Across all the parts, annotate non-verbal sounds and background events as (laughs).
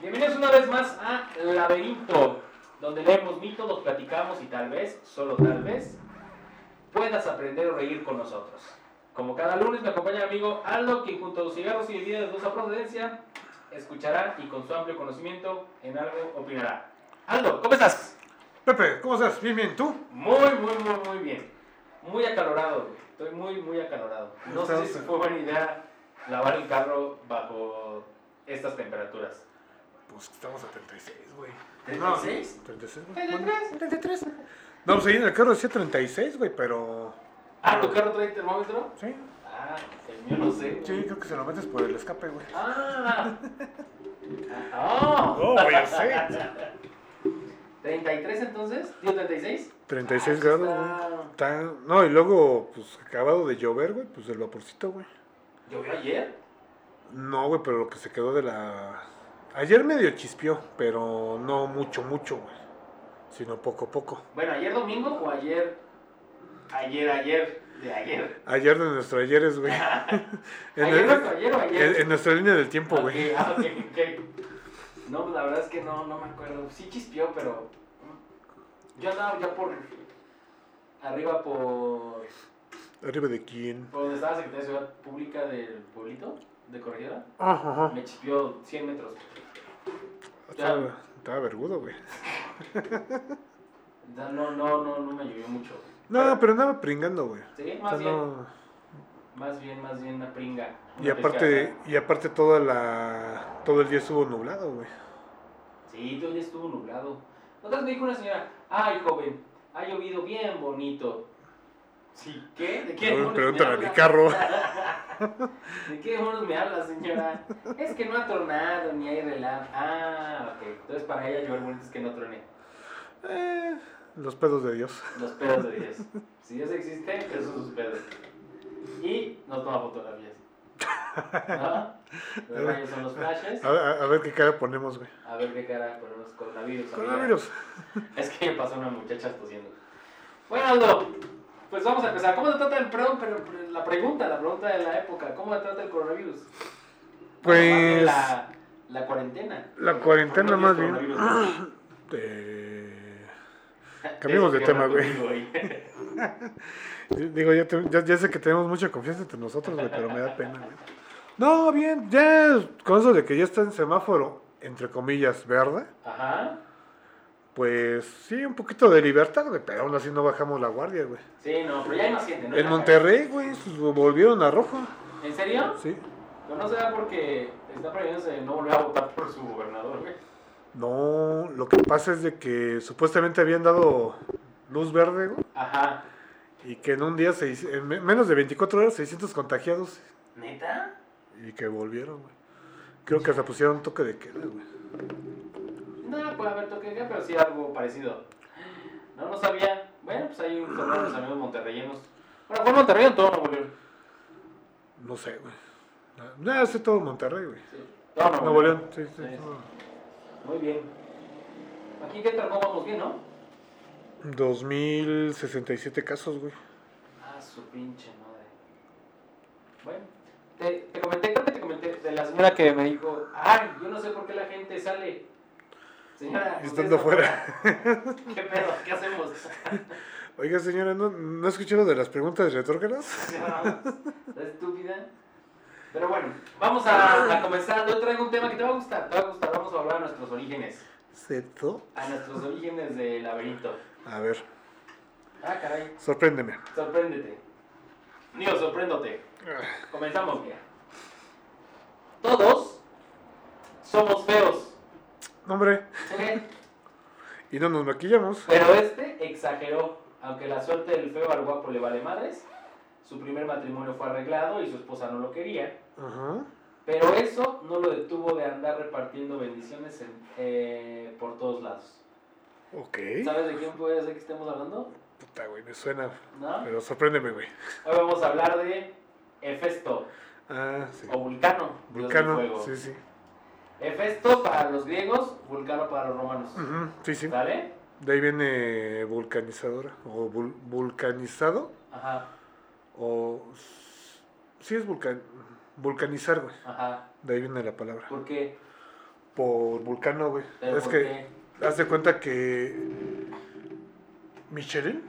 Bienvenidos una vez más a Laberinto, donde leemos mitos, los platicamos y tal vez, solo tal vez, puedas aprender o reír con nosotros. Como cada lunes me acompaña mi amigo Aldo, quien junto a los cigarros y bebidas de dudosa procedencia, escuchará y con su amplio conocimiento en algo opinará. Aldo, ¿cómo estás? Pepe, ¿cómo estás? Bien, bien, ¿tú? Muy, muy, muy, muy bien. Muy acalorado. Estoy muy, muy acalorado. No sé si fue buena idea lavar el carro bajo estas temperaturas. Pues estamos a 36, güey. ¿36? 36, güey. 33. 33. No, pues ahí en el carro decía 36, güey, pero... Ah, ¿tu carro trae termómetro? Sí, Ah, el mío no sé. sí, creo que se lo metes por el escape, güey. Ah. (laughs) Ah. Oh, güey, ya sé. 33 entonces, tío 36. 36 Ah, grados, está- güey. Está- No, y luego, pues acabado de llover, güey, pues el vaporcito, güey. ¿Llovió ayer? No, güey, pero lo que se quedó de la... Ayer medio chispió, pero no mucho, mucho, güey. Sino poco a poco. Bueno, ¿ayer domingo o ayer? Ayer, ayer, de ayer. Ayer de nuestro ayeres, güey. (laughs) En, ¿Ayer el- ayer o ayer? en- en nuestra línea del tiempo, güey. (laughs) ah, ok, ok. No, la verdad es que no, no me acuerdo. Sí chispió, pero. Yo andaba ya por. Arriba por. Arriba de quién. Por donde estaba la Secretaría de Seguridad Pública del pueblito de Corregidora. Ajá, ajá. Me chispió 100 metros. Estaba, estaba vergudo, güey. (laughs) Ya No, no, no, no me llovió mucho. No, pero andaba pringando, güey. Sí, O más sea, bien. no- Más bien, más bien una pringa. Y aparte, pescada. y aparte toda la, todo el día estuvo nublado, güey. Sí, todo el día estuvo nublado. Otra vez me dijo una señora, ay joven, ha llovido bien bonito. Sí, ¿qué? ¿De qué demonios pregúntale me a mi carro. (laughs) (laughs) ¿De qué demonios me habla, señora? Es que no ha tronado ni hay relámpago. Ah, ok. Entonces para ella llover bonito es que no truene. Eh, los pedos de Dios. Los pedos de Dios. (laughs) Si Dios existe, esos son sus pedos. Y no toma fotografías. ¿No? Los rayos son los flashes. A, a- a ver qué cara ponemos, güey. A ver qué cara ponemos coronavirus. amiga. Coronavirus. Es que me pasó una muchacha tosiendo. Bueno, Aldo, pues vamos a empezar. ¿Cómo te trata el, perdón, pero, la pregunta, la pregunta de la época, ¿cómo te trata el coronavirus? Pues- La, la cuarentena. La cuarentena más bien. Eh. (clears throat) Cambiemos de tema, güey. (laughs) Digo, ya, te- ya, ya sé que tenemos mucha confianza entre nosotros, güey, pero me da pena, güey. No, bien, ya con eso de que ya está en semáforo, entre comillas, verde, Ajá. Pues sí, un poquito de libertad, güey, pero aún así no bajamos la guardia, güey. Sí, no, pero ya hay más gente, ¿no? En Monterrey, güey, pues, volvieron a rojo, ¿En serio? sí. Pero no será porque está prohibiéndose no volver a votar por su gobernador, güey. No, lo que pasa es de que supuestamente habían dado luz verde, güey, Ajá. y que en un día, seis- en me- menos de 24 horas, 600 contagiados, ¿Neta? y que volvieron, güey. Creo que hasta pusieron toque de queda, güey. No, puede haber toque de queda, pero sí algo parecido. No, no sabía. Bueno, pues hay un torneo de los amigos monterreyenos. Bueno, ¿fue Monterrey o en todo Nuevo León? No sé, güey. No, sé todo Monterrey, güey. Sí. Todo Nuevo, Nuevo León. León, sí, sí. Sí. no. Muy bien. Aquí en Querétaro vamos bien, ¿no? 2067 casos, güey. Ah, su pinche madre. Bueno, te, te comenté, creo que te comenté de la señora que me dijo, ay, yo no sé por qué la gente sale. Señora, Estando fuera. (laughs) ¿Qué pedo? ¿Qué hacemos? (laughs) Oiga, señora, ¿no, ¿no escuchó lo de las preguntas retrógradas? ¿Estás estúpida? Pero bueno, vamos a, a comenzar. Yo traigo un tema que te va a gustar. Te va a gustar. Vamos a hablar de nuestros orígenes. ¿Ceto? A nuestros orígenes del laberinto. A ver, Ah, caray. sorpréndeme. Sorpréndete. Digo, sorpréndote. Comenzamos, mira. Todos somos feos. Hombre, y no nos maquillamos. Pero este exageró. Aunque la suerte del feo al guapo le vale madres. Su primer matrimonio fue arreglado y su esposa no lo quería. Ajá. Pero eso no lo detuvo de andar repartiendo bendiciones en- eh, por todos lados. Ok. ¿Sabes de quién puede ser que estemos hablando? Puta, güey, me suena. ¿No? Pero sorpréndeme, güey. Hoy vamos a hablar de Hefesto Ah, sí. o Vulcano. Vulcano, sí, sí. Hefesto para los griegos, Vulcano para los romanos. Sí, sí. ¿Sale? De ahí viene vulcanizadora. O vul- vulcanizado. Ajá, O. Sí, es vulcan... vulcanizar, güey. ajá. De ahí viene la palabra. ¿Por qué? por Vulcano, güey. ¿Pero Es que, qué? haz de cuenta que. Michelin,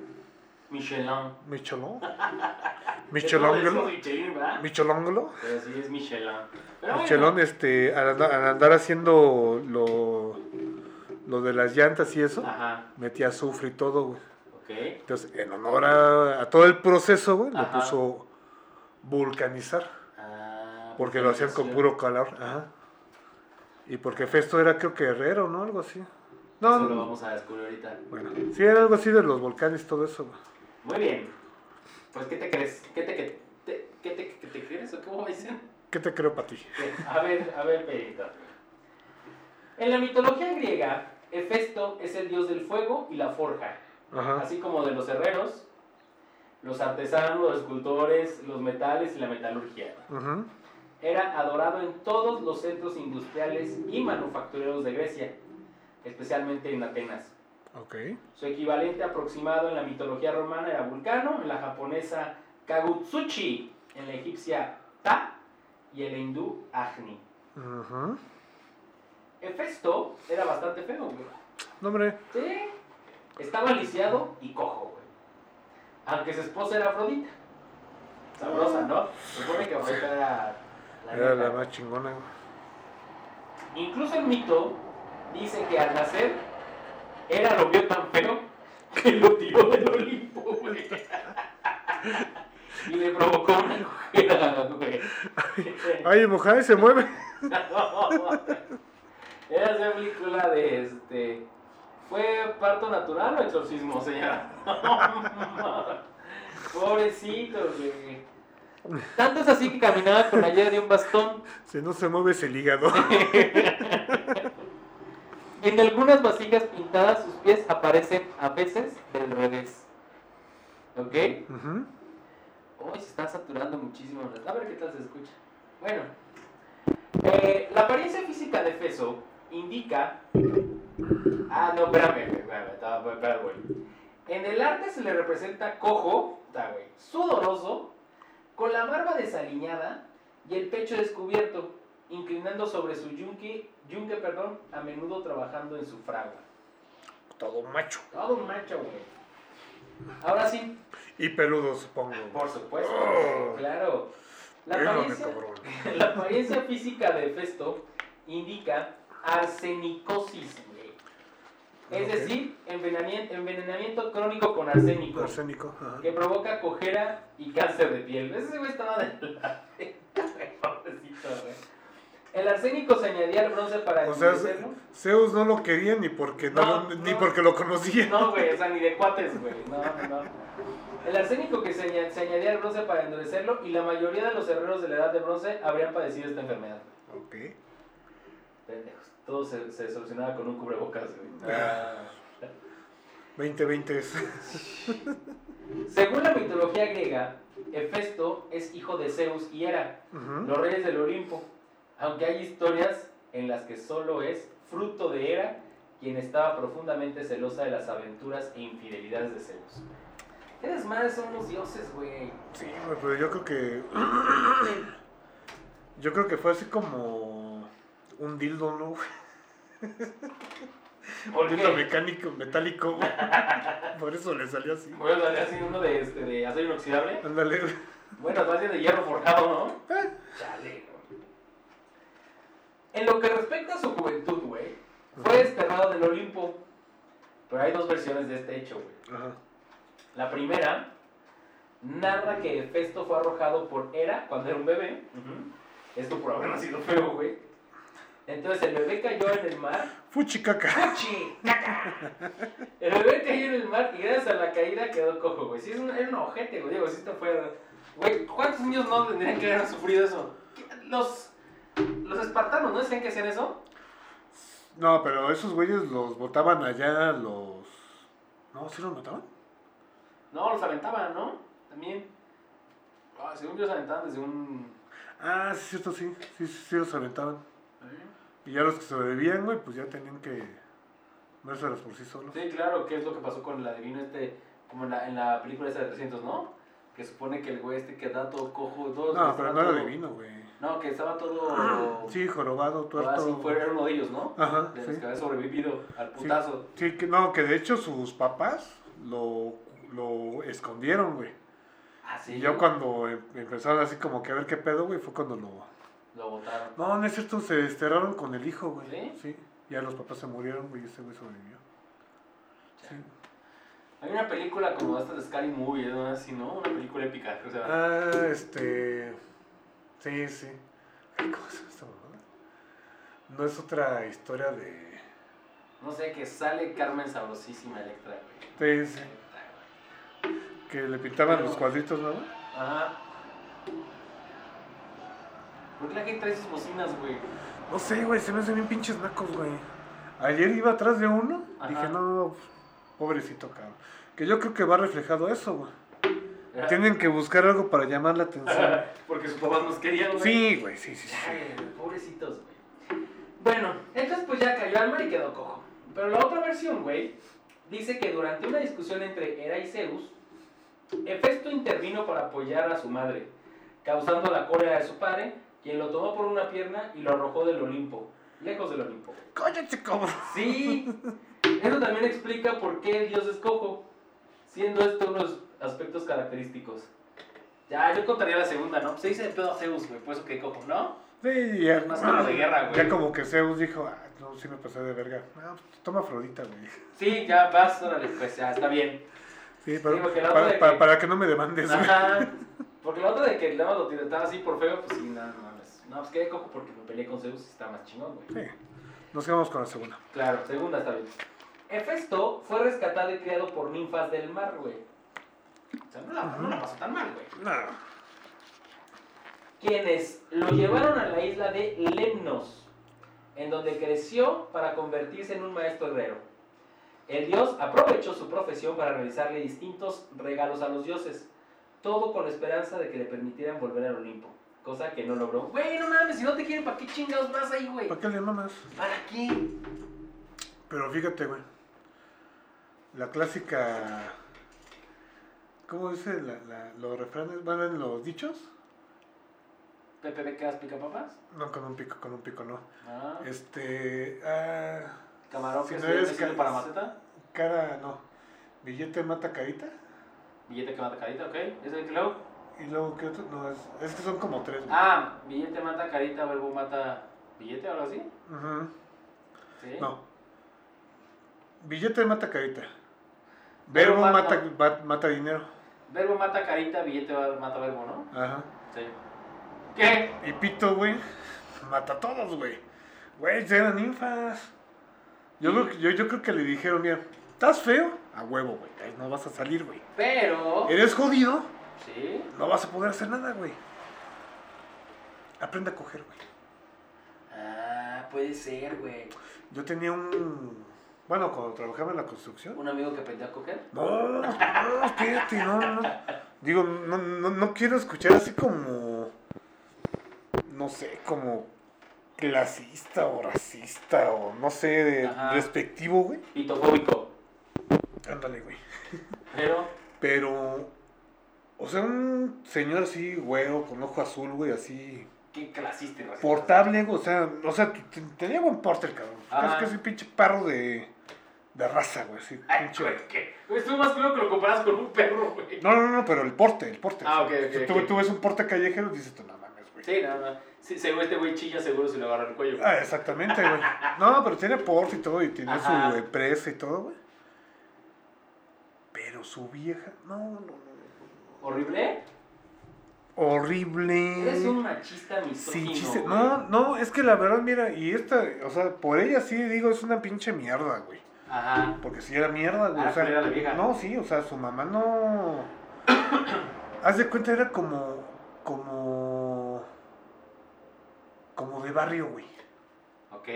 Michelin. Michelin, (laughs) Michelangelo. Michelangelo. Pero sí es Michelin. Pero bueno, este, al andar, al andar haciendo lo, lo de las llantas y eso, Ajá, metía azufre y todo, güey. ok. Entonces, en honor a, a todo el proceso, güey, Ajá. puso vulcanizar. Ah, Porque lo hacían con puro calor. Ajá. Y porque Festo era, creo que herrero, ¿no? Algo así. Eso No, lo no. vamos a descubrir ahorita. Bueno, sí, era algo así de los volcanes, todo eso. güey. Muy bien. Pues, ¿qué te crees? ¿Qué te, qué te, qué te, qué te crees o cómo dicen? ¿Qué te creo para ti? A ver, a ver, Pedrito. En la mitología griega, Hefesto es el dios del fuego y la forja, Ajá. así como de los herreros, los artesanos, los escultores, los metales y la metalurgia. Era adorado en todos los centros industriales y manufactureros de Grecia, especialmente en Atenas. Su equivalente aproximado en la mitología romana era Vulcano, en la japonesa Kagutsuchi, en la egipcia Ta y en la hindú Agni. Ujú. Hefesto era bastante feo, güey. No, hombre. Sí. Estaba lisiado y cojo, güey. Aunque su esposa era Afrodita. Sabrosa, ¿no? Se supone que Afrodita era la Era la más chingona, güey. Incluso el mito dice que al nacer era lo vio tan feo que lo tiró del Olimpo, güey. Y le provocó una cojera, güey. Ay, mujer, se mueve. (laughs) Era esa película de este. ¿Fue parto natural o exorcismo, señora? (laughs) Pobrecito, güey. Tanto es así que caminaba con la ayuda de un bastón. Si no se mueve es el hígado. (laughs) En algunas vasijas pintadas sus pies aparecen a veces del revés. ¿Ok? Hoy se está saturando muchísimo. A ver qué tal se escucha. Bueno, eh, la apariencia física de Feso indica. Ah, no, espérame, espérame, espérame, güey. En el arte se le representa cojo, está, güey, sudoroso, con la barba desaliñada y el pecho descubierto, inclinando sobre su yunque, yunque perdón, a menudo trabajando en su fragua. Todo macho. Todo macho, güey. Ahora sí, Y peludo, supongo. por supuesto, Oh. claro. La apariencia, (laughs) la apariencia física de Festo indica arsenicosis, güey. Es decir, envenenamiento, envenenamiento crónico con arsénico, Arsénico. ajá. que provoca cojera y cáncer de piel. Ese güey estaba de la pobrecito, güey. El arsénico se añadía al bronce para O sea, endurecerlo. Zeus no lo quería ni porque no, ni no. porque lo conocía. No, güey, (laughs) o sea, ni de cuates, güey. No, no, no. El arsénico que se, aña- se añadía al bronce para endurecerlo y la mayoría de los herreros de la edad de bronce habrían padecido esta enfermedad. Ok. Pendejos. Todo se, se solucionaba con un cubrebocas, güey. Ah. 2020 es. Según la mitología griega, Hefesto es hijo de Zeus y Hera, los reyes del Olimpo. Aunque hay historias en las que solo es fruto de Hera quien estaba profundamente celosa de las aventuras e infidelidades de Zeus. ¿Qué desmadre son los dioses, güey? Sí, güey, pero yo creo que. (coughs) Yo creo que fue así como. Un dildo, ¿no? ¿Por Un dildo mecánico, metálico, güey. Por eso le salió así. Bueno, sale así uno de, este, de acero inoxidable. Ándale. Bueno, más bien de hierro forjado, ¿no? Eh. Chale, güey. En lo que respecta a su juventud, güey, fue desterrado del Olimpo. Pero hay dos versiones de este hecho, güey. Ajá. La primera narra que Hefesto fue arrojado por Hera cuando era un bebé. Esto por haber nacido feo, güey. Entonces el bebé cayó en el mar. Fuchicaca. ¡Fuchi! ¡Caca! El bebé cayó en el mar y gracias a la caída quedó cojo, güey. Sí, es un, era un ojete, güey. Digo, si esto fuera. Güey, ¿cuántos niños no tendrían que haber sufrido eso? Los, los espartanos, ¿no decían que hacían eso? No, pero esos güeyes los botaban allá, los. No, ¿sí los mataban? No, los aventaban, ¿no? También. Ah, según yo, los aventaban desde un. Ah, sí, cierto, sí. Sí, sí, sí los aventaban. Y ya los que sobrevivían, güey, pues ya tenían que vérselas por sí solos. Sí, claro, ¿qué es lo que pasó con el adivino este? Como en la, en la película esa de 300, ¿no? Que supone que el güey este queda todo cojo, todo. No, pero no era todo- divino, güey. No, que estaba todo. Sí, jorobado, tuerto. Ah, sí, fue era uno de ellos, ¿no? Ajá, De sí. los que había sobrevivido al putazo. Sí, que no, que de hecho sus papás lo, lo escondieron, güey. Ah, sí. Y yo cuando em- empezaron así como que a ver qué pedo, güey, fue cuando lo... Lo botaron. No, no es cierto, se desterraron con el hijo, güey. ¿Sí? Sí. Ya los papás se murieron, güey, y ese güey sobrevivió. Sí. Hay una película como esta de Scary Movie, ¿no? Así, ¿no? Una película épica. O sea, Ah, este... Sí, sí. Ay, ¿Cómo se llama? No es otra historia de... no sé, que sale Carmen Sabrosísima Electra, güey. Sí, sí. Que le pintaban los cuadritos, ¿no? Ajá. ¿Por qué la gente trae sus bocinas, güey? No sé, güey, se me hacen bien pinches nacos, güey. Ayer iba atrás de uno, Ajá. dije, no, pobrecito cabrón. Que yo creo que va reflejado eso, güey. Tienen que buscar algo para llamar la atención. (laughs) Porque sus papás nos querían, güey. Sí, güey, sí, sí, sí. Ay, pobrecitos, güey. Bueno, entonces pues ya cayó al mar y quedó cojo. Pero la otra versión, güey, dice que durante una discusión entre Hera y Zeus, Hefesto intervino para apoyar a su madre, causando la cólera de su padre, quien lo tomó por una pierna y lo arrojó del Olimpo, lejos del Olimpo. Cállate, cabrón. Sí, eso también explica por qué Dios es cojo, siendo estos los aspectos característicos. Ya, yo contaría la segunda, ¿no? Se dice de pedo a Zeus, güey, por eso que cojo, ¿no? Sí, ya. Más como de guerra, güey. Ya como que Zeus dijo, ah, no, sí me pasé de verga. Ah, pues, toma Afrodita, güey. Sí, ya vas, órale, pues ya está bien. Sí, pero Sí, para, que- para que no me demandes, güey. Ajá. Porque la otra de que nada más lo tiretaba así por feo, pues sí, no, no mames. No, pues quedé cojo porque me peleé con Zeus y está más chingón, güey. Sí. Nos quedamos con la segunda. Claro, segunda está bien. Hefesto fue rescatado y criado por ninfas del mar, güey. O sea, no la, no la pasó tan mal, güey. No. Quienes lo llevaron a la isla de Lemnos, en donde creció para convertirse en un maestro herrero. El dios aprovechó su profesión para realizarle distintos regalos a los dioses, todo con la esperanza de que le permitieran volver al Olimpo, cosa que no logró. Güey, no mames, si no te quieren, ¿para qué chingados vas ahí, güey? ¿Para qué le mamas? ¿Para qué? Pero fíjate, güey. La clásica. ¿Cómo dice la, la- los refranes? Bueno, en los dichos. ¿Pepe Becas pica papas? No, con un pico, con un pico, no. Ah, Este. Ah, camarón Si que no vestido ca- para maceta. cara, no. Billete mata carita. Billete que mata carita, ¿ok? ¿Es el que luego? Y luego, ¿qué otro? No, es, es que son como tres, güey. Ah, billete mata carita, verbo mata billete o algo así. Ujú. Sí. No. Billete mata carita. Verbo Verbo mata- mata, ma- mata dinero. Verbo mata carita, billete mata verbo, ¿no? Ajá. Sí. ¿Qué? Y pito, güey, mata a todos, güey. Güey, eran ninfas. Yo, creo que, yo, yo creo que le dijeron, mira, ¿estás feo? A huevo, güey. ahí No vas a salir, güey. Pero. ¿Eres jodido? Sí. No vas a poder hacer nada, güey. Aprende a coger, güey. Ah, puede ser, güey. Yo tenía un... Bueno, cuando trabajaba en la construcción. ¿Un amigo que aprendió a coger? No, no, espérate, no, no. Digo, no, no, no quiero escuchar así como... No sé, como clasista o racista o no sé, de respectivo, güey. Pitofóbico. Ándale, güey. Pero. Pero, o sea, un señor así, güero, con ojo azul, güey, así... Qué clasista y racista. Portable, güey, o sea, o sea, tenía buen porte el cabrón. Que ese pinche perro de, de raza, güey, así, Ay, pinche... güey, ¿qué? Güey, Estuvo más claro que lo comparas con un perro, güey. No, no, no, pero el porte, el porte. Ah, ok, ok, si tú, ok. tú ves un porte callejero y dices, tú no mames, güey. Sí, no, no. Sí, seguro este güey chilla, seguro se le agarra el cuello. Ah, exactamente, güey. No, pero tiene porte y todo, y tiene Ajá. su empresa y todo, güey. Pero su vieja, no, no, no. ¿Horrible? Horrible. Eres un machista Sí, misógino, chiste. güey. No, no, es que la verdad, mira, y esta, o sea, por ella sí digo, es una pinche mierda, güey. Ajá. Porque si era mierda, güey. Ah, o sea, pero era la vieja. No, sí, o sea, su mamá no. Haz de cuenta, era como. Como. Como de barrio, güey. Ok.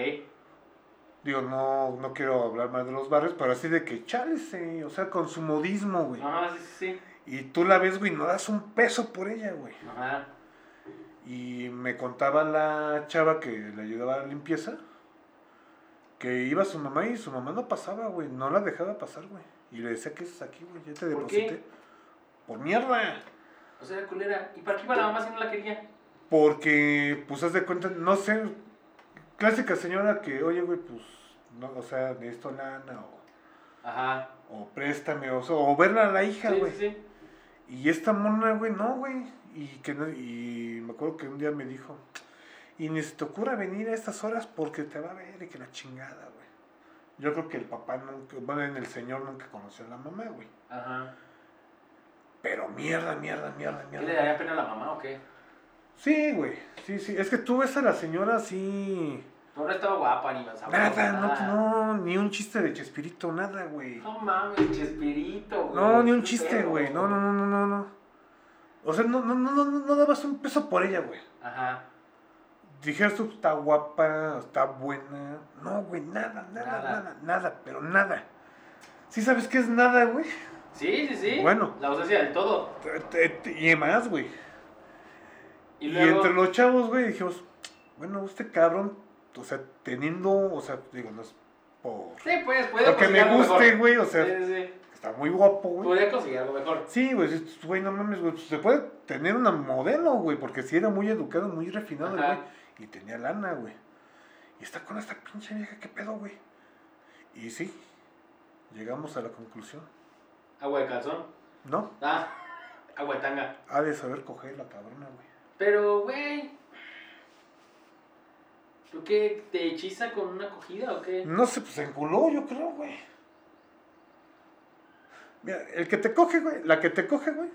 Digo, no, no quiero hablar más de los barrios, pero así de que chálese, o sea, con su modismo, güey. Ajá, sí, sí, sí. Y tú la ves, güey, no das un peso por ella, güey. Ajá. Y me contaba la chava que le ayudaba a la limpieza que iba su mamá y su mamá no pasaba, güey. No la dejaba pasar, güey. Y le decía, ¿qué es aquí, güey? Ya te ¿Por deposité. qué? Por mierda. O sea, era culera. ¿Y para qué iba la mamá si no la quería? Porque, pues, haz de cuenta, no sé, clásica señora que, oye, güey, pues, no, o sea, necesito lana o, Ajá. o préstame o, o verla a la hija, Sí, güey. sí, sí. Y esta mona, güey, no, güey. Y, que no- y me acuerdo que un día me dijo, y ni se te ocurra venir a estas horas porque te va a ver y que la chingada, güey. Yo creo que el papá nunca, bueno, en el señor nunca conoció a la mamá, güey. Ajá. Pero mierda, mierda, mierda, ¿Qué le mierda. daría pena a la mamá o qué? Sí, güey, sí, sí. Es que tú ves a la señora así... No, no estaba guapa ni más Nada, no, no, ni un chiste de Chespirito, nada, güey. No mames, Chespirito, güey. No, ni un chiste, güey. No, no, no, no, no, no. O sea, no, no, no, no, no dabas un peso por ella, güey. Ajá. Dijeras tú, está guapa, está buena. No, güey, nada, nada, Nada. nada, nada, pero nada. ¿Sí sabes qué es nada, güey? Sí, sí, sí. Bueno. La ausencia del todo. Y más, güey. Y entre los chavos, güey, dijimos, bueno, este cabrón, o sea, teniendo, o sea, digo, no es por... Sí, pues, puede Lo que me guste, güey, o sea, Sí, sí, sí. está muy guapo, güey. Podría conseguir algo mejor. Sí, güey, güey, no mames, güey, se puede tener una modelo, güey, porque sí era muy educado, muy refinado, güey, y tenía lana, güey. Y está con esta pinche vieja, ¿qué pedo, güey? Y sí, llegamos a la conclusión, Agua de calzón. ¿no? Ah, agua de tanga. Ha de saber coger la cabrona, güey. Pero, güey. ¿Tú qué? ¿Te hechiza con una acogida o qué? No sé, pues se enculó, yo creo, güey. Mira, el que te coge, güey, la que te coge, güey,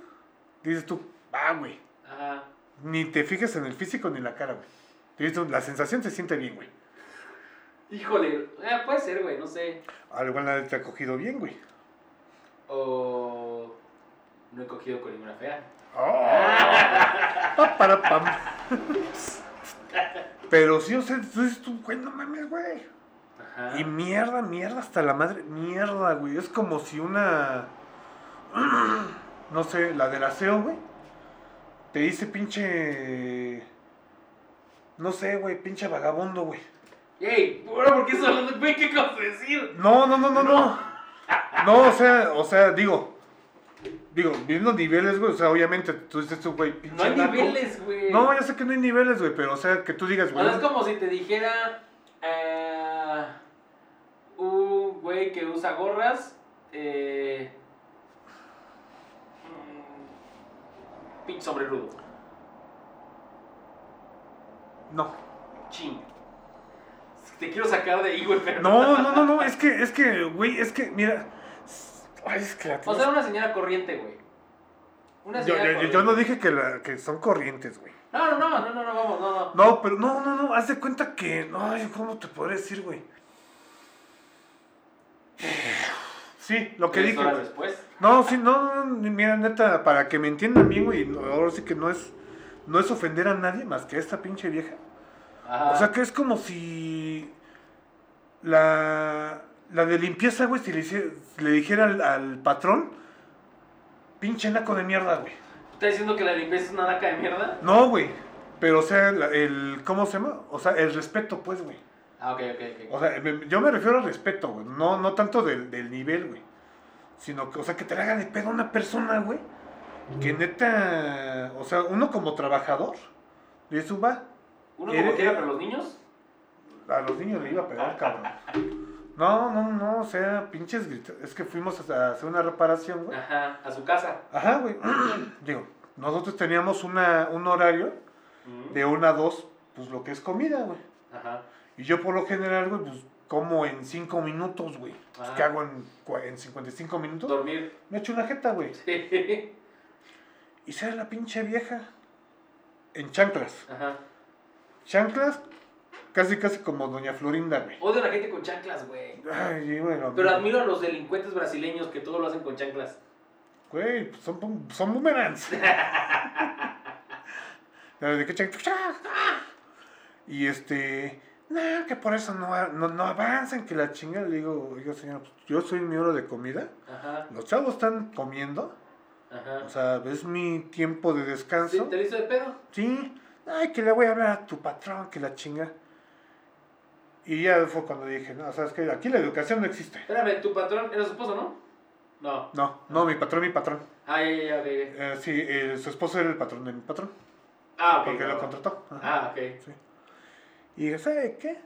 dices tú, ah, güey, Ajá. ni te fijes en el físico ni la cara, güey. La sensación se siente bien, güey. Híjole. eh, puede ser, güey, no sé. Al igual nadie te ha cogido bien, güey. O. No he cogido con ninguna fea. Ah. (laughs) Pa, para, pam. Pero sí, o sea, tú dices tú, güey, no mames, güey. Ajá. Y mierda, mierda, hasta la madre, mierda, güey. Es como si una. (clears throat) No sé, la del aseo, güey. Te dice pinche. No sé, güey, pinche vagabundo, güey. Ey, bueno, ¿por qué estás hablando? Güey, ¿qué acabas de decir? No, no, no, no, no. No, o sea, o sea, digo. Digo, viendo niveles, güey, o sea, obviamente tú dices tú, güey, pinche No hay naco. niveles, güey. No, ya sé que no hay niveles, güey, pero o sea, que tú digas, O güey. sea, es como si te dijera. eh, un güey que usa gorras. Eh, mm, pinche. No. Ching. Te quiero sacar de ahí, güey, pero. No, no, no, no, es que, es que, güey, es que, mira. Ay, es que la O sea, una señora corriente, güey. Una yo, señora yo- yo corriente. no dije que, la, que son corrientes, güey. No, no, no, no, no, no, vamos, no, no. No, pero no, no, no, haz de cuenta que. Ay, ¿cómo te podré decir, güey? Sí, lo que dije. horas después. No, sí, no, no, mira, neta, para que me entiendan bien, güey, ahora sí que no es, no es ofender a nadie más que a esta pinche vieja. Ajá. O sea, que es como si la, la de limpieza, güey, si le, le dijera al, al patrón, pinche naco de mierda, güey. ¿Estás diciendo que la limpieza es una naca de mierda? No, güey, pero o sea, la- el, ¿cómo se llama? O sea, el respeto, pues, güey. Ah, ok, ok, ok. O sea, me- yo me refiero al respeto, güey, no, no tanto del, del nivel, güey. Sino que, o sea, que te la haga de pedo a una persona, güey. Que neta, o sea, uno como trabajador, le suba, Uno como quiera, eres- pero los niños. A los niños le iba a pegar, cabrón. No, no, no, o sea, pinches gritos. Es que fuimos a hacer una reparación, güey. Ajá, a su casa. Ajá, güey. (clears throat) Digo, nosotros teníamos una, un horario de una a dos, pues lo que es comida, güey. Ajá. Y yo por lo general, güey, pues como en cinco minutos, güey. Pues, Ah. ¿Qué hago en, en 55 minutos? Dormir. Me echo una jeta, güey. Sí. (laughs) Y sale la pinche vieja en chanclas. Ajá. Chanclas, casi, casi como Doña Florinda, güey. Odio a la gente con chanclas, güey. Ay, bueno. Pero mira. admiro a los delincuentes brasileños que todo lo hacen con chanclas. Güey, pues son, son boomerangs. (laughs) ¿De qué Y este, no, que por eso no, no, no avanzan, que la chingada. Le digo, oiga, señor, pues, yo soy mi hora de comida. Ajá. Los chavos están comiendo. Ajá. O sea, es mi tiempo de ¿Sí? descanso. ¿Te lo hizo de pedo? Sí. Ay, que le voy a hablar a tu patrón, que la chinga. Y ya fue cuando dije, no, sabes que aquí la educación no existe. Espérame, tu patrón era su esposo, ¿no? No. No, no, mi patrón, mi patrón. Ah, ya, ya, ya. Eh, sí, eh, su esposo era el patrón de mi patrón. Ah, ok. porque claro. lo contrató. Ajá. Ah, ok. Y dije, ¿sabe qué?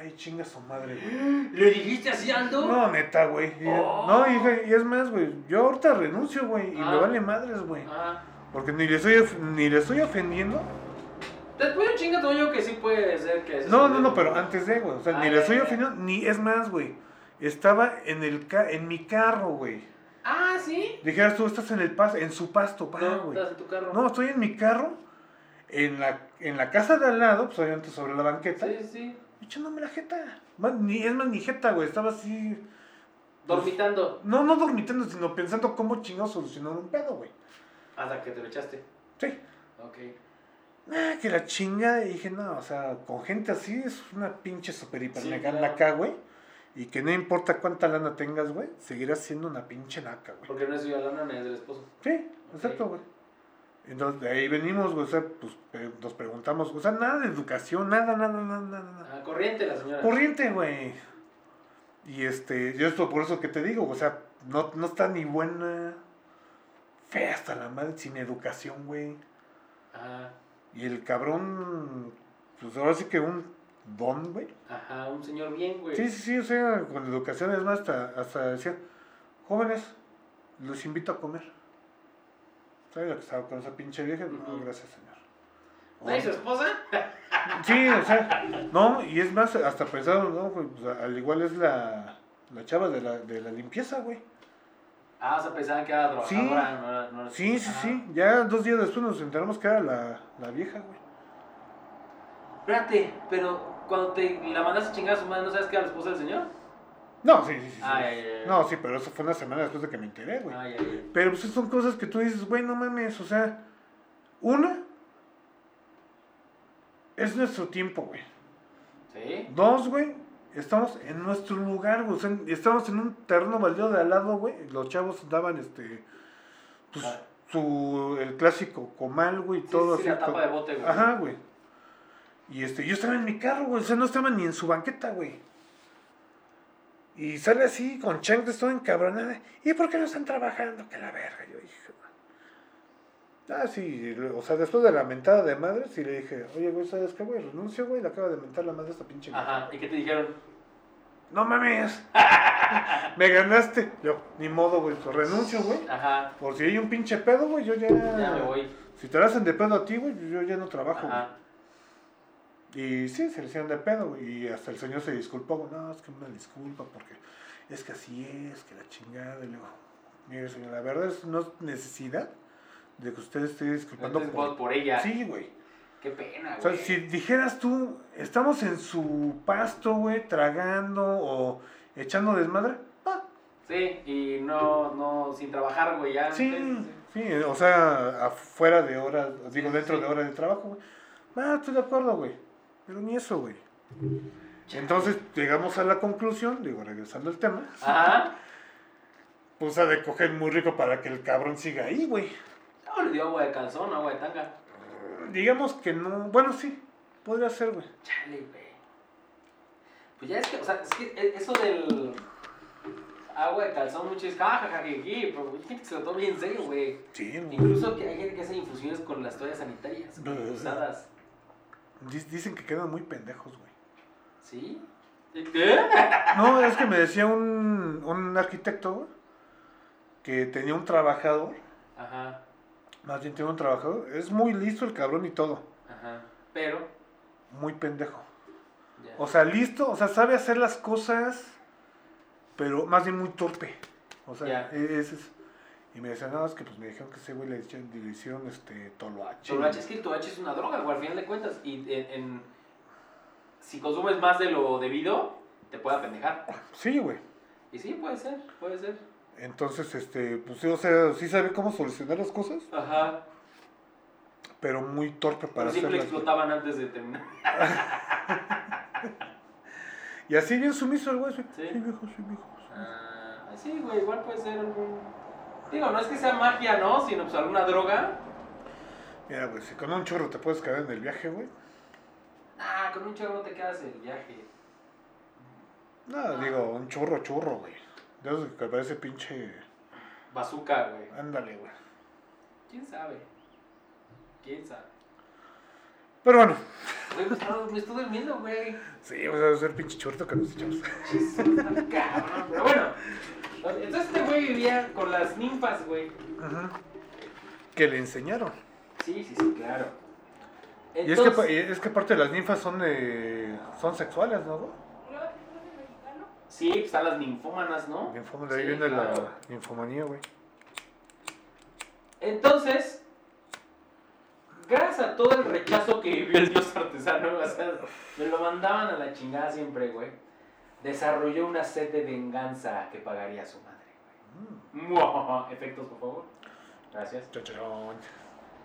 Ay, chinga su madre, güey. ¿Le dijiste así, Aldo? No, neta, güey. Oh. No, y, y es más, güey. Yo ahorita renuncio, güey. Y Ah. me vale madres, güey. Ah. Porque ni le estoy, ni le estoy ofendiendo. Después un chinga tuyo que sí puede ser que... No, no, no, pero antes de, güey. O sea, Ah, ni le estoy ya. ofendiendo. Ni, es más, güey. Estaba en, el ca en mi carro, güey. Ah, ¿sí? Dijeras tú, estás en el pasto, en su pasto, pa, no, güey. estás en tu carro. No, estoy en mi carro. En la, en la casa de al lado, pues obviamente sobre la banqueta. Sí, sí. Echándome la jeta. Ni, es más, ni jeta, güey. Estaba así. Dormitando. No, no dormitando, sino pensando cómo chingados solucionar un pedo, güey. Hasta que te lo echaste. Sí. Ok. Ah, que la chingada. Y dije, no, o sea, con gente así es una pinche super hiper Sí, mega claro. naca, güey. Y que no importa cuánta lana tengas, güey, seguirás siendo una pinche naca, güey. Porque no es la lana, es del esposo. Sí, exacto, güey. Entonces, de ahí venimos, güey, o sea, pues pe- nos preguntamos, o sea, nada de educación, nada, nada, nada, nada. nada. Ah, corriente la señora. Corriente, güey. Y este, yo esto por eso que te digo, o sea, no, no está ni buena, fea hasta la madre, sin educación, güey. Ah, Y el cabrón, pues ahora sí que un don, güey. ajá, un señor bien, güey. Sí, sí, sí, o sea, con educación es más, hasta, hasta decía, jóvenes, los invito a comer. ¿Sabes lo que estaba con esa pinche vieja? No, gracias, señor. ¿No y su esposa? (laughs) Sí, o sea, no, y es más, hasta pensaron, ¿no? Pues, al igual es la, la chava de la, de la limpieza, güey. Ah, o sea, pensaban que era Sí. trabajadora. No no era- Sí, sí, sí. Ya dos días después nos enteramos que era la, la vieja, güey. Espérate, pero cuando te la mandaste a chingar a su madre, ¿no sabes que era la esposa del señor? No, sí, sí, sí. sí. Ah, ya, ya, ya. No, sí, pero eso fue una semana después de que me enteré, güey. Ah. Pero pues son cosas que tú dices, güey, no mames, o sea, una, es nuestro tiempo, güey. ¿Sí? Dos, güey, estamos en nuestro lugar, güey. O sea, estamos en un terreno baldío de al lado, güey. Los chavos daban, este, pues, Ah. su, el clásico comal, güey, Sí, todo sí, así. la tapa co- de bote, güey. Ajá, güey. Y este, yo estaba en mi carro, güey. O sea, no estaba ni en su banqueta, güey. Y sale así, con chanclas, todo encabronada. ¿Y por qué no están trabajando? Que la verga. Yo dije, ah, sí. O sea, después de la mentada de madre, sí le dije, oye, güey, ¿sabes qué, güey? Renuncio, güey. Le acaba de mentar la madre a esta pinche. vieja". Ajá, ¿y qué te dijeron? No mames. (laughs) Me ganaste. Yo, ni modo, güey. Pues renuncio, güey. Ajá, Por si hay un pinche pedo, güey, yo ya. ya me voy. Si te la hacen de pedo a ti, güey, yo ya no trabajo, güey. Y sí, se le hicieron de pedo, güey. Y hasta el señor se disculpó, güey. No, es que una disculpa porque es que así es, que la chingada. Y luego, mire, señor, la verdad es no es necesidad de que usted esté disculpando Entonces por... por ella. Sí, güey. Qué pena, O sea, güey. si dijeras tú, estamos en su pasto, güey, tragando o echando desmadre, ah, Sí, y no, no, sin trabajar, güey, ya. sí, sí, o sea, afuera de horas, digo, Sí, dentro sí. de horas de trabajo, güey. Ah, estoy de acuerdo, güey. Pero ni eso, güey. Entonces llegamos a la conclusión, digo, regresando al tema, Ajá. pues ha de coger muy rico para que el cabrón siga ahí, güey. No, le dio agua de calzón, agua de tanga. Digamos que no, bueno, sí, podría ser, güey. Chale, güey. Pues ya es que, o sea, es que e- eso del agua de calzón, mucho es jajaja, pero hay gente que se lo toma bien en serio, güey. Sí, güey. Incluso que hay gente que hace infusiones con las toallas sanitarias, güey, (laughs) usadas. Dic- Dicen que quedan muy pendejos, güey. ¿Sí? ¿Qué? (laughs) No, es que me decía un, un arquitecto, güey, que tenía un trabajador, Ajá, más bien tiene un trabajador, es muy listo el cabrón y todo, ajá. Pero, muy pendejo. ya. O sea, listo, o sea, sabe hacer las cosas, pero más bien muy torpe. O sea, Ya. ese es. Y me decía, no, es que pues me dijeron que ese güey le hicieron, le hicieron este toloache. Toloache, es que el toloache es una droga, güey, al final de cuentas. Y en, en- si consumes más de lo debido, te puede apendejar. Sí, güey. Y sí, puede ser, puede ser. Entonces, este, pues sí, o sea, sí sabe cómo solucionar las cosas, Ajá. pero muy torpe para siempre hacerlas. güey. explotaban antes de terminar. (laughs) Y así bien sumiso el güey, sí, Sí. sí, viejo, sí, viejo. sí. Ah, sí, güey, igual puede ser algún... Digo, no es que sea magia, ¿no? Sino pues alguna droga. Mira, güey, si con un churro te puedes caer en el viaje, güey. Ah, con un chorro no te quedas el viaje. No, digo, un churro, churro, güey. De esos que parece pinche. Bazooka, güey. Ándale, güey. ¿Quién sabe? ¿Quién sabe? Pero bueno, Güey, pues, no, me estoy durmiendo, güey. sí, vamos a hacer pinche chorto que nos echamos. Jesús, cabrón. Pero bueno, entonces este güey vivía con las ninfas, güey. Ajá. Que le enseñaron. Sí, sí, sí, claro. Y es que, y es que aparte las ninfas son eh, son sexuales, ¿no? Sí, pues están las ninfómanas, ¿no? De ahí Sí, viene claro. la ninfomanía, güey. Entonces, gracias a todo el rechazo que vivió el dios artesano, o sea, me lo mandaban a la chingada siempre, güey. Desarrolló una sed de venganza que pagaría a su madre, güey. (laughs) Muah, Efectos, por favor. Gracias.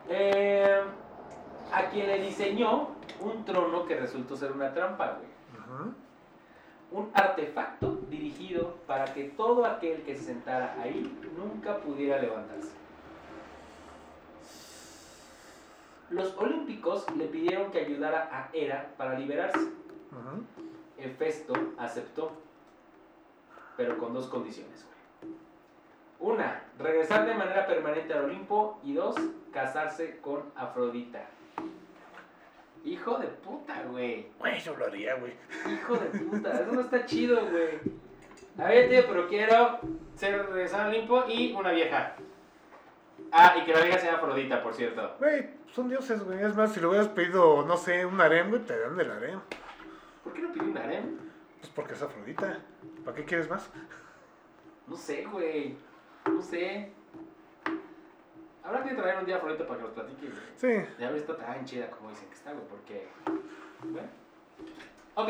Eh, a quien le diseñó un trono que resultó ser una trampa, güey. Un artefacto dirigido para que todo aquel que se sentara ahí nunca pudiera levantarse. Los olímpicos le pidieron que ayudara a Hera para liberarse. Ajá. Hefesto aceptó, pero con dos condiciones. güey. Una, regresar de manera permanente al Olimpo y dos, casarse con Afrodita. Hijo de puta, güey. Güey, yo lo haría, güey. Hijo de puta, eso no está chido, güey. A ver, tío, pero quiero ser regresar al Olimpo y una vieja. Ah, y que la vieja sea Afrodita, por cierto. Güey, son dioses, güey. Es más, si le hubieras pedido, no sé, un harem, güey, te dan del harem. ¿Por qué no pidió un harem? Pues porque es Afrodita. ¿Para qué quieres más? No sé, güey. No sé. Habrá que traer un día a Afrodita para que nos platique, güey. Sí. Ya ves, está tan chida como dicen que está, güey, porque... Bueno. Ok,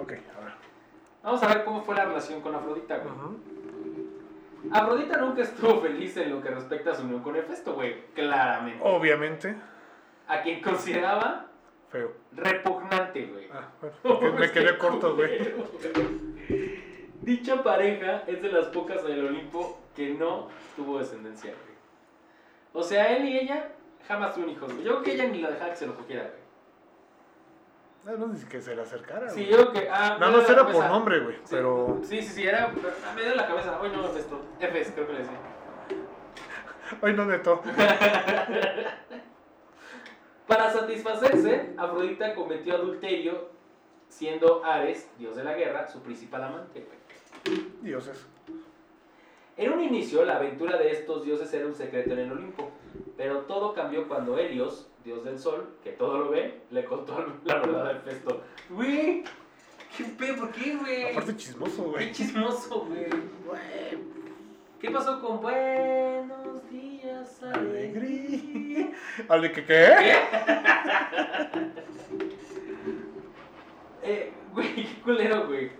Ok, a ver. vamos a ver cómo fue la relación con Afrodita, güey. Afrodita nunca estuvo feliz en lo que respecta a su unión con Hefesto, güey. Claramente. Obviamente, A quien consideraba feo. repugnante, güey. Ah, bueno. me (laughs) quedé corto, güey. Dicha pareja es de las pocas en el Olimpo que no tuvo descendencia, güey. O sea, él y ella jamás tuvieron hijos, güey. Yo creo que ella ni la dejaba que se lo cogiera, güey. No, no, ni que se le acercara, Sí, güey. yo creo que. Ah, dio la era por nombre, güey. Sí, Pero. Sí, sí, sí, era. ah, Me dio la cabeza. Hoy no es esto. Fs, creo que le decía. Ay, no, neto. (laughs) Para satisfacerse, Afrodita cometió adulterio, siendo Ares, dios de la guerra, su principal amante. Dioses. En un inicio, la aventura de estos dioses era un secreto en el Olimpo, pero todo cambió cuando Helios, dios del sol, que todo lo ve, le contó (laughs) la verdad a Hefesto. Güey, ¿qué pedo? ¿Por qué, güey? Aparte chismoso, Qué güey. chismoso, güey. ¿Qué pasó con buenos días, alegría? ¿Ale que qué? (laughs) Eh, güey, qué culero, güey.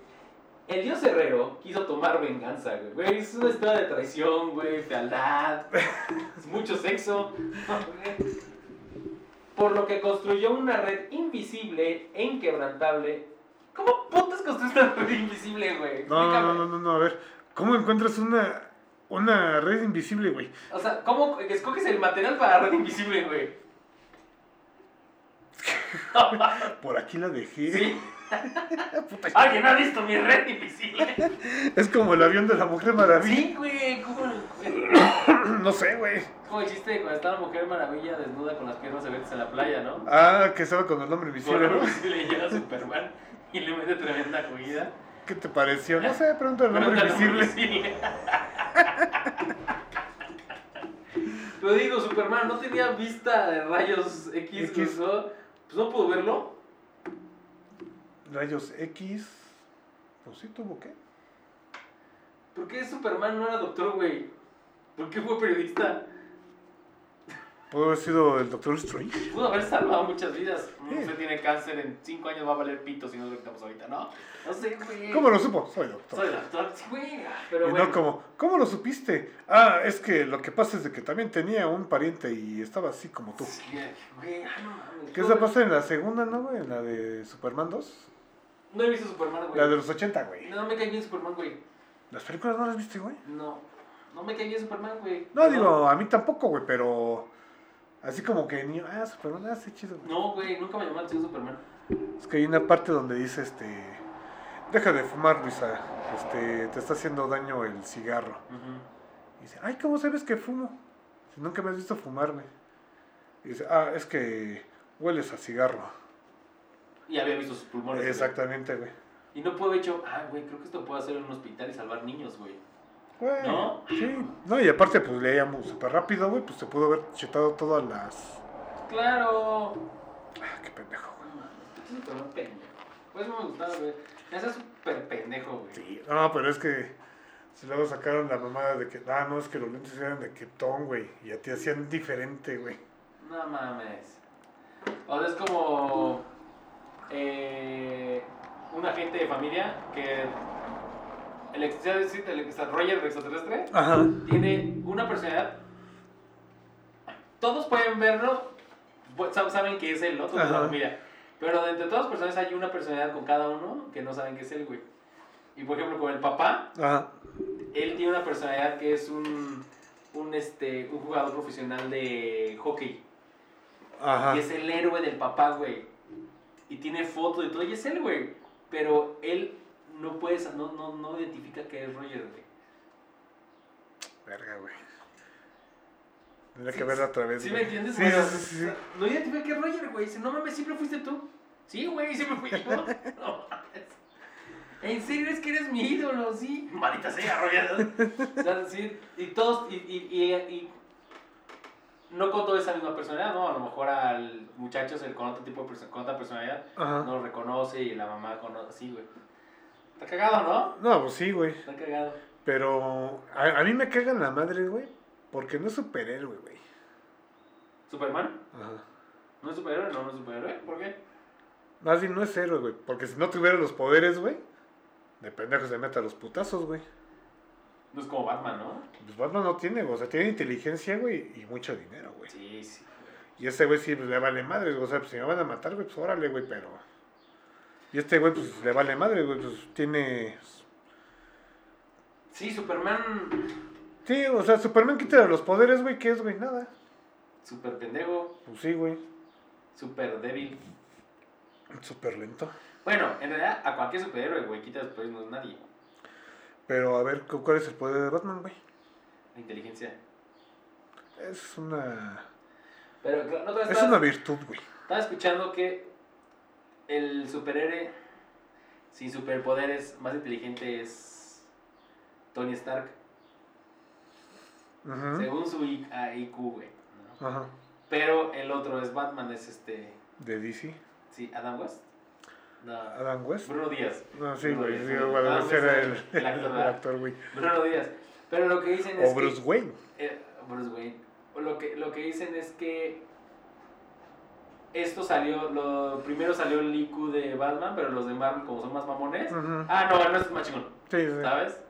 El dios herrero quiso tomar venganza, güey. Güey, es una historia de traición, güey, fealdad, es mucho sexo. (laughs) Por lo que construyó una red invisible e inquebrantable. ¿Cómo putas construiste una red invisible, güey? No, no, no, no, no, a ver. ¿Cómo encuentras una, una red invisible, güey? O sea, ¿cómo escoges el material para la red invisible, güey? (laughs) Por aquí la dejé. Sí. (laughs) ¿Alguien ha visto mi red invisible? (laughs) Es como el avión de la Mujer Maravilla. Sí, güey. ¿Cómo, (coughs) No sé, güey. ¿Cómo hiciste cuando está la mujer maravilla desnuda con las piernas abiertas en la playa, no? Ah, que estaba con el hombre invisible, Bueno, ¿no? si le llega Superman y le mete tremenda jugida. ¿Qué te pareció? No sé, pregunta al hombre invisible. invisible. Pero digo, Superman no tenía vista de rayos X, X. ¿no? Pues no pudo verlo. Rayos X. Pues sí, tuvo que. ¿Por qué Superman no era doctor, güey? ¿Por qué fue periodista? Pudo haber sido el Doctor Strange. Pudo haber salvado muchas vidas. Sí. Usted tiene cáncer, en 5 años va a valer pito si no lo detectamos ahorita, ¿no? No sé, güey. ¿Cómo lo supo? Soy doctor. Soy doctor, sí, güey. Pero y bueno. no como, ¿cómo lo supiste? Ah, es que lo que pasa es de que también tenía un pariente y estaba así como tú. Sí, güey, ah, no mames. ¿Qué se pasa en la segunda, no, güey? En la de Superman 2. No he visto Superman, güey. La de los 80, güey. No me cae bien Superman, güey. ¿Las películas no las viste, güey? No. No me cae bien Superman, güey. No, digo, a mí tampoco, güey, pero... Así como que niño, ah, Superman, ah, sí, chido, güey. No, güey, nunca me llamó la atención Superman. Es que hay una parte donde dice, este... Deja de fumar, Luisa. Este, te está haciendo daño el cigarro. Y dice, ay, ¿cómo sabes que fumo? Si nunca me has visto fumar, güey. Y dice, ah, es que hueles a cigarro. Y había visto sus pulmones. Exactamente, güey. Y no puede haber hecho, ah, güey, creo que esto puede hacer en un hospital y salvar niños, güey. Güey, ¿No? Sí. No, y aparte, pues leíamos súper rápido, güey. Pues se pudo haber chetado todas las. Claro. Ah, qué pendejo, güey. Es buen pendejo. Pues me gustaba, güey. Ese es súper pendejo, güey. Sí. No, pero es que. Si luego sacaron la mamada de que, ah, no, es que los lentes eran de Krypton, güey. Y a ti hacían diferente, güey. No mames. O sea, es como eh, un agente de familia que el, Roger el extraterrestre Ajá. tiene una personalidad. Todos pueden verlo, saben que es él, ¿no? Todos familia. Pero entre todas las personas hay una personalidad con cada uno que no saben que es él, güey. Y por ejemplo, con el papá, Ajá. él tiene una personalidad que es un, un, este, un jugador profesional de hockey. Ajá. Y es el héroe del papá, güey. Y tiene fotos y todo, y es él, güey. Pero él no puede, sa- no, no, no identifica que es Roger, güey. Verga, güey. Tendría Sí, que verla otra vez. ¿Sí güey. me entiendes? Sí, sí, sí, sí. No identifica que es Roger, güey. Dice, no mames, siempre fuiste tú. Sí, güey, siempre fui yo. (laughs) No mames. En serio es que eres mi ídolo, sí. Maldita sea, Roger. (laughs) O sea, sí, y todos, y, y, y, y no con toda esa misma personalidad, ¿no? A lo mejor al muchacho con otro tipo de con otra personalidad Ajá. no lo reconoce y la mamá conoce, así, güey. Está cagado, ¿no? No, pues sí, güey. Está cagado. Pero a, a mí me cagan la madre, güey. Porque no es superhéroe, güey. ¿Superman? Ajá. ¿No es superhéroe? No, no es superhéroe. ¿Por qué? Más bien no es héroe, güey. Porque si no tuviera los poderes, güey. De pendejo se mete a los putazos, güey. No es como Batman, ¿no? Pues Batman no tiene, güey. O sea, tiene inteligencia, güey. Y mucho dinero, güey. Sí, sí. Y ese güey sí pues, le vale madre, güey. O sea, pues si me van a matar, güey, pues órale, güey. Pero. Y este güey, pues le vale madre, güey. Pues tiene. Sí, Superman. Sí, o sea, Superman quita los poderes, güey. ¿Qué es, güey? Nada. Super pendejo. Pues sí, güey. Super débil. Súper lento. Bueno, en realidad a cualquier superhéroe, güey, quitas pues no es nadie. Pero a ver, ¿cu- ¿cuál es el poder de Batman, güey? La inteligencia. Es una. Pero no te Es una virtud, güey. estaba escuchando que el superhéroe sin superpoderes más inteligente es Tony Stark. Según su I- ah, IQ, güey. ¿no? Pero el otro es Batman, es este. De DC. Sí, Adam West. No, Adam West. Bruno Díaz. No, sí, Bruno güey. Díaz. Sí, era el- actor, güey. Bruno Díaz. Pero lo que dicen es O Bruce que. Wayne. eh, Bruce Wayne. O Lo que, lo que dicen es que. Esto salió. Lo, primero salió el IQ de Batman, pero los de Marvel, como son más mamones. Ah, no, no es más chingón. Sí, sí. ¿Sabes?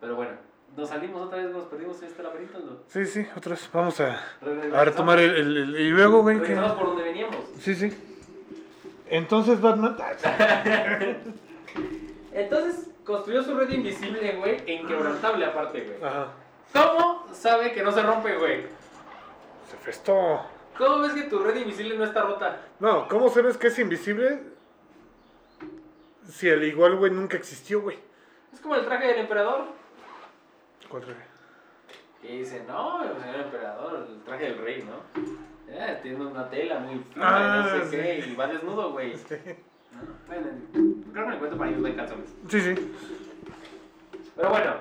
Pero bueno, nos salimos otra vez, nos perdimos en este laberinto. ¿no? Sí, sí, otra vez. Vamos a, a retomar el, el- el- Y luego, güey, que... Por donde veníamos. Sí, sí. Entonces Batman... (laughs) Entonces construyó su red invisible, güey, e inquebrantable aparte, güey. Ajá. ¿Cómo sabe que no se rompe, güey? Se festó. ¿Cómo ves que tu red invisible no está rota? No, ¿cómo sabes que es invisible? Si al igual, güey, nunca existió, güey. Es como el traje del emperador. ¿Cuál traje? Y dice, no, el señor emperador, el traje del rey, ¿no? Eh, tiene una tela muy fina Ah, y no sé sí. qué, y va desnudo, güey. ¿No? Bueno, creo que me encuentro para ellos no hay calzones. Sí, sí. Pero bueno.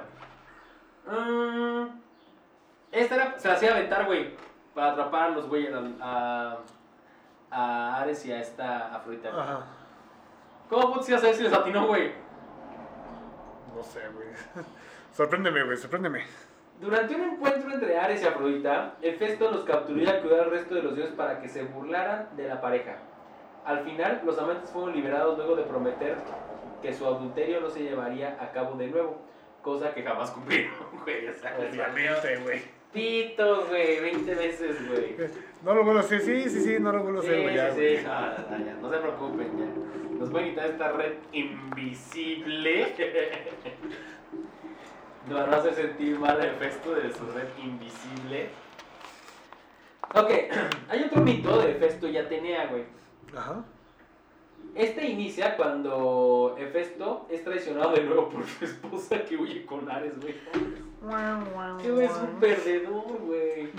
mm, esta era, se la hacía aventar, güey. Para atrapar a los güeyes, a, a, Ares y a esta Afrodita. Ajá. ¿Cómo putas ibas a ver si les atinó, güey? No sé, güey. (laughs) Sorpréndeme, güey, sorpréndeme. Durante un encuentro entre Ares y Afrodita, Hefesto los capturó y acudió al resto de los dioses para que se burlaran de la pareja. Al final, los amantes fueron liberados luego de prometer que su adulterio no se llevaría a cabo de nuevo, cosa que jamás cumplieron, (laughs) güey. O sea, Obviamente, güey. Pito, güey, 20 veces, güey. No lo vuelvo a hacer, sí, sí, sí, no lo vuelvo a hacer, güey. ya, sí, güey. sí. No, no, no, ya, no se preocupen, ya. Nos pueden quitar esta red invisible. (laughs) Nos van a hacer sentir mal el Hefesto de su red invisible. Ok, (clears throat) hay otro mito de Hefesto y Atenea, güey. Ajá. Este inicia cuando Hefesto es traicionado de nuevo por su esposa que huye con Ares, güey. Es un perdedor, güey.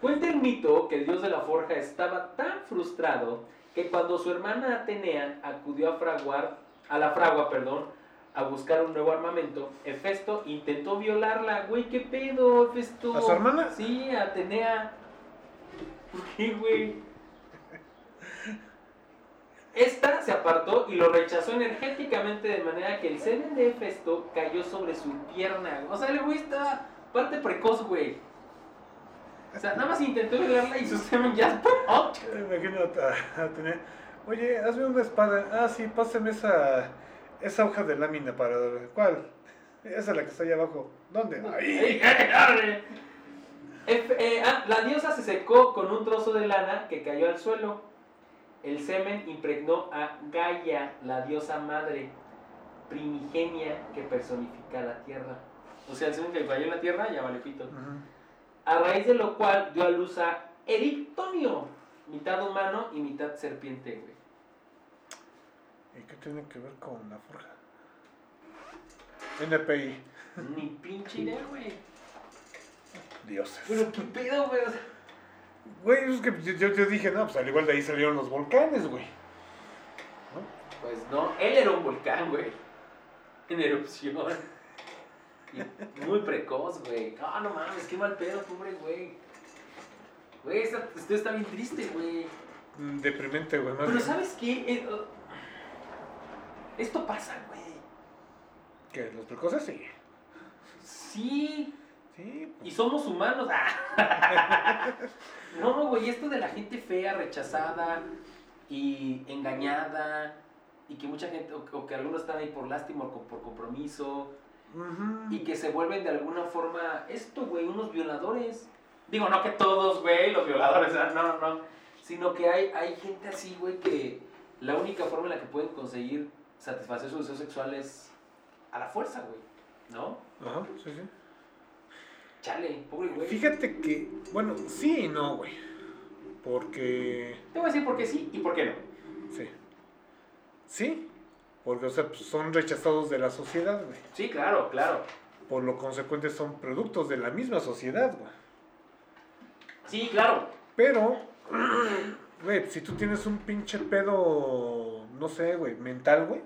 Cuenta el mito que el dios de la forja estaba tan frustrado que cuando su hermana Atenea acudió a fraguar, a la fragua, perdón, a buscar un nuevo armamento, Hefesto intentó violarla. Güey, ¿qué pedo, Hefesto? ¿A su hermana? Sí, a Atenea. ¿Por qué, güey? Esta se apartó y lo rechazó energéticamente de manera que el semen de Hefesto cayó sobre su pierna. O sea, el güey estaba parte precoz, güey. O sea, nada más intentó violarla y su semen ya... ¡Oh! Imagino a, a tener. Oye, hazme una espada. Ah, sí, pásame esa, esa hoja de lámina para. ¿Cuál? Esa es la que está ahí abajo. ¿Dónde? Ahí. Efe- eh, ah, la diosa se secó con un trozo de lana que cayó al suelo. El semen impregnó a Gaia, la diosa madre primigenia que personifica la tierra. O sea, el semen que cayó en la tierra ya vale pito. A raíz de lo cual dio a luz a Erictonio, mitad humano y mitad serpiente, güey. ¿Y qué tiene que ver con la forja? NPI. Ni pinche idea, güey. Dioses. Pero qué pedo, güey. Güey, es que yo, yo, yo dije, no, pues al igual de ahí salieron los volcanes, güey. Pues no, él era un volcán, güey. En erupción. Y muy precoz, güey. No, no mames, qué mal pedo, pobre güey. Güey, esto está bien triste, güey. Mm, Deprimente, güey. Pero bien. ¿sabes qué? Eh, uh, esto pasa, güey. ¿Qué? ¿Los precoces? Sí. Sí, Sí, y pues. somos humanos. Ah. (laughs) (laughs) No, güey, esto de la gente fea, rechazada y engañada y que mucha gente, o, o que algunos están ahí por lástima o por compromiso y que se vuelven de alguna forma, esto, güey, unos violadores. Digo, no que todos, güey, los violadores, no, no, sino que hay, hay gente así, güey, que la única forma en la que pueden conseguir satisfacer su deseo sexual es a la fuerza, güey, ¿no? Ajá, sí, sí. Chale, pobre güey. Fíjate que, bueno, sí y no, güey. Porque, Te voy a decir por qué sí y por qué no. sí. Sí, porque, o sea, pues, son rechazados de la sociedad, güey. Sí, claro, claro. Por lo consecuente son productos de la misma sociedad, güey. Sí, claro. Pero, (clears throat) güey, si tú tienes un pinche pedo, no sé, güey, mental, güey.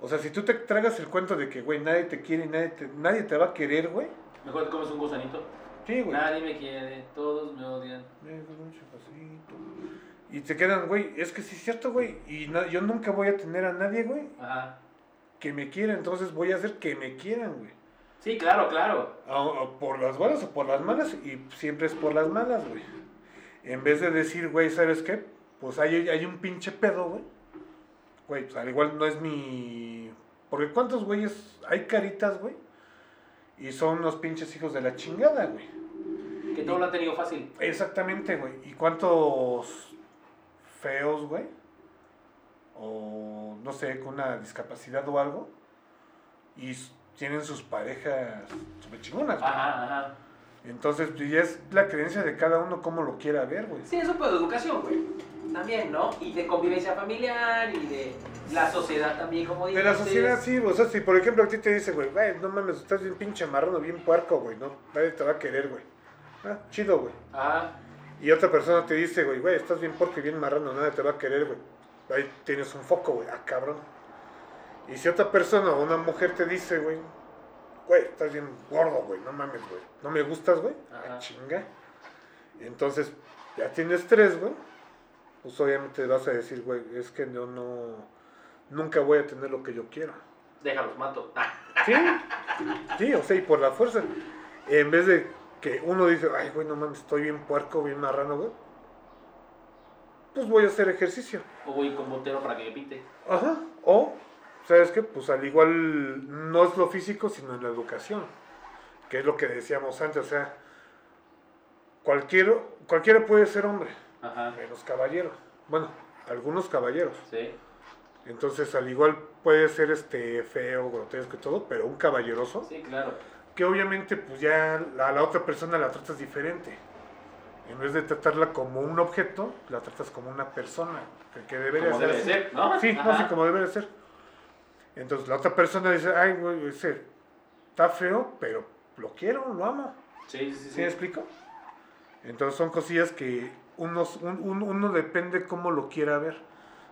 O sea, si tú te tragas el cuento de que, güey, nadie te quiere y nadie te, nadie te va a querer, güey. Mejor te comes un gusanito. Sí, güey. Nadie me quiere, todos me odian. Un chapacito. Y te quedan, güey, es que sí es cierto, güey. Y yo nunca voy a tener a nadie, güey, Ajá. que me quiera. Entonces voy a hacer que me quieran, güey. Sí, claro, claro. Por las buenas o por las malas. Y siempre es por las malas, güey. En vez de decir, güey, ¿sabes qué? Pues hay, hay un pinche pedo, güey. Güey, pues al igual no es mi... Porque ¿cuántos güeyes? Hay caritas, güey. Y son unos pinches hijos de la chingada, güey. Que todo lo han tenido fácil. Exactamente, güey. ¿Y cuántos feos, güey? O no sé, con una discapacidad o algo. Y tienen sus parejas súper chingonas, güey. Ajá, ajá. Entonces, pues ya es la creencia de cada uno cómo lo quiera ver, güey. Sí, es un pedo de educación, güey. También, ¿no? Y de convivencia familiar y de la sociedad también, como dices. De la sociedad, sí, o sea, si por ejemplo a ti te dice, güey, güey, no mames, estás bien pinche marrano, bien puerco, güey, no, nadie te va a querer, güey. Ah, chido, güey. Ajá. Y otra persona te dice, güey, güey, estás bien puerco y bien marrano, nadie te va a querer, güey. Ahí tienes un foco, güey, ah, cabrón. Y si otra persona o una mujer te dice, güey, güey, estás bien gordo, güey, no mames, güey, no me gustas, güey, ah, chinga. Y entonces, ya tienes tres, güey, pues obviamente vas a decir, güey, es que yo no, nunca voy a tener lo que yo quiero. Déjalos, mato. (laughs) Sí, sí, o sea, y por la fuerza. En vez de que uno dice, ay, güey, no mames, estoy bien puerco, bien marrano, güey. Pues voy a hacer ejercicio. O voy con botero para que me pinte. Ajá. O, ¿sabes qué? Pues al igual no es lo físico, sino en la educación. Que es lo que decíamos antes, o sea, cualquiera, cualquiera puede ser hombre, Ajá. menos caballero. Bueno, algunos caballeros. Sí. Entonces, al igual puede ser este feo, grotesco y todo, pero un caballeroso. Sí, claro. que obviamente pues ya a la otra persona la tratas diferente. En vez de tratarla como un objeto, la tratas como una persona, que, que debería Como ser debe ser, ¿no? Sí, no, Ajá. sí, como debe de ser. Entonces la otra persona dice, ay, güey, ese está feo, pero lo quiero, lo amo. Sí, sí. ¿Sí sí. me explico? Entonces son cosillas que unos, un- un- uno depende cómo lo quiera ver.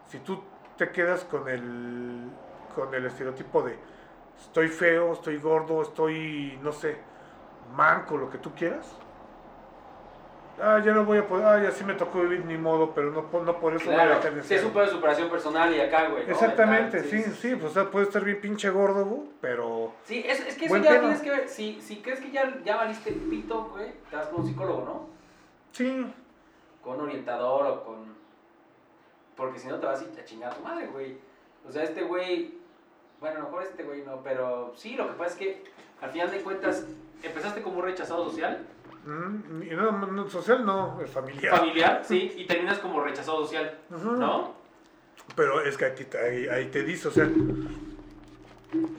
Si tú te quedas con el, con el estereotipo de estoy feo, estoy gordo, estoy, no sé, manco, lo que tú quieras. Ah, ya no voy a poder, ah, ya sí me tocó vivir ni modo, pero no, no por eso voy a Claro, de sí, es un pedo de superación personal y acá, güey. ¿no? Exactamente, Mental, sí, sí, pues o sea, puede estar bien pinche gordo, güey, pero... Sí, es, es que eso ya tienes que ver. Si, si crees que ya, ya valiste pito, güey, te vas con un psicólogo, ¿no? Sí, Con orientador o con. Porque si no te vas a chingar a tu madre, güey. O sea, este güey. Bueno, a lo mejor este güey no, pero sí, lo que pasa es que al final de cuentas empezaste como un rechazado social, mm, y no, no, social no, es familiar. familiar, sí, (laughs) y terminas como rechazado social. ¿no? Pero es que aquí ahí, ahí te dice, o sea,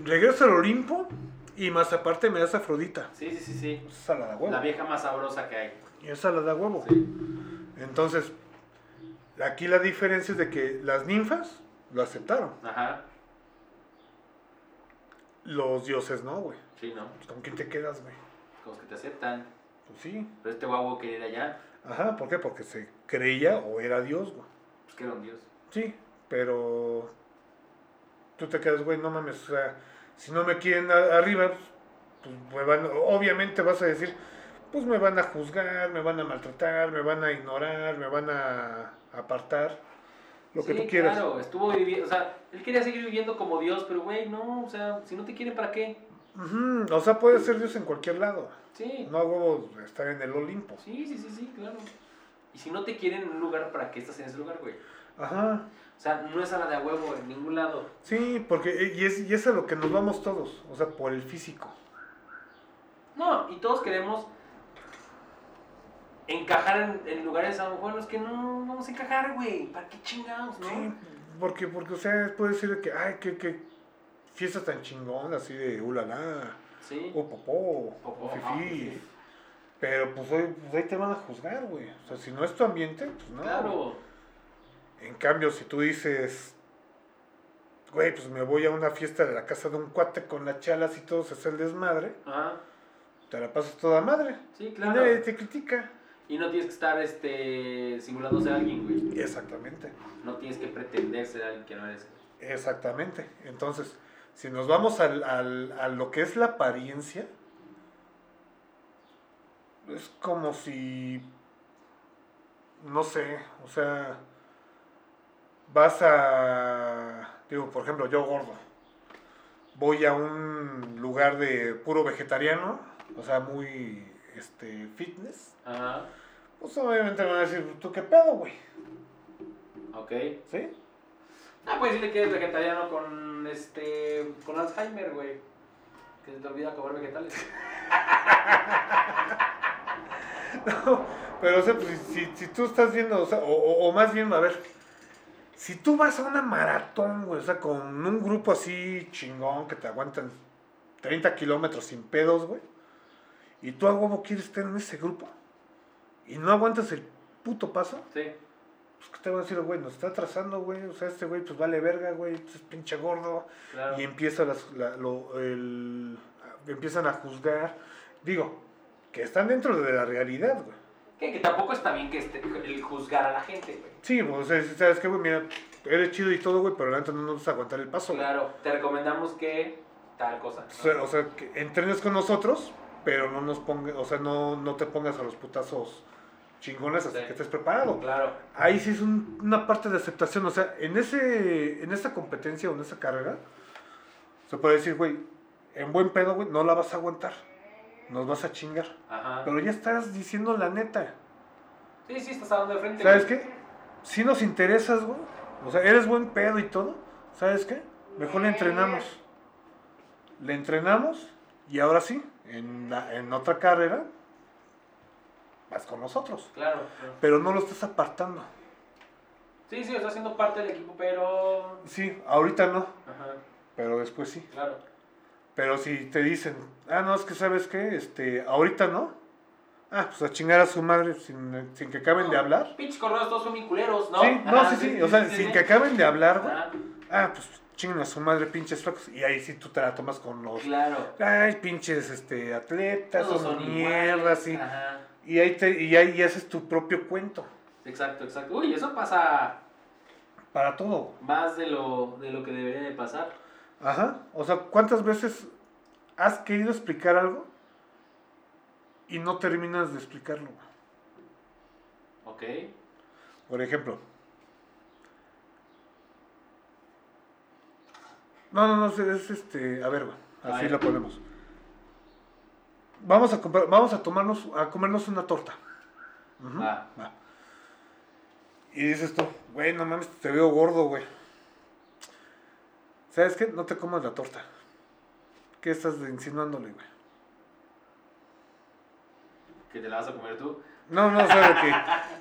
regreso al Olimpo y más aparte me das Afrodita. Sí, sí, sí, sí. Esa la da huevo. La vieja más sabrosa que hay. Y esa la da huevo. Sí. Entonces, aquí la diferencia es de que las ninfas lo aceptaron. Ajá. Los dioses no, güey. Sí, ¿no? Pues, ¿Con quién te quedas, güey? Como que te aceptan. Pues sí. Pero este guapo quería ir allá, Ajá, ¿por qué? Porque se creía o era Dios, güey. pues que era un dios. Sí, pero tú te quedas, güey, no mames, o sea, si no me quieren arriba, pues me van, obviamente vas a decir, pues me van a juzgar, me van a maltratar, me van a ignorar, me van a apartar, lo que tú quieras. Claro, estuvo viviendo, o sea, él quería seguir viviendo como Dios, pero güey, no, o sea, si no te quieren, ¿para qué? Ujú, O sea, puede ser Dios en cualquier lado, Sí, no hago estar en el Olimpo. sí, sí, sí, sí, claro. Y si no te quieren en un lugar, ¿para qué estás en ese lugar, güey? Ajá, O sea, no es a la de a huevo en ningún lado. sí, porque y es, y es a lo que nos vamos todos, o sea, por el físico. No, y todos queremos encajar en, en lugares a lo mejor en los que no vamos a encajar, güey. ¿Para qué chingados, no? Sí, porque, porque, o sea, puede decir que, ay, qué, qué fiesta tan chingona, así de ulala, Sí. o popó, Popó, o fifí. Pero pues hoy, pues ahí te van a juzgar, güey. O sea, si no es tu ambiente, pues no. Claro. En cambio, si tú dices, güey, pues me voy a una fiesta de la casa de un cuate con las chalas y todo se hace el desmadre, Ajá. te la pasas toda madre. Sí, Y claro. nadie te critica. Y no tienes que estar este, simulando ser alguien, güey. Exactamente. No tienes que pretender ser alguien que no eres. Exactamente. Entonces, si nos vamos al, al- a lo que es la apariencia, es como si, no sé, o sea, vas a, digo, por ejemplo, yo gordo, voy a un lugar de puro vegetariano, o sea, muy, este, fitness, Ajá. Pues obviamente me van a decir, ¿tú qué pedo, güey? Ok. ¿Sí? Ah, pues decirle que eres vegetariano con este. con Alzheimer, güey. Que se te olvida comer vegetales. (laughs) No, pero o sea, pues, si, si tú estás viendo, o, sea, o, o- o más bien, a ver, si tú vas a una maratón, güey, o sea, con un grupo así chingón que te aguantan 30 kilómetros sin pedos, güey, y tú a huevo quieres estar en ese grupo, y no aguantas el puto paso, Sí. pues que te van a decir, güey, nos está atrasando, güey, o sea, este güey, pues vale verga, güey, pues es pinche gordo, Claro. y empieza las, la- lo- el- empiezan a juzgar, digo, que están dentro de la realidad, güey. Que, que tampoco está bien que esté el juzgar a la gente, güey. Sí, pues, o sea, sabes qué, güey, mira, eres chido y todo, güey, pero la neta no nos vas a aguantar el paso, güey. Claro, te recomendamos que tal cosa. O sea, o sea, que entrenes con nosotros, pero no nos pongas, o sea, no, no te pongas a los putazos chingones hasta Sí. que estés preparado. Claro. Ahí sí es un- una parte de aceptación, o sea, en ese, en esa competencia o en esa carrera, se puede decir, güey, en buen pedo, güey, no la vas a aguantar, nos vas a chingar. Ajá. Pero ya estás diciendo la neta. Sí, sí, estás hablando de frente. ¿Sabes güey. qué? Si nos interesas, güey. O sea, eres buen pedo y todo. ¿Sabes qué? Mejor le entrenamos. Le entrenamos y ahora sí, en, la- en otra carrera, vas con nosotros. Claro, claro. Pero no lo estás apartando. Sí, sí, estás siendo parte del equipo, pero. Sí, ahorita no, Ajá, pero después sí. claro. Pero si te dicen, ah, no, es que sabes qué, este, ahorita no. Ah, pues a chingar a su madre sin, sin que acaben de hablar. Pinches correos todos son bien culeros, ¿no? Sí, no, Ajá, sí, sí, o sea, sí, sin que acaben de hablar, güey. Ajá, Ah, pues chinguen a su madre, pinches flacos. Y ahí sí tú te la tomas con los. Claro. Ay, pinches este, atletas, Todos son son mierdas, sí. Ajá. Y ahí, te, y ahí haces tu propio cuento. Exacto, exacto. Uy, eso pasa Para todo. más de lo, de lo que debería de pasar. Ajá. O sea, ¿cuántas veces has querido explicar algo y no terminas de explicarlo? Ok. Por ejemplo. No, no, no, es, es este, a ver, así lo ponemos. Vamos a comprar, vamos a tomarnos, a comernos una torta. Ujú, Va. va. Y dices tú, güey, no mames, te veo gordo, güey. ¿Sabes qué? No te comas la torta. ¿Qué estás insinuándole, güey? Que te la vas a comer tú. No, no, o sea, de que,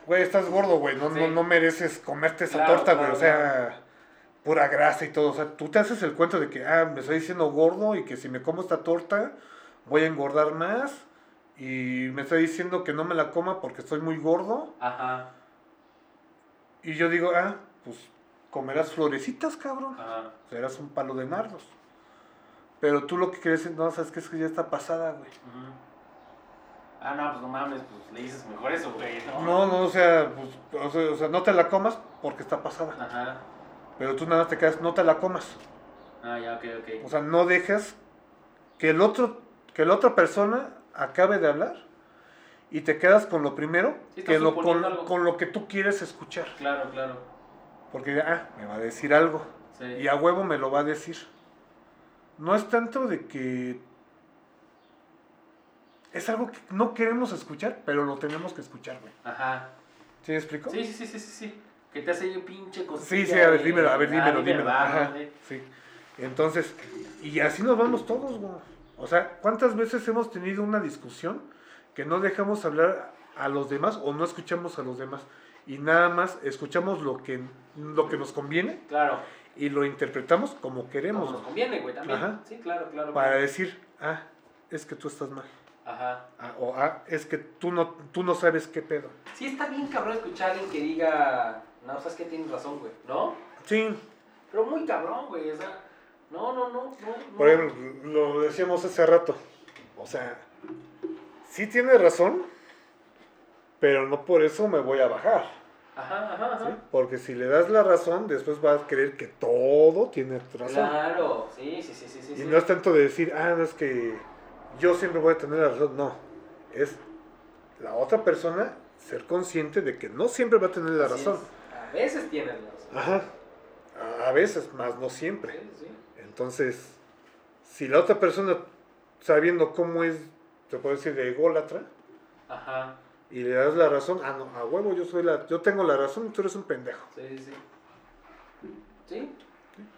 güey, estás gordo, güey, no, Sí. no, no mereces comerte esa Claro, torta, güey, claro, o sea, pura grasa y todo, o sea, tú te haces el cuento de que, ah, me estoy diciendo gordo y que si me como esta torta voy a engordar más y me está diciendo que no me la coma porque estoy muy gordo Ajá. y yo digo, ah, pues comerás florecitas, cabrón, Ajá. serás un palo de nardos. Pero tú lo que crees, no, sabes que es que ya está pasada, güey. Ujú. Ah, no, pues no mames, pues le dices mejor eso, güey, ¿no? No, no, o sea, pues, o sea, o sea, no te la comas porque está pasada. Ajá. Pero tú nada más te quedas, no te la comas. Ah, ya, ok, O ok. sea, no dejes que el otro, que la otra persona acabe de hablar y te quedas con lo primero, Sí, que lo, con, suponiendo algo. con lo que tú quieres escuchar. Claro, claro. Porque ah, me va a decir algo. Sí. Y a huevo me lo va a decir. No es tanto de que es algo que no queremos escuchar, pero lo tenemos que escuchar, güey. Ajá. ¿Sí me explico? Sí, sí, sí, sí, sí. Que te hace un pinche cosilla. Sí, sí, a ver, dímelo, a ver, Ah, dímelo, dímelo. va, Ajá, güey. sí. Entonces, y así nos vamos todos, güey. O sea, ¿cuántas veces hemos tenido una discusión que no dejamos hablar a los demás o no escuchamos a los demás? Y nada más escuchamos lo que, lo que nos conviene Claro. y lo interpretamos como queremos, Como nos conviene, güey, también. Ajá. Sí, claro, claro. Para decir, ah, es que tú estás mal. Ajá. Ah, o ah, es que tú no, tú no sabes qué pedo. Sí, está bien cabrón escuchar a alguien que diga, no, sabes que tienes razón, güey, ¿no? Sí, Pero muy cabrón, güey, o sea, no, no, no, no. por ejemplo, lo decíamos hace rato. O sea, sí tiene razón, pero no por eso me voy a bajar. Ajá, ajá, ¿sí? ajá. Porque si le das la razón, después vas a creer que todo tiene razón. Claro, sí, sí, sí, sí, sí. Y sí. no es tanto de decir, ah, no es que yo siempre voy a tener la razón. No, es la otra persona ser consciente de que no siempre va a tener la Así razón. es. A veces tienes razón. Ajá. A- A veces, más no siempre. Sí, sí. Entonces, si la otra persona, sabiendo cómo es, te puedo decir, de ególatra, Ajá, y le das la razón, ah, no, a huevo, yo soy la, yo tengo la razón y tú eres un pendejo. sí, sí, sí. Sí,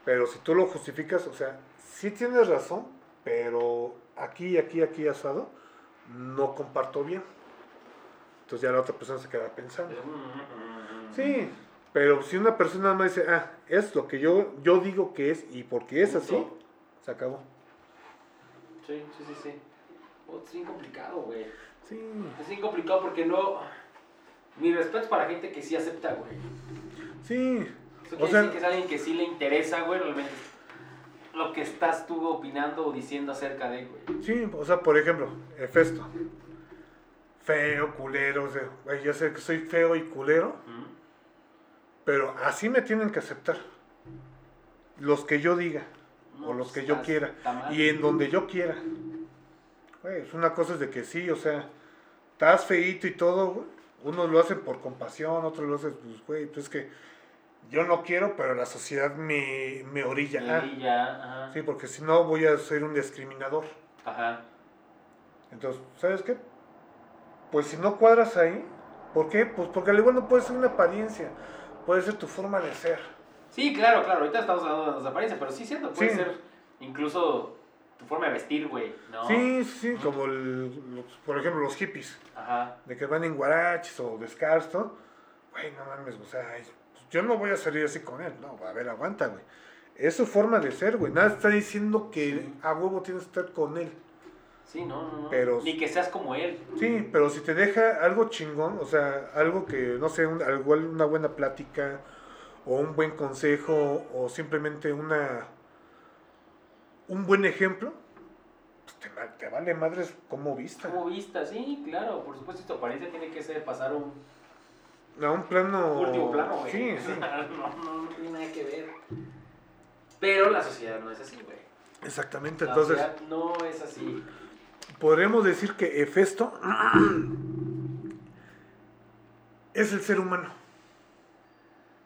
Pero si tú lo justificas, o sea, sí tienes razón, pero aquí, aquí, aquí asado, no comparto bien. Entonces ya la otra persona se queda pensando. Sí, pero si una persona no dice, ah, es lo que yo, yo digo que es y porque es así, se acabó. Sí, sí, sí, sí. Oh, es bien complicado, güey. Sí, Es bien complicado porque no... Mi respeto es para gente que sí acepta, güey. sí. Eso O quiere sea- decir que es alguien que sí le interesa, güey, realmente lo que estás tú opinando o diciendo acerca de, güey. Sí, o sea, por ejemplo, Hefesto. Feo, culero, o sea, güey, ya sé que soy feo y culero, Ujú. Pero así me tienen que aceptar. Los que yo diga, No, o los pues, que yo quiera, y en donde yo quiera. Güey, es una cosa es de que sí, o sea, estás feíto y todo. Unos lo hacen por compasión, otros lo hacen, pues, güey, pues es que yo no quiero, pero la sociedad me, me orilla. a. Y ya, ajá. Sí, porque si no voy a ser un discriminador. Ajá. Entonces, ¿sabes qué? Pues si no cuadras ahí, ¿por qué? Pues porque al igual no puede ser una apariencia, puede ser tu forma de ser. Sí, claro, claro. Ahorita estamos hablando de las apariencias, pero sí, cierto. Puede Sí. ser incluso tu forma de vestir, güey, ¿no? Sí, sí, como el- los- por ejemplo los hippies, Ajá. de que van en guaraches o descalzos, ¿no? Güey, no mames, o sea, pues yo no voy a salir así con él, no, a ver, aguanta, güey. Es su forma de ser, güey. Nada está diciendo que a huevo tienes que estar con él. Sí, no, no, no. Pero- Ni que seas como él. Sí, pero si te deja algo chingón, o sea, algo que, no sé, un- al igual una buena plática, o un buen consejo, o simplemente una un buen ejemplo, pues, te, va- te vale madres cómo vista. Como vista, sí, claro, por supuesto, tu apariencia tiene que ser pasar un A un plano. último plano, güey. Sí, (laughs) sí. no, no, no tiene nada que ver. Pero la sociedad no es así, güey. Exactamente. La Entonces, sociedad no es así. Podremos decir que Hefesto (clears throat) es el ser humano.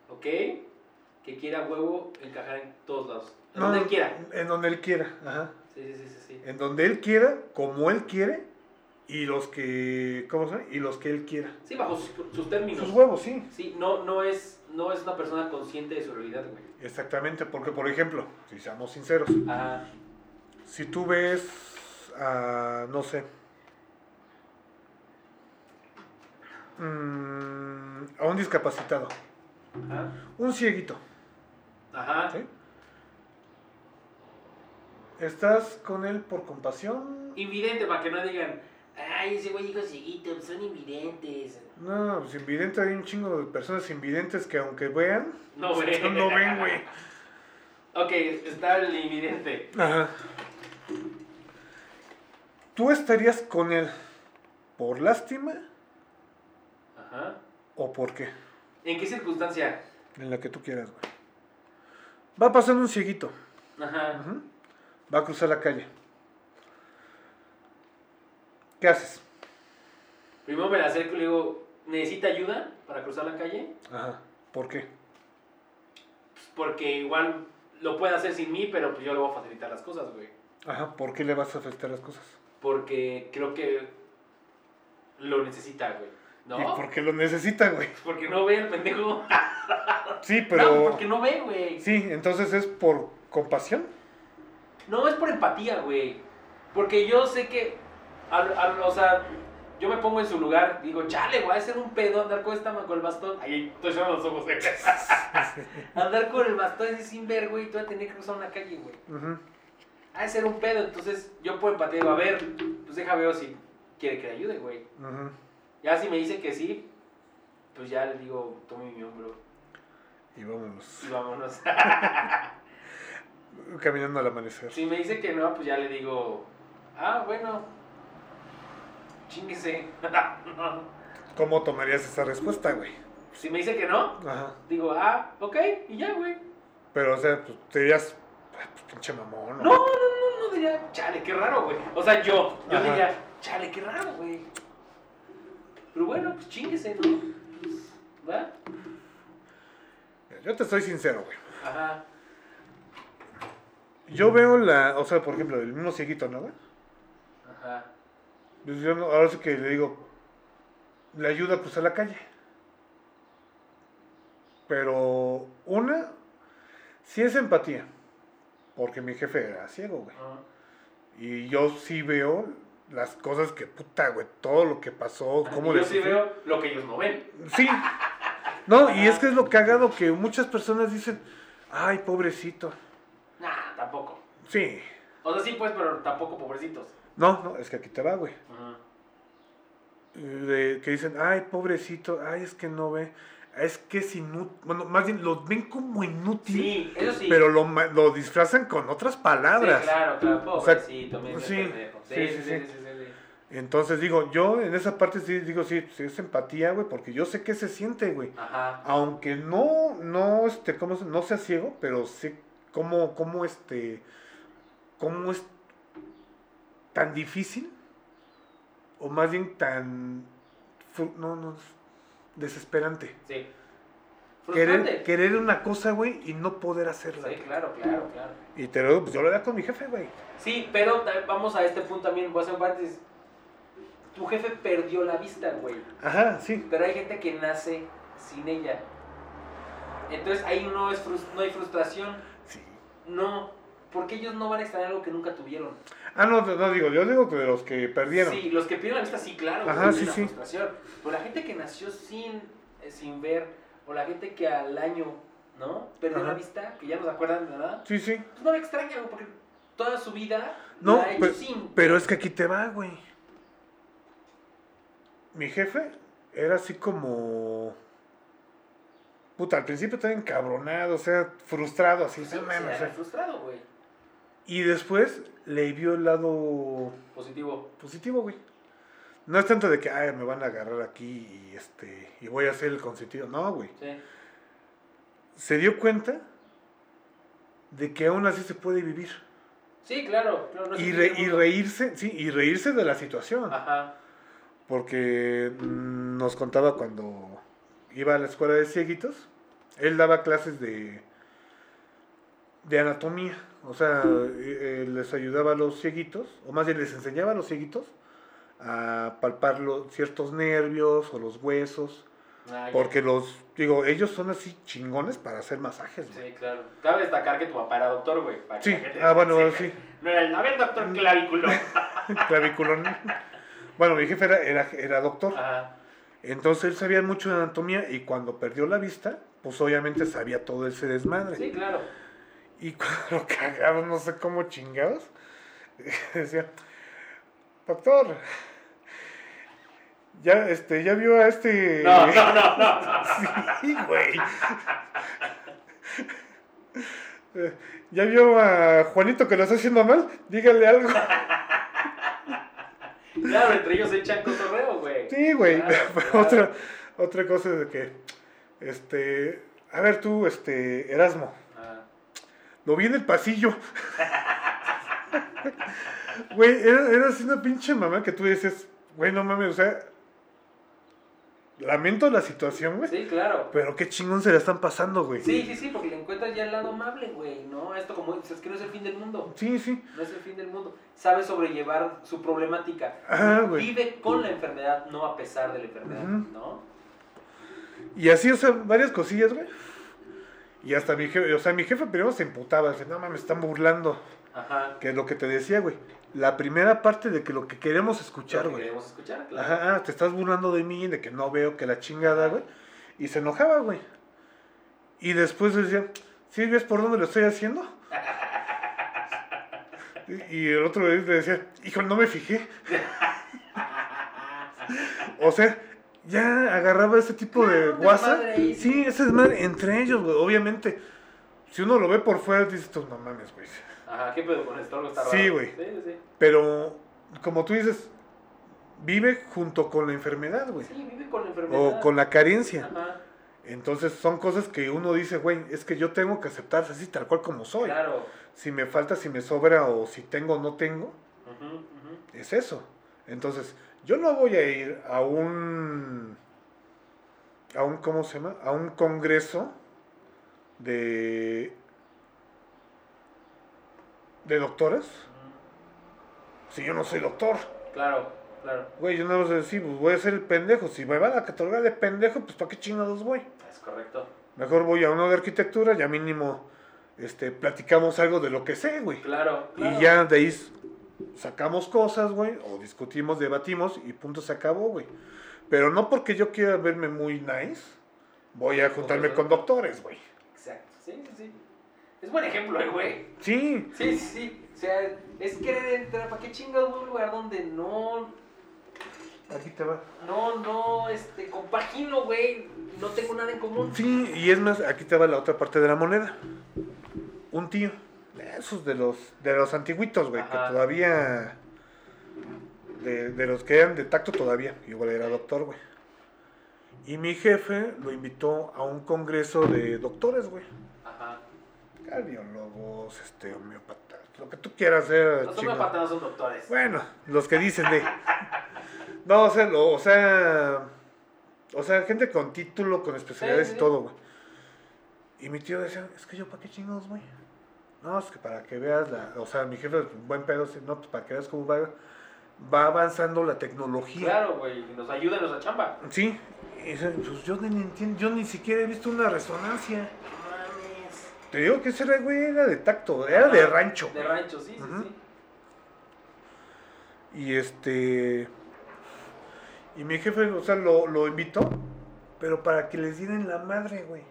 ¿Ok? Que quiera huevo encajar en todos lados. En No, donde él quiera. En donde él quiera. Ajá. Sí, sí, sí, sí. En donde él quiera, como él quiere, y los que. ¿Cómo se llama? Y los que él quiera. Sí, bajo sus, sus términos. Sus huevos, sí. Sí, no, no, es, no es una persona consciente de su realidad, güey. Exactamente, porque por ejemplo, si seamos sinceros, Ajá. si tú ves a, no sé, mm, a un discapacitado, Ajá. un cieguito, Ajá. ¿sí? ¿Estás con él por compasión? Invidente, para que no digan, ay, ese güey dijo cieguito, son invidentes. No, pues invidente hay un chingo de personas invidentes que aunque vean, No ven. no ven, güey. (laughs) Ok, está el invidente. Ajá. ¿Tú estarías con él por lástima Ajá. o por qué? ¿En qué circunstancia? En la que tú quieras, güey. Va pasando un cieguito. Ajá. Ujú. Va a cruzar la calle. ¿Qué haces? Primero me la acerco y le digo, ¿necesita ayuda para cruzar la calle? Ajá. ¿Por qué? Pues porque igual lo puede hacer sin mí, pero pues yo le voy a facilitar las cosas, güey. Ajá. ¿Por qué le vas a afectar las cosas? Porque creo que lo necesita, güey. ¿No? ¿Y por qué lo necesita, güey? (laughs) Porque no ve el pendejo. Sí, (laughs) No, pero... porque no ve, güey. Sí, entonces es por compasión. No, es por empatía, güey. Porque yo sé que, al- al- o sea, yo me pongo en su lugar, digo, chale, güey, a ser un pedo andar con esta con el bastón. Ahí estoy cerrando los ojos, güey. (laughs) andar con el bastón así sin ver, güey, tú vas a tener que cruzar una calle, güey. Ujú. Ha de ser un pedo, entonces yo por empatía digo, a ver, pues deja veo si quiere que le ayude, güey. Ya si me dice que sí, pues ya le digo, tome mi hombro Y vámonos. y vámonos. (laughs) (laughs) Caminando al amanecer. si me dice que no, pues ya le digo, ah, bueno, chinguese. (laughs) ¿Cómo tomarías esa respuesta, güey? si me dice que no, Ajá. digo, ah, ok, y ya, güey. Pero, o sea, pues te dirías, "Ah, pues, pinche mamón, No, no, no, no diría, chale, qué raro, güey. O sea, yo, yo Ajá. diría, chale, qué raro, güey. Pero bueno, pues chinguese, ¿no? Pues, ¿Va? Yo te soy sincero, güey. Ajá. Yo veo la, o sea, por ejemplo, el mismo cieguito, ¿no, güey? Ajá. Pues yo no- ahora sí que le digo, le ayuda a cruzar la calle. Pero una, sí es empatía, porque mi jefe era ciego, güey. Y yo sí veo las cosas que, puta, güey, todo lo que pasó, cómo Y yo sí veo lo que ellos no ven. Sí. No, y es que es lo cagado que muchas personas dicen, ay, pobrecito. Nah, tampoco. Sí. O sea, sí, pues, pero tampoco pobrecitos. No, no, es que aquí te va, güey. Ajá. de- que dicen, ay, pobrecito, ay, es que no ve, es que es inútil, bueno, más bien lo ven como inútil, Sí, eso sí. pero lo, lo disfrazan con otras palabras. Sí, claro, claro, O sea, sí, sí, Sí, sí. Entonces digo, yo en esa parte sí digo, sí, sí es empatía, güey, porque yo sé qué se siente, güey. Ajá. Aunque no, no, este, ¿cómo no sea ciego, pero sé cómo, cómo, este, cómo es tan difícil, o más bien tan, no, no, desesperante. Sí. Querer, querer una cosa, güey, y no poder hacerla. Sí, güey. claro, claro, claro. Y te lo pues yo lo haría con mi jefe, güey. Sí, pero vamos a este punto también, voy a hacer un paréntesis. Tu jefe perdió la vista, güey. Ajá, sí. Pero hay gente que nace sin ella. Entonces ahí no, es no hay frustración. sí. No, porque ellos no van a extrañar algo que nunca tuvieron. Ah, no, no digo, yo digo que de los que perdieron. Sí, los que pierden la vista, sí, claro. Ajá, sí, sí. Pero la gente que nació sin, eh, sin ver, o la gente que al año, ¿no? Perdió Ajá. la vista, que ya no se acuerdan de nada, Sí, sí. pues no le extraña, güey, porque toda su vida No, la ha hecho pero, sin. pero es que aquí te va, güey. Mi jefe era así como. Puta, al principio estaba encabronado, o sea, frustrado, así. Sí, "No mames", sí, o sea. frustrado, güey. Y después le vio el lado Positivo. positivo, güey. No es tanto de que, ay, me van a agarrar aquí y, este, y voy a hacer el consentido. No, güey. Sí. Se dio cuenta de que aún así se puede vivir. Sí, claro. claro, no Y, re- reírse, sí, y reírse de la situación. Ajá. Porque mm, nos contaba cuando iba a la escuela de cieguitos, él daba clases de, de anatomía. O sea, eh, eh, les ayudaba a los cieguitos, o más bien les enseñaba a los cieguitos a palpar los, ciertos nervios o los huesos. Ah, ya. Porque los, digo, ellos son así chingones para hacer masajes, güey. Sí, claro. Cabe destacar que tu papá era doctor, güey. que Sí, ah, bueno, sí, No era el, a ver, doctor clavículo. (laughs) claviculón. Bueno, mi jefe era, era, era doctor. Ajá. Entonces él sabía mucho de anatomía y cuando perdió la vista, pues obviamente sabía todo ese desmadre. Sí, claro. Y (laughs) cuando lo cagaron, no sé cómo chingados, (laughs) decía, doctor, ya, este, ya vio a este... No, no, no, no. no. Sí, güey. ¿Ya vio a Juanito que lo está haciendo mal? Dígale algo. (laughs) Claro, entre ellos se echan cotorreo, güey. Sí, güey. Claro, Pero claro. Otra, otra cosa de que, este, a ver tú, este, Erasmo, lo vi en el pasillo. Güey, era, era así una pinche mamá que tú dices, güey, no mames, o sea, lamento la situación, güey, Sí, claro. pero qué chingón se la están pasando, güey. Sí, sí, sí, porque le encuentras ya el lado amable, güey, ¿no? Esto como dices, es que no es el fin del mundo. Sí, sí. No es el fin del mundo. Sabe sobrellevar su problemática. Ajá, güey. Vive con la enfermedad, no a pesar de la enfermedad. ¿no? Y así, o sea, varias cosillas, güey. Y hasta mi jefe, o sea, mi jefe primero se emputaba, dice, no mames, están burlando. Ajá. Que es lo que te decía, güey. La primera parte de que lo que queremos escuchar, Lo que güey. queremos escuchar, claro. Ajá, ah, te estás burlando de mí, de que no veo que la chingada, güey. Y se enojaba, güey. Y después decía, ¿sí ves por dónde lo estoy haciendo? (laughs) Y el otro le decía, hijo, no me fijé. (laughs) O sea, ya agarraba ese tipo de (laughs) WhatsApp. sí. Ese desmadre entre ellos, güey. Obviamente, si uno lo ve por fuera, dices, tú, no mames, güey. Ajá, ¿qué pedo con esto? Algo está raro. Sí, güey. Sí, sí. Pero, como tú dices, vive junto con la enfermedad, güey. Sí, vive con la enfermedad. O con la carencia. Ajá, Entonces son cosas que uno dice, güey, es que yo tengo que aceptarse así tal cual como soy. claro. Si me falta, si me sobra o si tengo o no tengo, Ujú, ujú. es eso. Entonces, yo no voy a ir a un a un ¿cómo se llama? a un congreso de de doctores si yo no soy doctor. Claro, claro. Güey, yo no voy a decir, pues voy a ser el pendejo. Si me van a catalogar de pendejo, pues ¿para qué chingados voy? Es correcto. Mejor voy a uno de arquitectura, ya mínimo este, platicamos algo de lo que sé, güey. Claro, claro. Y ya de ahí sacamos cosas, güey, o discutimos, debatimos y punto se acabó, güey. Pero no porque yo quiera verme muy nice, voy a juntarme con doctores, güey. Exacto. Sí, sí. Es buen ejemplo, eh, güey. Sí, Sí, sí, sí. O sea, es querer entrar. ¿Para qué chingados voy a un lugar donde no, aquí te va. no, no, este, compagino, güey? No tengo nada en común. Sí, y es más, aquí te va la otra parte de la moneda. Un tío, esos de los, de los antiguitos, güey, que todavía, de, de los que eran de tacto todavía, igual era doctor, güey. Y mi jefe lo invitó a un congreso de doctores, güey. Ajá. Cardiólogos, este, homeópatas, lo que tú quieras hacer. Los chingón. homeópatas no son doctores. Bueno, los que dicen de. (laughs) No, o sea, lo- o sea. O sea, gente con título, con especialidades Sí, y todo, güey. Y mi tío decía, es que yo, ¿para qué chingados, güey? No, es que para que veas la. O sea, mi jefe, buen pedo, no, pues para que veas cómo va, va avanzando la tecnología. Claro, güey. Nos ayuda en nuestra chamba. Sí. Pues yo ni entiendo, yo ni siquiera he visto una resonancia. Mames. Te digo que ese era, güey, era de tacto, era de rancho. De rancho, sí, sí, sí. Y este. Y mi jefe, o sea, lo, lo invitó, pero para que les dieran la madre, güey.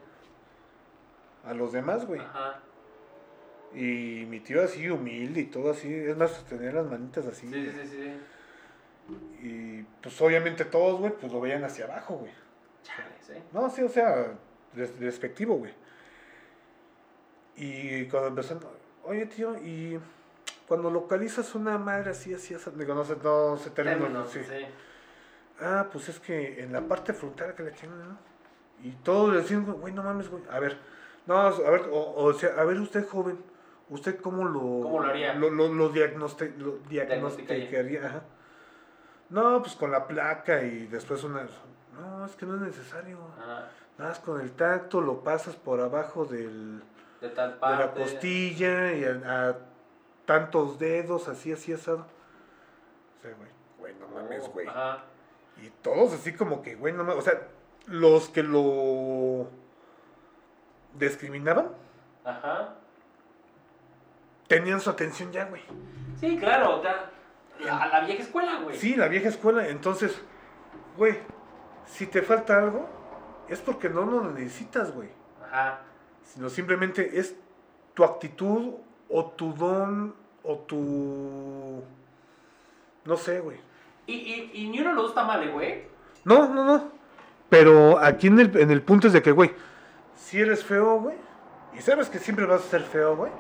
A los demás, güey. Ajá. Y mi tío así, humilde y todo así. Es más, tenía las manitas así. Sí, sí, sí. Y pues obviamente todos, güey, pues lo veían hacia abajo, güey. Chale, sí. No, sí, o sea, des- despectivo, güey. Y cuando empezaron, oye tío, ¿y cuando localizas una madre así, así, así digo, no sé, no sé términos, sí. sí. Ah, pues es que en la parte frontal que le tienen, ¿no? Y todos le decían, güey, no mames, güey. A ver, no, a ver, o, o sea, a ver usted joven, ¿usted cómo lo... ¿Cómo lo haría? Lo, lo, lo diagnosti- lo Diagnosticaría. ajá. No, pues con la placa y después una... No, es que no es necesario. Ajá. Nada más con el tacto lo pasas por abajo del, De tal de parte. la costilla y a, a tantos dedos, así, así, asado. O sea, güey, güey, no mames, güey. Ajá. Y todos así como que, güey, no mames. O sea, los que lo discriminaban Ajá. Tenían su atención ya, güey. Sí, claro, o sea, a la vieja escuela, güey. Sí, la vieja escuela. Entonces, güey, si te falta algo, es porque no lo necesitas, güey. Ajá. Sino simplemente es tu actitud o tu don o tu... No sé, güey. Y, y, y ni uno dos está mal, ¿eh, güey. No, no, no. Pero aquí en el, en el punto es de que, güey, si eres feo, güey, y sabes que siempre vas a ser feo, güey,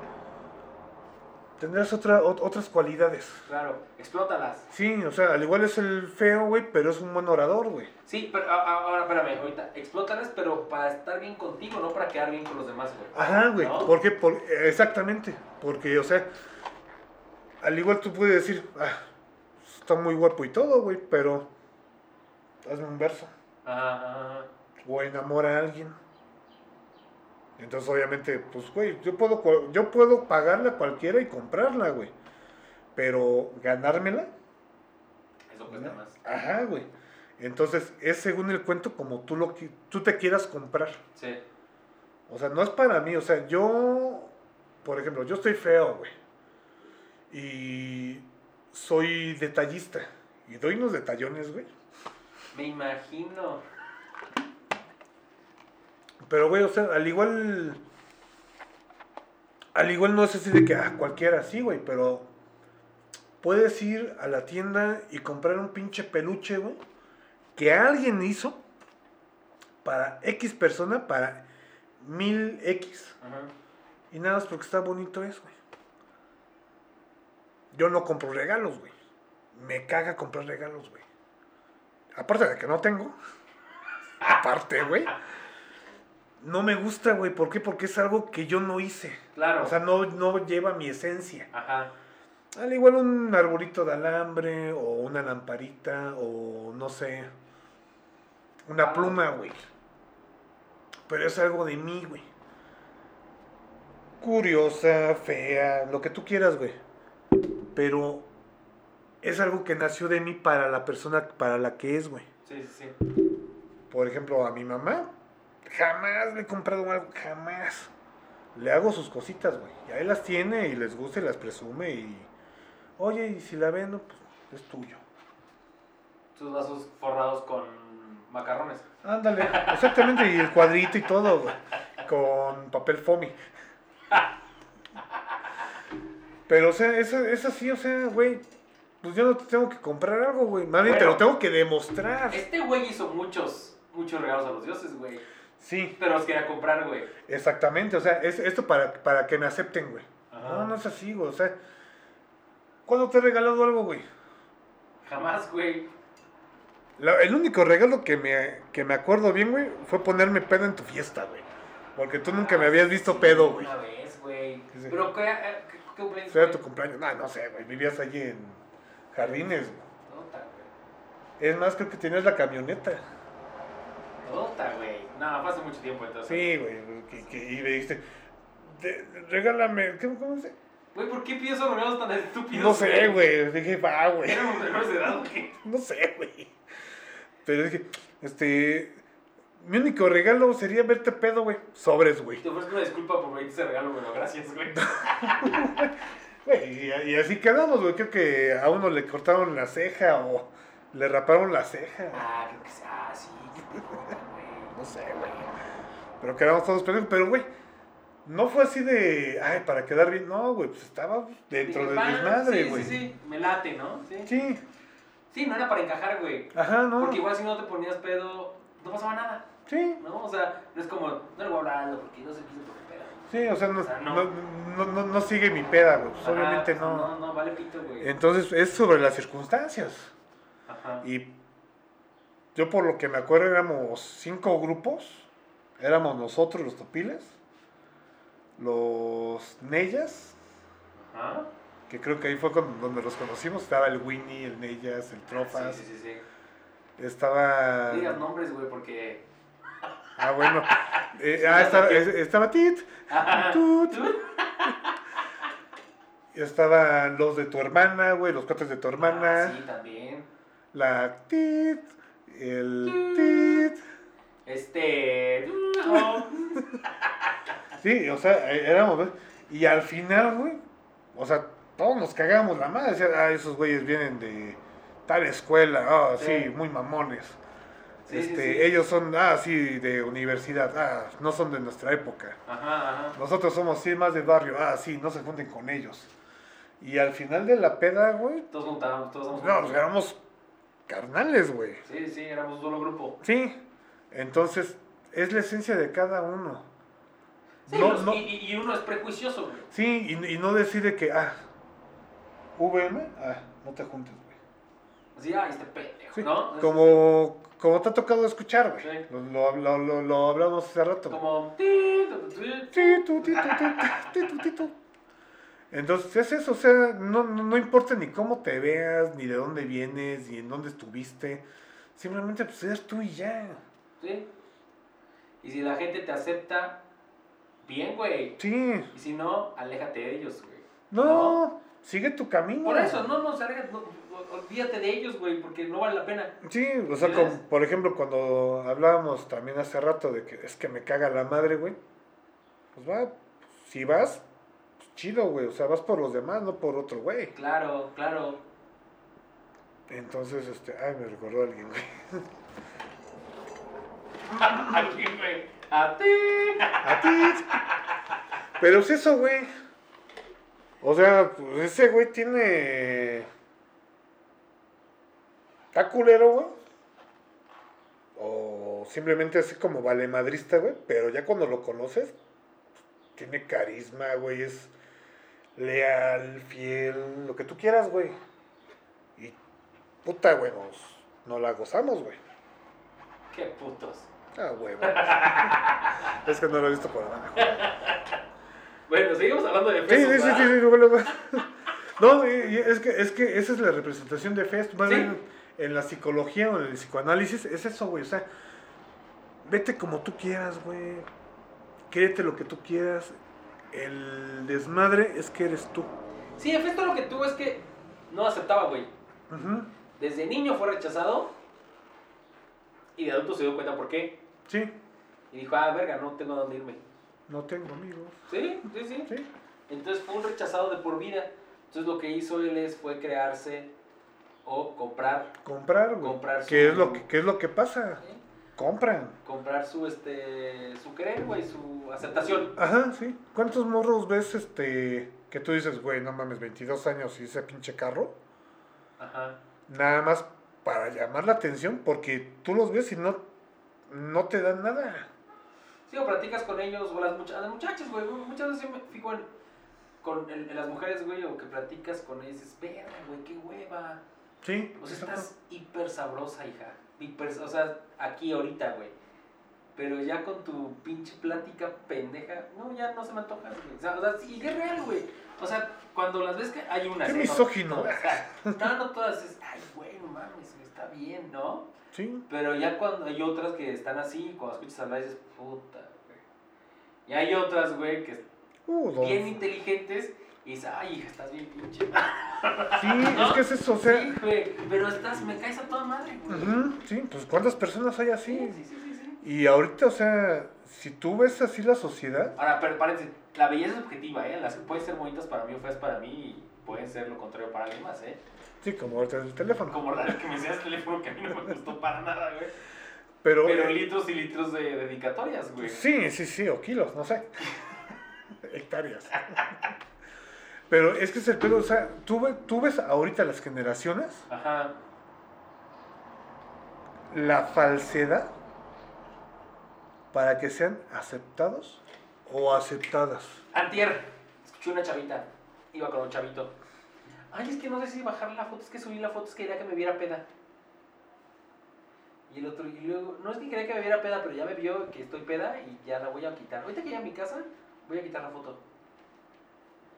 tendrás otra, ot- otras cualidades. Claro, explótalas. Sí, o sea, al igual es el feo, güey, pero es un buen orador, güey. Sí, pero ahora espérame, ahorita, explótalas, pero para estar bien contigo, no para quedar bien con los demás, güey. Ajá, güey. ¿No? ¿Por qué? Por- exactamente. Porque, o sea, al igual tú puedes decir, ah, está muy guapo y todo, güey, pero hazme un verso. Ajá, ajá. o enamora a alguien. Entonces, obviamente, pues, güey, yo puedo, yo puedo pagarla a cualquiera y comprarla, güey. Pero ganármela, Eso cuesta más. ajá, güey. Entonces, es según el cuento como tú, lo, tú te quieras comprar. Sí. O sea, no es para mí. O sea, yo, por ejemplo, yo estoy feo, güey. Y soy detallista. Y doy unos detallones, güey. Me imagino. Pero, güey, o sea, al igual. Al igual no es así de que ah, cualquiera sí, güey, pero. Puedes ir a la tienda y comprar un pinche peluche, güey. Que alguien hizo. Para X persona, para mil X. Ajá. Y nada más porque está bonito es, güey. Yo no compro regalos, güey. Me caga comprar regalos, güey. Aparte de que no tengo. (laughs) Aparte, güey. No me gusta, güey. ¿Por qué? Porque es algo que yo no hice. Claro. O sea, no, no lleva mi esencia. Ajá. Al igual un arbolito de alambre o una lamparita o no sé. Una pluma, güey. Pero es algo de mí, güey. Curiosa, fea, lo que tú quieras, güey. Pero es algo que nació de mí para la persona para la que es, güey. Sí, sí, sí. Por ejemplo, a mi mamá, jamás le he comprado algo, jamás. Le hago sus cositas, güey. Y ahí las tiene y les gusta y las presume y... Oye, y si la vendo, pues es tuyo. Tus vasos forrados con macarrones. Ándale, exactamente, y el cuadrito y todo, güey. Con papel foamy. Pero, o sea, es, es así, o sea, güey. Pues yo no te tengo que comprar algo, güey. Más bien te lo tengo que demostrar. Este güey hizo muchos, muchos regalos a los dioses, güey. Sí, Pero los quería comprar, güey. exactamente. O sea, es esto para, para que me acepten, güey. Ajá. No, no es así, güey. O sea, ¿cuándo te he regalado algo, güey? Jamás, güey. La- el único regalo que me, que me acuerdo bien, güey, fue ponerme pedo en tu fiesta, güey. Porque tú nunca me habías visto Sí, pedo, güey. Una vez, güey. Sí. Pero, ¿qué, eh, qué, qué cumpleaños Fue tu cumpleaños. No, no sé, güey. Vivías allí en Jardines, güey. Tota, güey. Es más, creo que tenías la camioneta. Tota, güey. No, fue hace mucho tiempo entonces. Sí, güey. Que, que- y me dijiste, "De- regálame. ¿Cómo, cómo se? Güey, ¿por qué pides regalos tan estúpidos? No sé, güey. Dije, va, güey. Éramos menores de edad, güey. No sé, güey. Pero dije, este. Mi único regalo sería verte pedo, güey. Sobres, güey. Te ofrezco una disculpa por pedirte ese regalo, pero gracias, güey. (laughs) Güey, y, y así quedamos, güey. Creo que a uno le cortaron la ceja o le raparon la ceja. Ah, creo que sí. Ah, sí. Qué güey. No sé, güey. Pero quedamos todos pendejos. Pero, güey, no fue así de. Ay, para quedar bien. No, güey, pues estaba dentro Dije, del "Va, desmadre, sí, güey. Sí, sí, me late, ¿no? Sí. Sí. Sí, no era para encajar, güey. Ajá, no. Porque igual si no te ponías pedo, no pasaba nada, Sí. ¿no? O sea, no es como, no le voy a hablar porque no se quiso poner pedo. Sí, o sea, no, O sea, no. no, no, no- no sigue mi peda, güey. Pues, obviamente no. No, no, vale pito, güey. Entonces es sobre las circunstancias. Ajá. Y yo por lo que me acuerdo éramos cinco grupos. Éramos nosotros los topiles, los Neyas, Ajá. que creo que ahí fue con- donde los conocimos. Estaba el Winnie, el Neyas, el Trofas. Sí, sí, sí. sí. Estaba... No digas nombres, güey, porque. Ah, bueno. Eh, ah, estaba, es- estaba Tit. Tut. Estaban los de tu hermana, güey, los cuates de tu hermana. Ah, sí, también. La Tit. El Tit. Este. (laughs) Sí, o sea, eh, éramos, ¿ves? Y al final, güey, o sea, todos nos cagamos la madre. Decían, ah, esos güeyes vienen de tal escuela, ah, sí, Sí. muy mamones. Sí, este, sí. Ellos son, ah, sí, de universidad, ah, no son de nuestra época. Ajá, ajá. Nosotros somos, sí, más de barrio, ah, sí, no se junten con ellos. Y al final de la peda, güey, Todos juntábamos, todos somos. no, pues éramos carnales, güey. Sí, sí, éramos un solo grupo. Sí, entonces, es la esencia de cada uno. Sí, No, los- no. Y, uno es prejuicioso, güey. Sí, y, y no decide que, ah, VM, ah, no te juntes, güey. Así, ay, este pendejo, Sí, ¿no? Como, como te ha tocado escuchar, güey. Sí. Lo, lo, lo, hablamos hace rato. Como. ti, Entonces es eso, o sea, no, no, no importa ni cómo te veas, ni de dónde vienes, ni en dónde estuviste. Simplemente pues eres tú y ya. ¿Sí? Y si la gente te acepta, bien, güey. Sí, Y si no, aléjate de ellos, güey. no, sigue tu camino. Por eso, no, no, salgas, no, olvídate de ellos, güey, porque no vale la pena. Sí, o sea, ¿Sí como, por ejemplo, cuando hablábamos también hace rato de que es que me caga la madre, güey. Pues va, si vas, chido, güey. O sea, vas por los demás, no por otro, güey. Claro, claro. Entonces, este, ay, me recordó alguien, güey. (laughs) Aquí, güey. A ti. A ti. Pero es eso, güey. O sea, pues ese güey tiene. Está culero, güey. O simplemente así como vale madrista, güey. Pero ya cuando lo conoces, tiene carisma, güey. Es leal, fiel, lo que tú quieras, güey. Y puta, güey, nos, nos la gozamos, güey. Qué putos. Ah, güey. (laughs) es que no lo he visto por abajo. Bueno, seguimos hablando de Sí, pesos, sí, sí, sí, sí, luego, luego. (laughs) No, es que, es que esa es la representación de Fest. Más Sí. bien en la psicología o en el psicoanálisis, es eso, güey. O sea, vete como tú quieras, güey. Créete lo que tú quieras. El desmadre es que eres tú. Sí, Hefesto lo que tuvo es que no aceptaba, güey. Desde niño fue rechazado y de adulto se dio cuenta por qué. Sí, Y dijo, ah, verga, no tengo a dónde irme. no tengo amigos. Sí, sí, sí. Sí, Entonces fue un rechazado de por vida. Entonces lo que hizo él es, fue crearse o comprar, comprar, güey. Comprar ¿Qué, es lo que, ¿Qué es lo que pasa? Compran. comprar su, este, su querer, güey, su aceptación. Ajá, sí. ¿Cuántos morros ves este que tú dices, güey, no mames, 22 años y ese pinche carro? Ajá. Nada más para llamar la atención porque tú los ves y no, no te dan nada. Sí, o platicas con ellos, o las, mucha- las muchachas, güey. Muchas veces yo me fijo en, con, en, en las mujeres, güey, o que platicas con ellas y dices, verga, güey, qué hueva. Sí. O sea, estás hiper sabrosa, hija. Hiper, o sea, aquí ahorita, güey. Pero ya con tu pinche plática pendeja, no, ya no se me antoja, güey. O sea, o sea, sí, y es real, güey. O sea, cuando las ves que hay unas. Qué. No misógino. todas, no, no todas es, ay, güey, no mames, está bien, ¿no? Sí. Pero ya cuando hay otras que están así, cuando escuchas hablar dices, puta, güey. Y hay otras, güey, que Uh, bien inteligentes y dices, ay, hija, estás bien pinche. Sí, es que es eso, o sea. Sí, güey, pero estás, me caes a toda madre, güey. sí, pues ¿cuántas personas hay Sí, así? sí, sí, sí, sí. Y ahorita, o sea, si tú ves así la sociedad, Ahora, pero paréntesis, la belleza es objetiva, ¿eh? Las que pueden ser bonitas para mí o feas para mí y pueden ser lo contrario para alguien más, ¿eh? sí, como ahorita el teléfono. Como la que me enseñas teléfono que a mí no me gustó para nada, güey. Pero, Pero eh, litros y litros de dedicatorias, güey. Sí, sí, sí, o kilos, no sé. (laughs) Hectáreas. (laughs) Pero es que es el pedo, o sea, tú, tú ves ahorita las generaciones, Ajá. la falsedad para que sean aceptados o aceptadas? Antier, escuché una chavita, iba con un chavito. Ay, es que no sé si bajar la foto, es que subí la foto, es que quería que me viera peda. Y el otro, y luego, no es que quería que me viera peda, pero ya me vio que estoy peda y ya la voy a quitar. Ahorita que llegue a mi casa, voy a quitar la foto.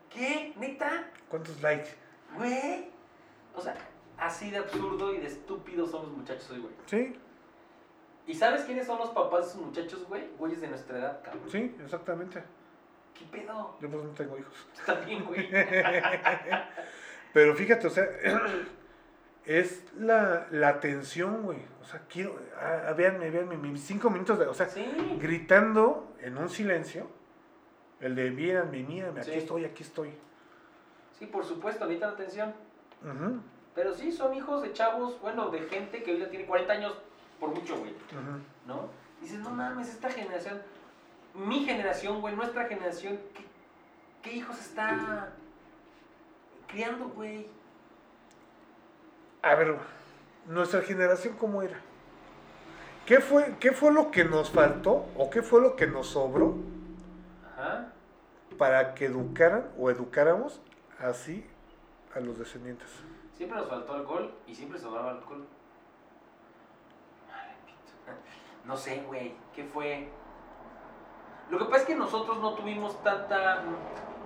¿Qué? ¿Neta? ¿Cuántos likes? Güey. O sea, así de absurdo y de estúpidos son los muchachos hoy, güey. Sí, ¿Y sabes quiénes son los papás de esos muchachos, güey? Güeyes de nuestra edad, cabrón. sí, exactamente. ¿Qué pedo? Yo pues no tengo hijos. (laughs) Tú también, güey. (laughs) Pero fíjate, o sea, (clears throat) es la, la atención, güey. O sea, quiero, ah, véanme, véanme, mis cinco minutos de, o sea, Sí. gritando en un silencio, el de mírenme, mírenme, aquí estoy, aquí estoy. Sí, por supuesto, necesitan atención. Pero sí, son hijos de chavos, bueno, de gente que hoy ya tiene 40 años por mucho, güey. ¿No? Dices, no mames, esta generación, mi generación, güey, nuestra generación, ¿qué, qué hijos está criando, güey? A ver, nuestra generación, ¿cómo era? ¿Qué fue, ¿Qué fue lo que nos faltó o qué fue lo que nos sobró Ajá. para que educaran o educáramos así a los descendientes? Siempre nos faltó alcohol y siempre sobraba alcohol. No sé, güey, ¿qué fue? Lo que pasa es que nosotros no tuvimos tanta.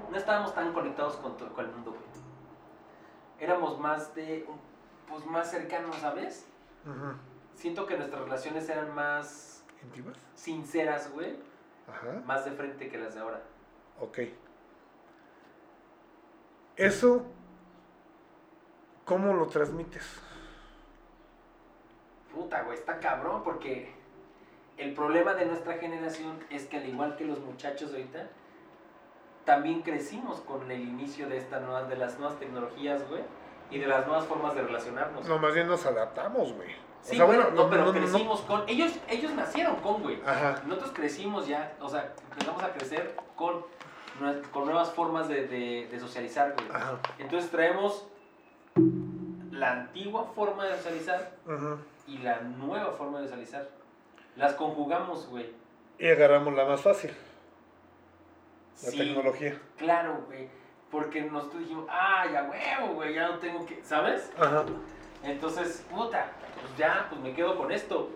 No estábamos tan conectados con, to- con el mundo, güey. Éramos más de. Pues más cercanos, ¿sabes? Ujú. Siento que nuestras relaciones eran más ¿Íntimas? sinceras, güey. Ajá. Más de frente que las de ahora. Ok. Eso, ¿cómo lo transmites? Puta, güey, está cabrón porque el problema de nuestra generación es que al igual que los muchachos de ahorita, también crecimos con el inicio de esta nueva, de las nuevas tecnologías, güey, y de las nuevas formas de relacionarnos. No, más bien nos adaptamos, güey. O sí, sea, bueno, no, pero no, no, no. crecimos con. Ellos, ellos nacieron con, güey. Ajá. Nosotros crecimos ya, o sea, empezamos a crecer con, con nuevas formas de, de- de socializar, güey. Ajá. Entonces traemos la antigua forma de socializar y la nueva forma de socializar. Las conjugamos, güey. Y agarramos la más fácil, la Sí, tecnología. claro, güey. Porque nosotros dijimos, ah, ya huevo, güey, ya no tengo que, ¿sabes? Ajá. Entonces, puta, pues ya, pues me quedo con esto.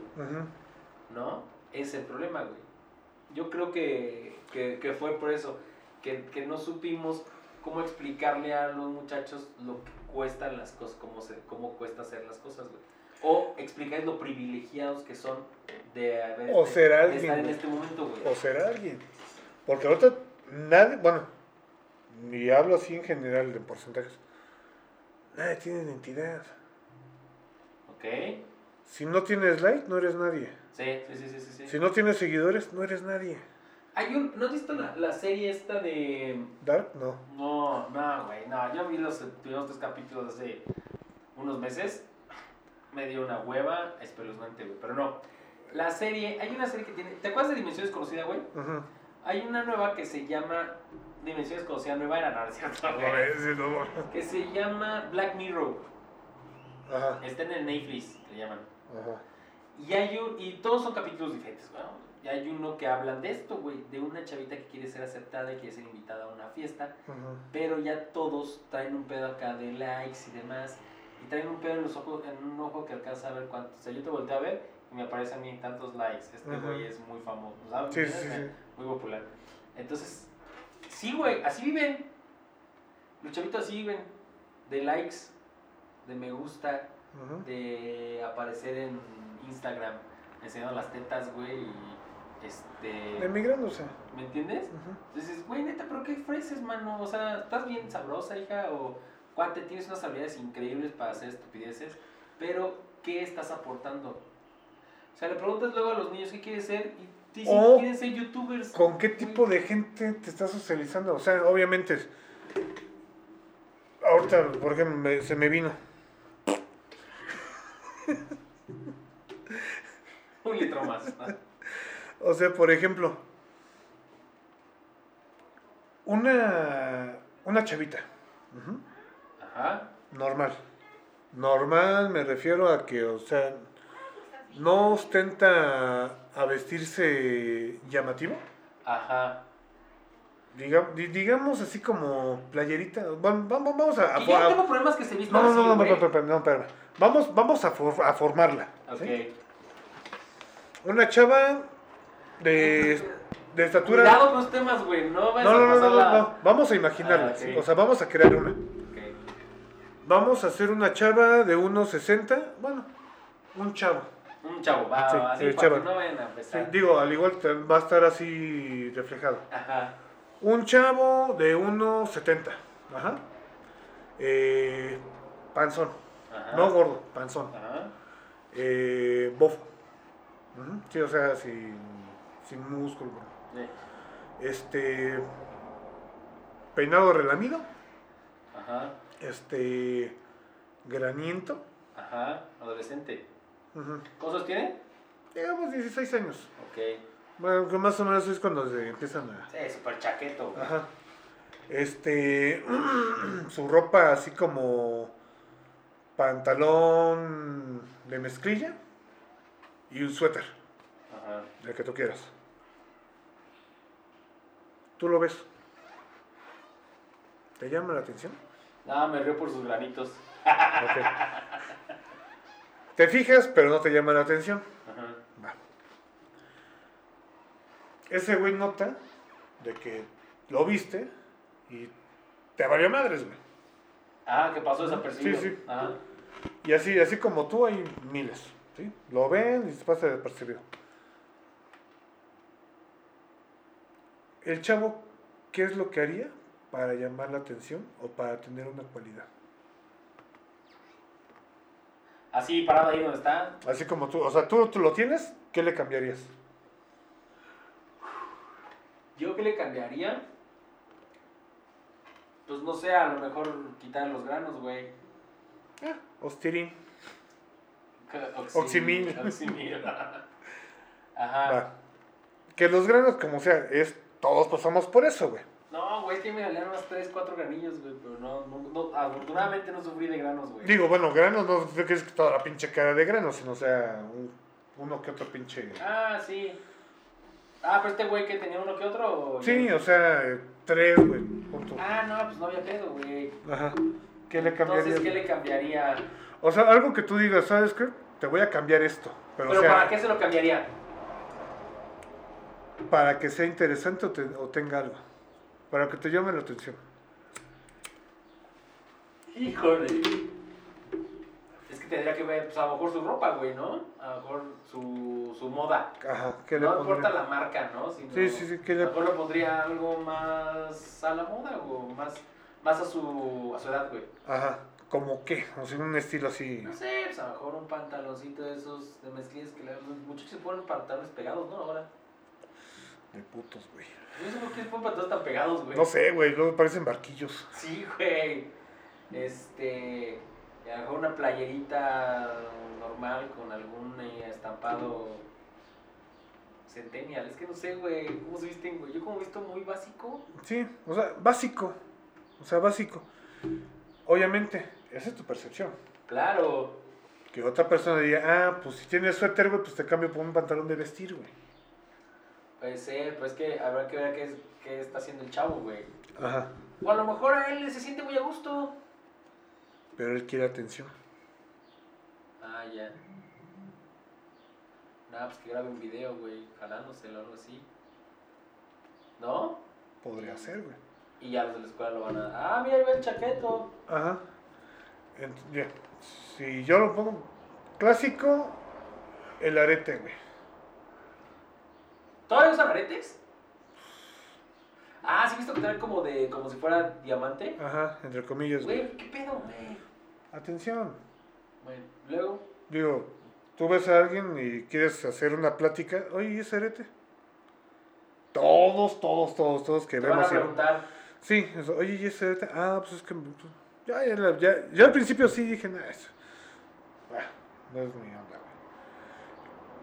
¿no? Es el problema, güey. Yo creo que, que, que fue por eso, que, que no supimos cómo explicarle a los muchachos lo que cuestan las cosas, cómo, se, cómo cuesta hacer las cosas, güey. O explicarles lo privilegiados que son de haber O de- ser de alguien, estar en este momento, güey. O ser alguien. Porque ahorita nadie, bueno, y hablo así en general de porcentajes, nadie tiene identidad. ¿Ok? Si no tienes like, no eres nadie. Sí, sí, sí, sí, sí. Si no tienes seguidores, no eres nadie. Hay un, ¿No has visto la, la serie esta de... Dark, no. No, no, güey, no. Yo vi los primeros tres capítulos hace unos meses. Me dio una hueva espeluznante, güey. Pero no. La serie, hay una serie que tiene... ¿Te acuerdas de Dimensiones Conocida, güey? Hay una nueva que se llama... Dimensiones Conocida Nueva era, no, cierto, no. Que se llama Black Mirror. Ajá, Está en el Netflix, le llaman. ajá. Y hay un, y todos son capítulos diferentes, güey. Y hay uno que hablan de esto, güey, de una chavita que quiere ser aceptada y quiere ser invitada a una fiesta, pero ya todos traen un pedo acá de likes y demás, y traen un pedo en los ojos, en un ojo que alcanza a ver cuánto. O sea, yo te volteo a ver y me aparecen a mí tantos likes. Este güey es muy famoso, ¿sabes? Sí, sí, sí. Muy popular. Entonces, sí, güey, así viven. Los chavitos así viven. De likes, de me gusta, de aparecer en Instagram enseñando las tetas, güey, y este... Emigrándose. ¿Me entiendes? Ujú. Entonces, güey, neta, pero qué ofreces, mano? O sea, estás bien sabrosa, hija, o cuate, tienes unas habilidades increíbles para hacer estupideces, pero ¿qué estás aportando? O sea, le preguntas luego a los niños qué quieres ser y te dicen que quieren ser youtubers. ¿Con qué tipo de gente te estás socializando? O sea, obviamente, ahorita, por ejemplo, me- se me vino. (laughs) Un litro más. ¿no? O sea, por ejemplo, una, una chavita, Ajá. normal. Normal, me refiero a que, o sea, no ostenta a vestirse llamativo, Ajá. Diga- di- digamos así como playerita. Vam- vam- Vamos a. a- yo no tengo problemas que se vistan no, no, así, no, no, espérame, espérame, no, espérame. Vamos, vamos a, for- a formarla. Ok. ¿sí? Una chava de, de estatura. Cuidado con los temas, güey. No No, no, a no, no, no, no. Vamos a imaginarla. Ah, ok. ¿sí? O sea, vamos a crear una. Ok. Vamos a hacer una chava de 1.60. Bueno, un chavo. Un chavo, va, Sí, así sí, para chavo. que no vayan a empezar. digo, al igual va a estar así reflejado. Ajá. Un chavo de 1.70. Ajá. Eh, panzón. Ajá. No gordo, panzón. Ajá. Eh, bofo. Sí, o sea, sin, sin músculo. Sí. Este. Peinado relamido. Ajá. Este. Graniento. Ajá. Adolescente. Ujú. ¿Cuántos tiene? Digamos 16 años. Ok. Bueno, que más o menos es cuando se empiezan a. Sí, súper chaqueto. güey. Ajá. Este. (clears throat) su ropa así como. Pantalón de mezclilla. Y un suéter, Ajá. el que tú quieras. ¿Tú lo ves? ¿Te llama la atención? Nada, me río por sus granitos. Ok. Te fijas, pero no te llama la atención. Ajá. Va. Ese güey nota de que lo viste y te valió madres, güey. Ah, que pasó desapercibido. Sí, sí. Ajá. Y así, así como tú hay miles, ¿sí? Lo ven y se pasa desapercibido. El chavo, ¿qué es lo que haría para llamar la atención o para tener una cualidad? Así, parado ahí donde está. Así como tú, o sea, tú, tú lo tienes, ¿qué le cambiarías? ¿Yo qué le cambiaría? Pues no sé, a lo mejor quitar los granos, güey. Ah, Ostirín. Oxi- Oximil. Oximil. (laughs) Ajá. Va. Que los granos, como sea, es todos pasamos por eso, güey. No, güey, es que me salieron unos 3, 4 granillos, güey. Pero no, no, no, afortunadamente no sufrí de granos, güey. Digo, bueno, granos no creo que es toda la pinche cara de granos, sino o sea, un- uno que otro pinche. Ah, sí. Ah, pero este güey que tenía uno que otro. ¿o Sí, o sea, tres, güey. Ah, no, pues no había pedo, güey. Ajá. ¿Qué le cambiarías? Entonces, ¿qué le cambiaría? O sea, algo que tú digas, ¿sabes qué? Te voy a cambiar esto. Pero, Pero o sea, ¿para qué se lo cambiaría? para que sea interesante o, te- o tenga algo. Para que te llame la atención. Híjole. Que tendría que ver, pues a lo mejor su ropa, güey, ¿no? A lo mejor su, su moda. Ajá. ¿Qué le No importa la marca, ¿no? Sino, Sí, sí, sí, ¿qué A lo mejor le pondría algo más a la moda o más, más a, su, a su edad, güey. Ajá. ¿Como qué? O sea, un estilo así. No sé, pues a lo mejor un pantaloncito de esos de mezclillas que le, los muchachos se ponen pantalones pegados, ¿no? Ahora. De putos, güey. No sé por qué se ponen pantalones tan pegados, güey. No sé, güey. Luego parecen barquillos. Sí, güey. Este. Y a lo mejor una playerita normal con algún eh, estampado centennial. Es que no sé, güey. ¿Cómo se visten, güey? Yo como visto muy básico. Sí, o sea, básico. O sea, básico. Obviamente, esa es tu percepción. Claro. Que otra persona diga, ah, pues si tienes suéter, güey, pues te cambio por un pantalón de vestir, güey. Puede ser, pero es que habrá que ver qué, es- qué está haciendo el chavo, güey. Ajá. O a lo mejor a él se siente muy a gusto. Pero él quiere atención. Ah, ya. Nada, pues que grabe un video, güey, jalándoselo o algo así. ¿No? Podría ser, güey. Y ya los de la escuela lo van a. Ah, mira, ahí va el chaqueto. Ajá. Ent- ya. Si yo lo pongo clásico, el arete, güey. ¿Todavía usan aretes? Ah, sí, he visto que traen como de. como si fuera diamante. Ajá, entre comillas, güey. ¿qué pedo, güey? Atención. Bueno, luego. Digo, tú ves a alguien y quieres hacer una plática, oye, ¿y ese arete? Todos, todos, todos, todos que Te van a vemos. y- preguntar. Sí, eso, oye, ¿y ese arete? Ah, pues es que. Ya, ya, ya, ya al principio sí dije, nada, eso. ah, no es mi onda, güey.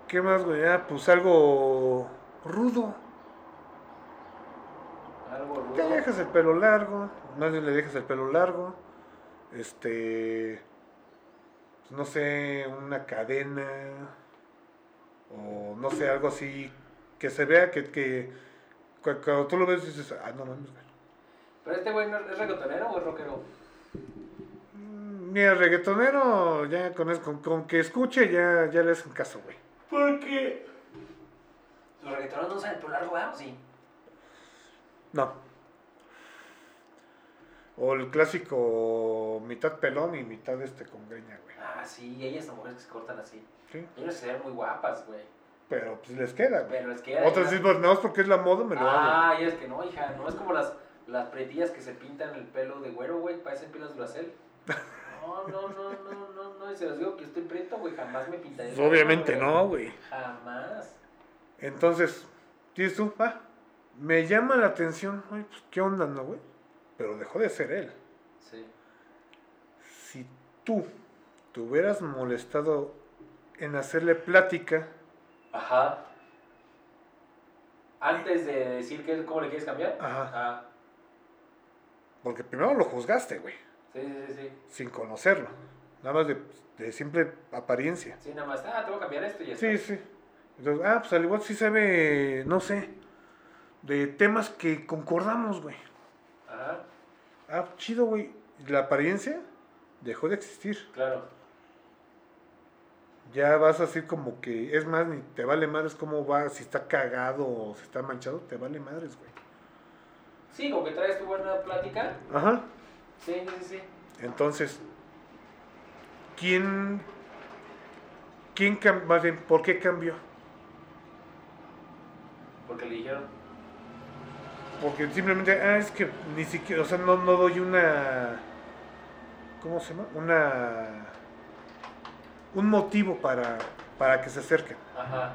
¿Qué más, güey? Ah, pues algo rudo. Te dejas el pelo largo, bien le dejas el pelo largo. Este. pues, no sé, una cadena. O no sé, algo así. Que se vea que, que cu- cuando tú lo ves dices, ah, no mames, güey. Pero este güey, ¿no ¿es reggaetonero o es rockero? Mm, Mira, reggaetonero, ya con, con, con que escuche, ya, ya le hacen caso, güey. ¿Por qué? Los reggaetoneros no usan el pelo largo. ¿O sí? No. O el clásico mitad pelón y mitad este con greña, güey. Ah, sí, hay estas mujeres que se cortan así. Sí. Ellos se ven muy guapas, güey. Pero pues les queda, güey. Pero es que... Otras dicen, pues no, es porque es la moda, me lo. Ah, y es que no, hija, no es como las, las pretillas que se pintan el pelo de güero, güey, parecen pilas Duracell. (laughs) No, no, no, no, no, no, y se los digo que estoy preto, güey, jamás me pintaré. Pues, obviamente no, güey. Jamás. Entonces, dices tú, ah, me llama la atención, ay, pues qué onda, ¿no, güey? Pero dejó de ser él. Sí. Si tú te hubieras molestado en hacerle plática, Ajá. Antes de decir que, cómo le quieres cambiar. Ajá. Ah, porque primero lo juzgaste, güey, sí, sí, sí, sí. sin conocerlo, nada más de, de simple apariencia. Sí, nada más, ah, te voy a cambiar esto y ya Sí, está. sí. Entonces, ah, pues al igual sí sabe, no sé, de temas que concordamos, güey. Ajá, Ah, chido, güey. La apariencia dejó de existir. claro. Ya vas así como que, es más, ni te vale madres cómo va, si está cagado o si está manchado, te vale madres, güey. Sí, como que traes tu buena plática. Ajá. Sí, sí, sí. Entonces, ¿quién, quién más bien, por qué cambió? Porque le dijeron. Porque simplemente, ah, es que ni siquiera, o sea, no, no doy una, ¿cómo se llama? Una, un motivo para, para que se acerquen. Ajá.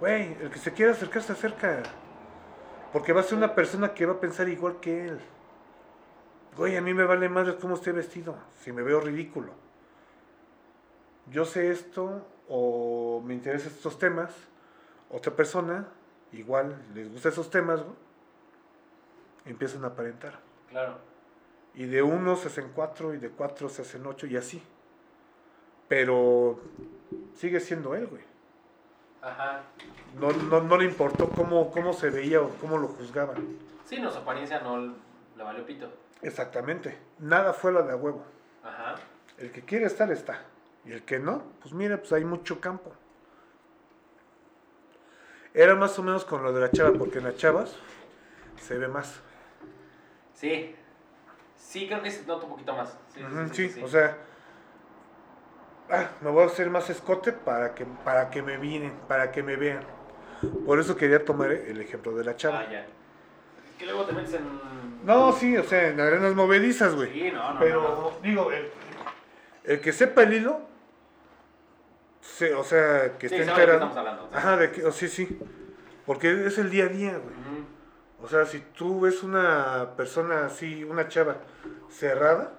Güey, el que se quiera acercar se acerca. Porque va a ser una persona que va a pensar igual que él. Güey, a mí me vale madre cómo esté vestido, si me veo ridículo. Yo sé esto o me interesan estos temas. Otra persona, igual, les gustan esos temas, güey. Empiezan a aparentar. Claro. Y de uno se hacen cuatro y de cuatro se hacen ocho y así. Pero sigue siendo él, güey. Ajá. No, no, no le importó cómo, cómo se veía o cómo lo juzgaban. Sí, no, su apariencia no le valió pito. Exactamente. Nada fue la de a huevo. Ajá. El que quiere estar, está. Y el que no, pues mira, pues hay mucho campo. Era más o menos con lo de la chava, porque en las chavas se ve más. Sí. Sí, creo que se nota un poquito más. Sí, sí, Ujú, sí, sí, sí. o sea, ah, me voy a hacer más escote para que, para que me vienen, para que me vean. Por eso quería tomar el ejemplo de la chava. Ah, ya. Que luego te metes en. No, sí, o sea, en arenas movedizas, güey. Sí, no, no. Pero, no. digo, el, el que sepa el hilo, se- o sea, que Sí, esté enterado. estamos hablando. Ajá, de que, oh, sí, sí. Porque es el día a día, güey. Ujú. O sea, si tú ves una persona así, una chava cerrada,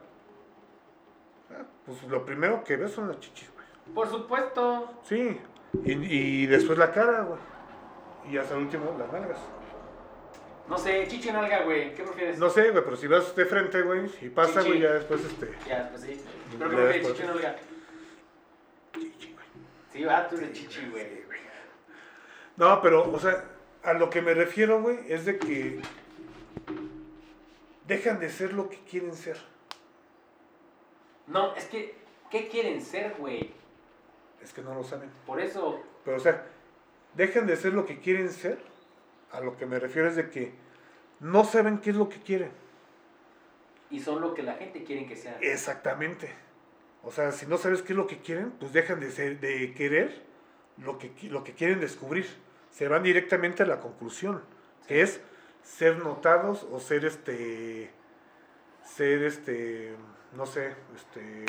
ah, pues lo primero que ves son las chichis, güey. Por supuesto. Sí. Y, y después la cara, güey. Y hasta el último, las nalgas. No sé, chichi nalga, güey. ¿Qué prefieres? No sé, güey, pero si vas de frente, güey, y pasa, güey, ya después, este... Ya, pues sí. ¿Pero qué prefieres, después. chichi nalga? Chichi, güey. Sí, va, tú eres chichi, güey. No, pero, o sea, a lo que me refiero, güey, es de que dejan de ser lo que quieren ser. No, es que, ¿qué quieren ser, güey? Es que no lo saben. Por eso, Pero, o sea, dejan de ser lo que quieren ser. A lo que me refiero es de que no saben qué es lo que quieren. y son lo que la gente quiere que sean. Exactamente. O sea, si no sabes qué es lo que quieren, pues dejan de, ser, de querer lo que, lo que quieren descubrir. Se van directamente a la conclusión, que es ser notados o ser este, ser este, no sé, este,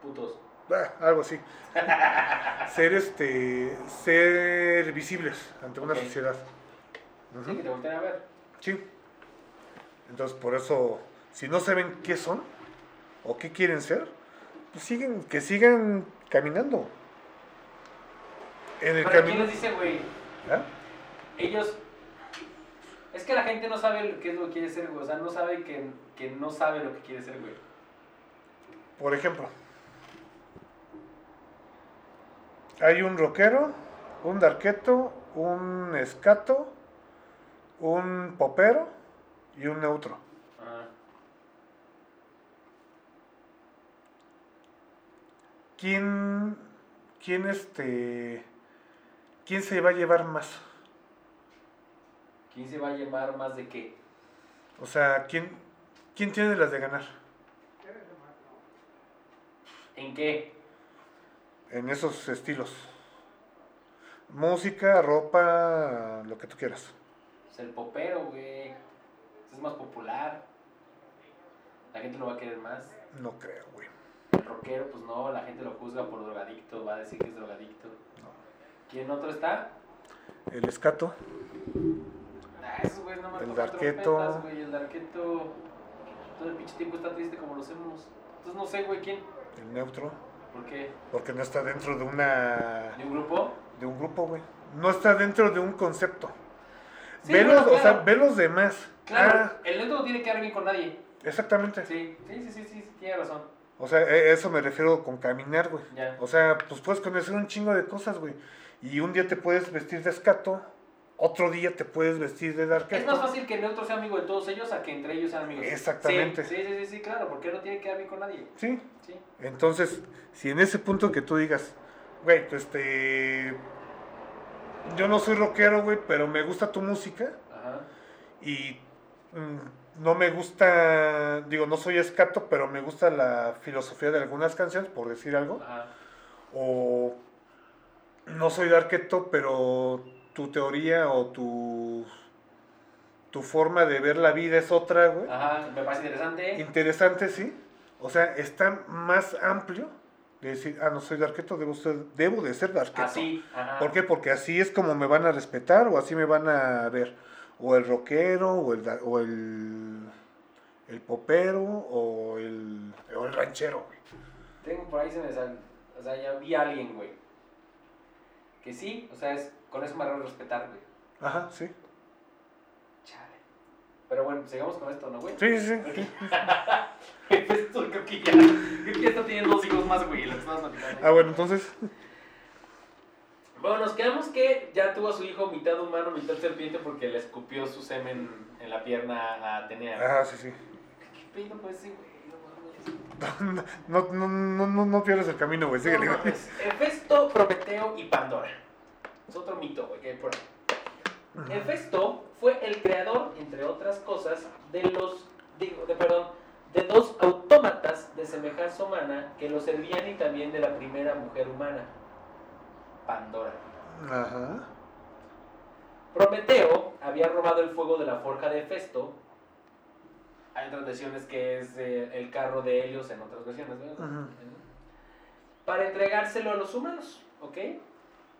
Putos. ah, algo así. (laughs) ser este, ser visibles ante una sociedad. Sí, que te volteen a ver. Sí. Entonces, por eso, si no saben qué son o qué quieren ser, pues siguen, que sigan caminando. En el Pero ¿quién les dice, güey? ¿Ah? Ellos. Es que la gente no sabe qué es lo que quiere ser, güey. O sea, no sabe que, que no sabe lo que quiere ser, güey. Por ejemplo, hay un rockero, un darqueto, un escato un popero y un neutro. ¿Quién, quién este, quién se va a llevar más? ¿Quién se va a llevar más de qué? O sea, ¿quién, quién tiene las de ganar ¿En qué? en esos estilos? Música, ropa, lo que tú quieras. Pues el popero, güey. Es más popular. La gente lo va a querer más. No creo, güey. El rockero, pues no, la gente lo juzga por drogadicto, va a decir que es drogadicto. ¿Quién otro está? El escato, Ah, esos güeyes no El güey. El darqueto todo el pinche tiempo está triste como lo hacemos. Entonces no sé, güey, ¿quién? el neutro, ¿Por qué? porque no está dentro de una ¿De un grupo? de un grupo, güey. No está dentro de un concepto. Sí, ve, los, o sea, ve los demás. Claro, Ah, el neutro no tiene que quedar bien con nadie. exactamente. Sí, sí, sí, sí, sí, tiene razón. O sea, e- eso me refiero con caminar, güey. Ya. O sea, pues puedes conocer un chingo de cosas, güey. Y un día te puedes vestir de escato, otro día te puedes vestir de Es más fácil que el neutro sea amigo de todos ellos a que entre ellos sean amigos. Exactamente. Sí, sí, sí, sí, claro, porque no tiene que quedar bien con nadie. Sí. Sí. Entonces, si en ese punto que tú digas, güey, pues este. Yo no soy rockero, güey, pero me gusta tu música Ajá. y mm, no me gusta, digo, no soy escato, pero me gusta la filosofía de algunas canciones, por decir algo. Ajá. O no soy darketo, pero tu teoría o tu, tu forma de ver la vida es otra, güey. Ajá, me parece interesante. Interesante, sí. O sea, está más amplio de decir, ah, no soy darketo, debo, ser, debo de ser darketo. Así, ajá. ¿Por qué? Porque así es como me van a respetar o así me van a ver. O el rockero, o el, o el, el popero, o el, o el ranchero, güey. Tengo por ahí se me sale. O sea, ya vi a alguien, güey. Que sí, o sea, es, con eso me hago respetar, güey. Ajá, sí. Chale. Pero bueno, sigamos con esto, ¿no, güey? Sí, sí, sí. (laughs) Esto creo que ya. Creo que ya está teniendo dos hijos más, güey, lo que estabas platicando. Ah, bueno, entonces. Bueno, nos quedamos que ya tuvo a su hijo mitad humano, mitad serpiente porque le escupió su semen en la pierna a Atenea. Ah, sí, sí. ¿Qué pedo con ese, güey? (laughs) No. No, no, no, no, pierdas el camino, güey. Síguele, No. Hefesto, Prometeo y Pandora. Es otro mito, güey, que hay por ahí. Hefesto fue el creador, entre otras cosas, de los, digo, de, perdón, de dos autómatas de semejanza humana que lo servían y también de la primera mujer humana, Pandora. Ajá. Prometeo había robado el fuego de la forja de Hefesto. Hay otras versiones que es eh, el carro de Helios en otras versiones, ¿verdad? Ujú. Para entregárselo a los humanos, ¿ok?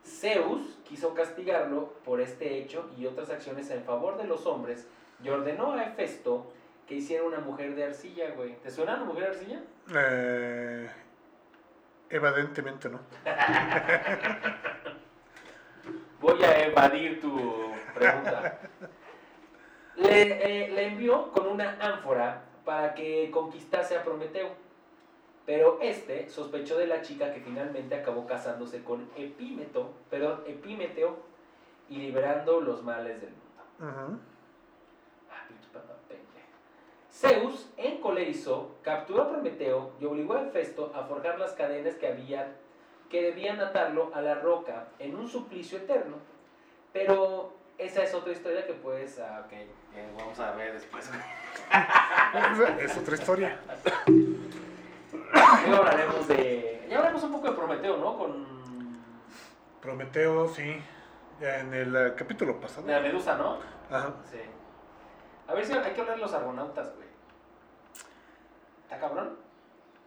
Zeus quiso castigarlo por este hecho y otras acciones en favor de los hombres y ordenó a Hefesto que hiciera una mujer de arcilla, güey. ¿Te suena una mujer de arcilla? Eh, evidentemente no. (laughs) Voy a evadir tu pregunta. Le, eh, le envió con una ánfora para que conquistase a Prometeo. Pero este sospechó de la chica que finalmente acabó casándose con Epímeto, perdón, Epímeteo y liberando los males del mundo. Ah, pinche papá pendejo. Zeus encolerizó, capturó a Prometeo y obligó a Hefesto a forjar las cadenas que habían que debían atarlo a la roca en un suplicio eterno. Pero esa es otra historia que pues, ah, ok, eh, vamos a ver después. (laughs) Es otra historia. Luego hablaremos de, ya hablaremos un poco de Prometeo, ¿no? Con Prometeo, sí. Ya en el eh, capítulo pasado. de la Medusa, ¿no? Ajá. Sí. A ver si hay que hablar de los argonautas, güey. ¿Está cabrón?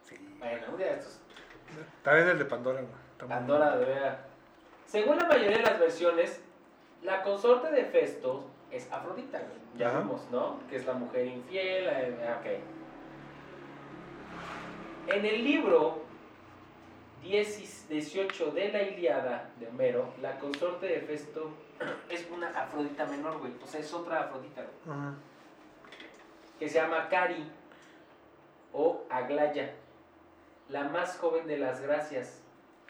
Sí. Bueno, un día de estos. También el de Pandora, güey. También. Pandora de Vea. Según la mayoría de las versiones, la consorte de Festo es Afrodita, güey. Ya Ajá. vimos, ¿no? Que es la mujer infiel. eh, ok. En el libro 10 18 de la Iliada de Homero, la consorte de Festo (clears throat) es una Afrodita menor, güey. O sea, es otra Afrodita, güey. Que se llama Cari o Aglaya. La más joven de las gracias.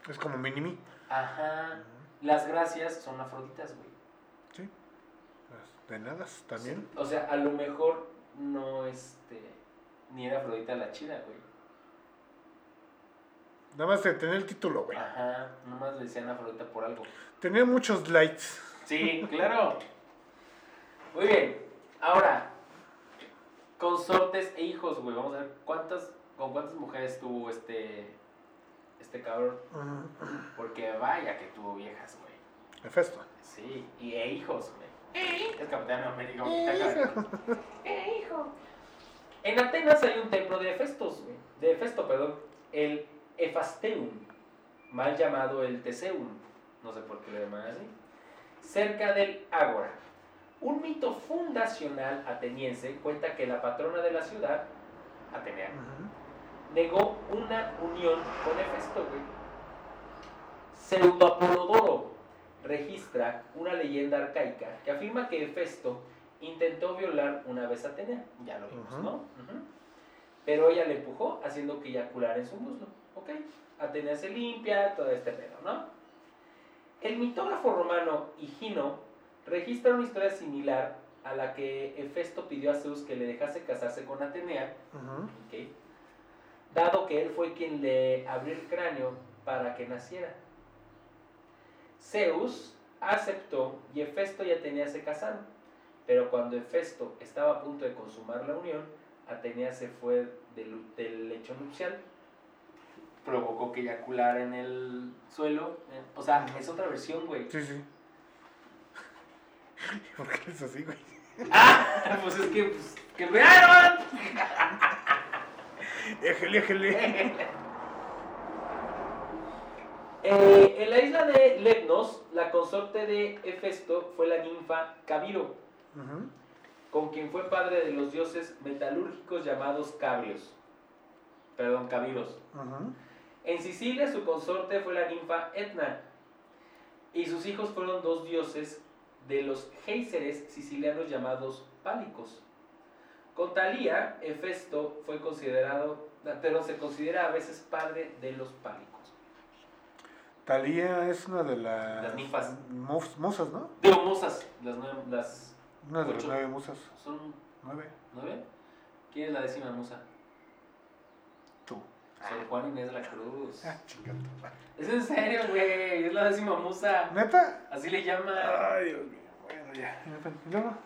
Es como Minimi. Ajá. Las gracias son afroditas, güey. Sí. De nada, también. O sea, a lo mejor no este ni era Afrodita la china, güey. Nada más de tener el título, güey. Ajá, nomás le decían Afrodita por algo. Tenía muchos likes. Sí, claro. Muy bien. Ahora, consortes e hijos, güey. Vamos a ver cuántas, con cuántas mujeres tuvo este, este cabrón. Porque vaya que tuvo viejas, güey. Hefesto. Sí, y e hijos, güey. Es capitán América. Eh, eh, hijo. En Atenas hay un templo de Hefestos, güey. De Hefesto, perdón. El Efasteum, mal llamado el Teseum. No sé por qué lo llaman así. Cerca del Ágora. Un mito fundacional ateniense cuenta que la patrona de la ciudad, Atenea, negó una unión con Hefesto. Pseudo Apolodoro registra una leyenda arcaica que afirma que Hefesto intentó violar una vez a Atenea, ya lo vimos. ¿no? Pero ella le empujó haciendo que eyaculara en su muslo, ¿ok? Atenea se limpia, todo este pedo, ¿no? El mitógrafo romano Higino registra una historia similar a la que Hefesto pidió a Zeus que le dejase casarse con Atenea, dado que él fue quien le abrió el cráneo para que naciera. Zeus aceptó y Hefesto y Atenea se casaron, pero cuando Hefesto estaba a punto de consumar la unión, Atenea se fue del, del lecho nupcial, provocó que eyaculara en el suelo, eh, o sea, es otra versión, güey. Sí, sí. ¿Por qué es así, güey? ¡Ah! Pues es que, pues, que vearon. Éjele, éjele. Eh, en la isla de Lemnos, la consorte de Hefesto fue la ninfa Cabiro, con quien fue padre de los dioses metalúrgicos llamados Cabrios. Perdón, Cabiros. En Sicilia su consorte fue la ninfa Etna, y sus hijos fueron dos dioses de los géiseres sicilianos llamados Pálicos. Con Talía, Hefesto fue considerado, pero se considera a veces padre de los Pálicos. Talía es una de las... Las ninfas. mus- musas, ¿no? Digo, musas, las, nueve- las Una de las Ocho. nueve musas. son Nueve. nueve. ¿Quién es la décima musa? Tú. San Juan Inés de la Cruz. Ah. Es en serio, güey, es la décima musa. ¿Neta? Así le llaman. Ay, Dios mío. Bueno, ya.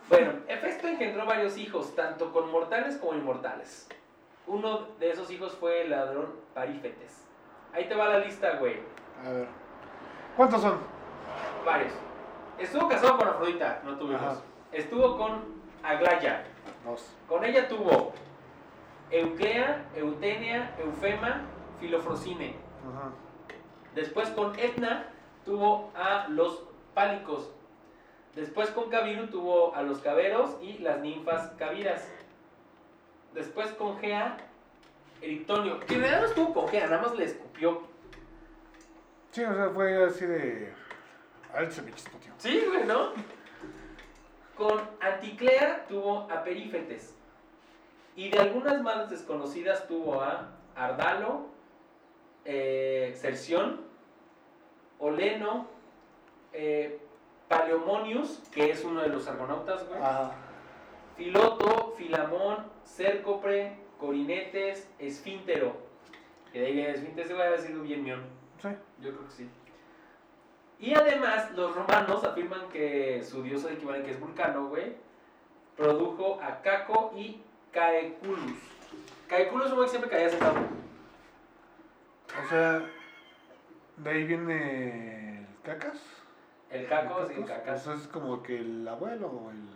Bueno, Hefesto engendró varios hijos, tanto con mortales como inmortales. Uno de esos hijos fue el ladrón Parífetes. Ahí te va la lista, güey. A ver. ¿Cuántos son? Varios. Estuvo casado con Afrodita, no hijos. Estuvo con Aglaya. Dos. Con ella tuvo Euclea, Eutenia, Eufema, Filofrosine. Ajá. Después con Etna tuvo a los Pálicos. Después con Cabiru tuvo a los Caberos y las ninfas Cabiras. Después con Gea, Erictonio. Que en realidad no estuvo con Gea, nada más le escupió. Sí, o sea, fue así de. Alce, mi tío. Sí, güey, ¿no? Con Anticlea tuvo a Perífetes. Y de algunas manos desconocidas tuvo a Ardalo, eh, Cerción, Oleno, eh, Paleomonius, que es uno de los argonautas, güey. Filoto, Filamón, Cércopre, Corinetes, Esfíntero. Que de ahí viene Esfíntero, ese güey ha sido bien mión. Sí. Yo creo que sí. Y además, los romanos afirman que su diosa equivalente, que es Vulcano, güey, produjo a Caco y Caeculus. Caeculus es un güey que siempre caía sentado. O sea, de ahí viene el cacas. El Caco, sí, el Cacas. Eso es como que el abuelo o el,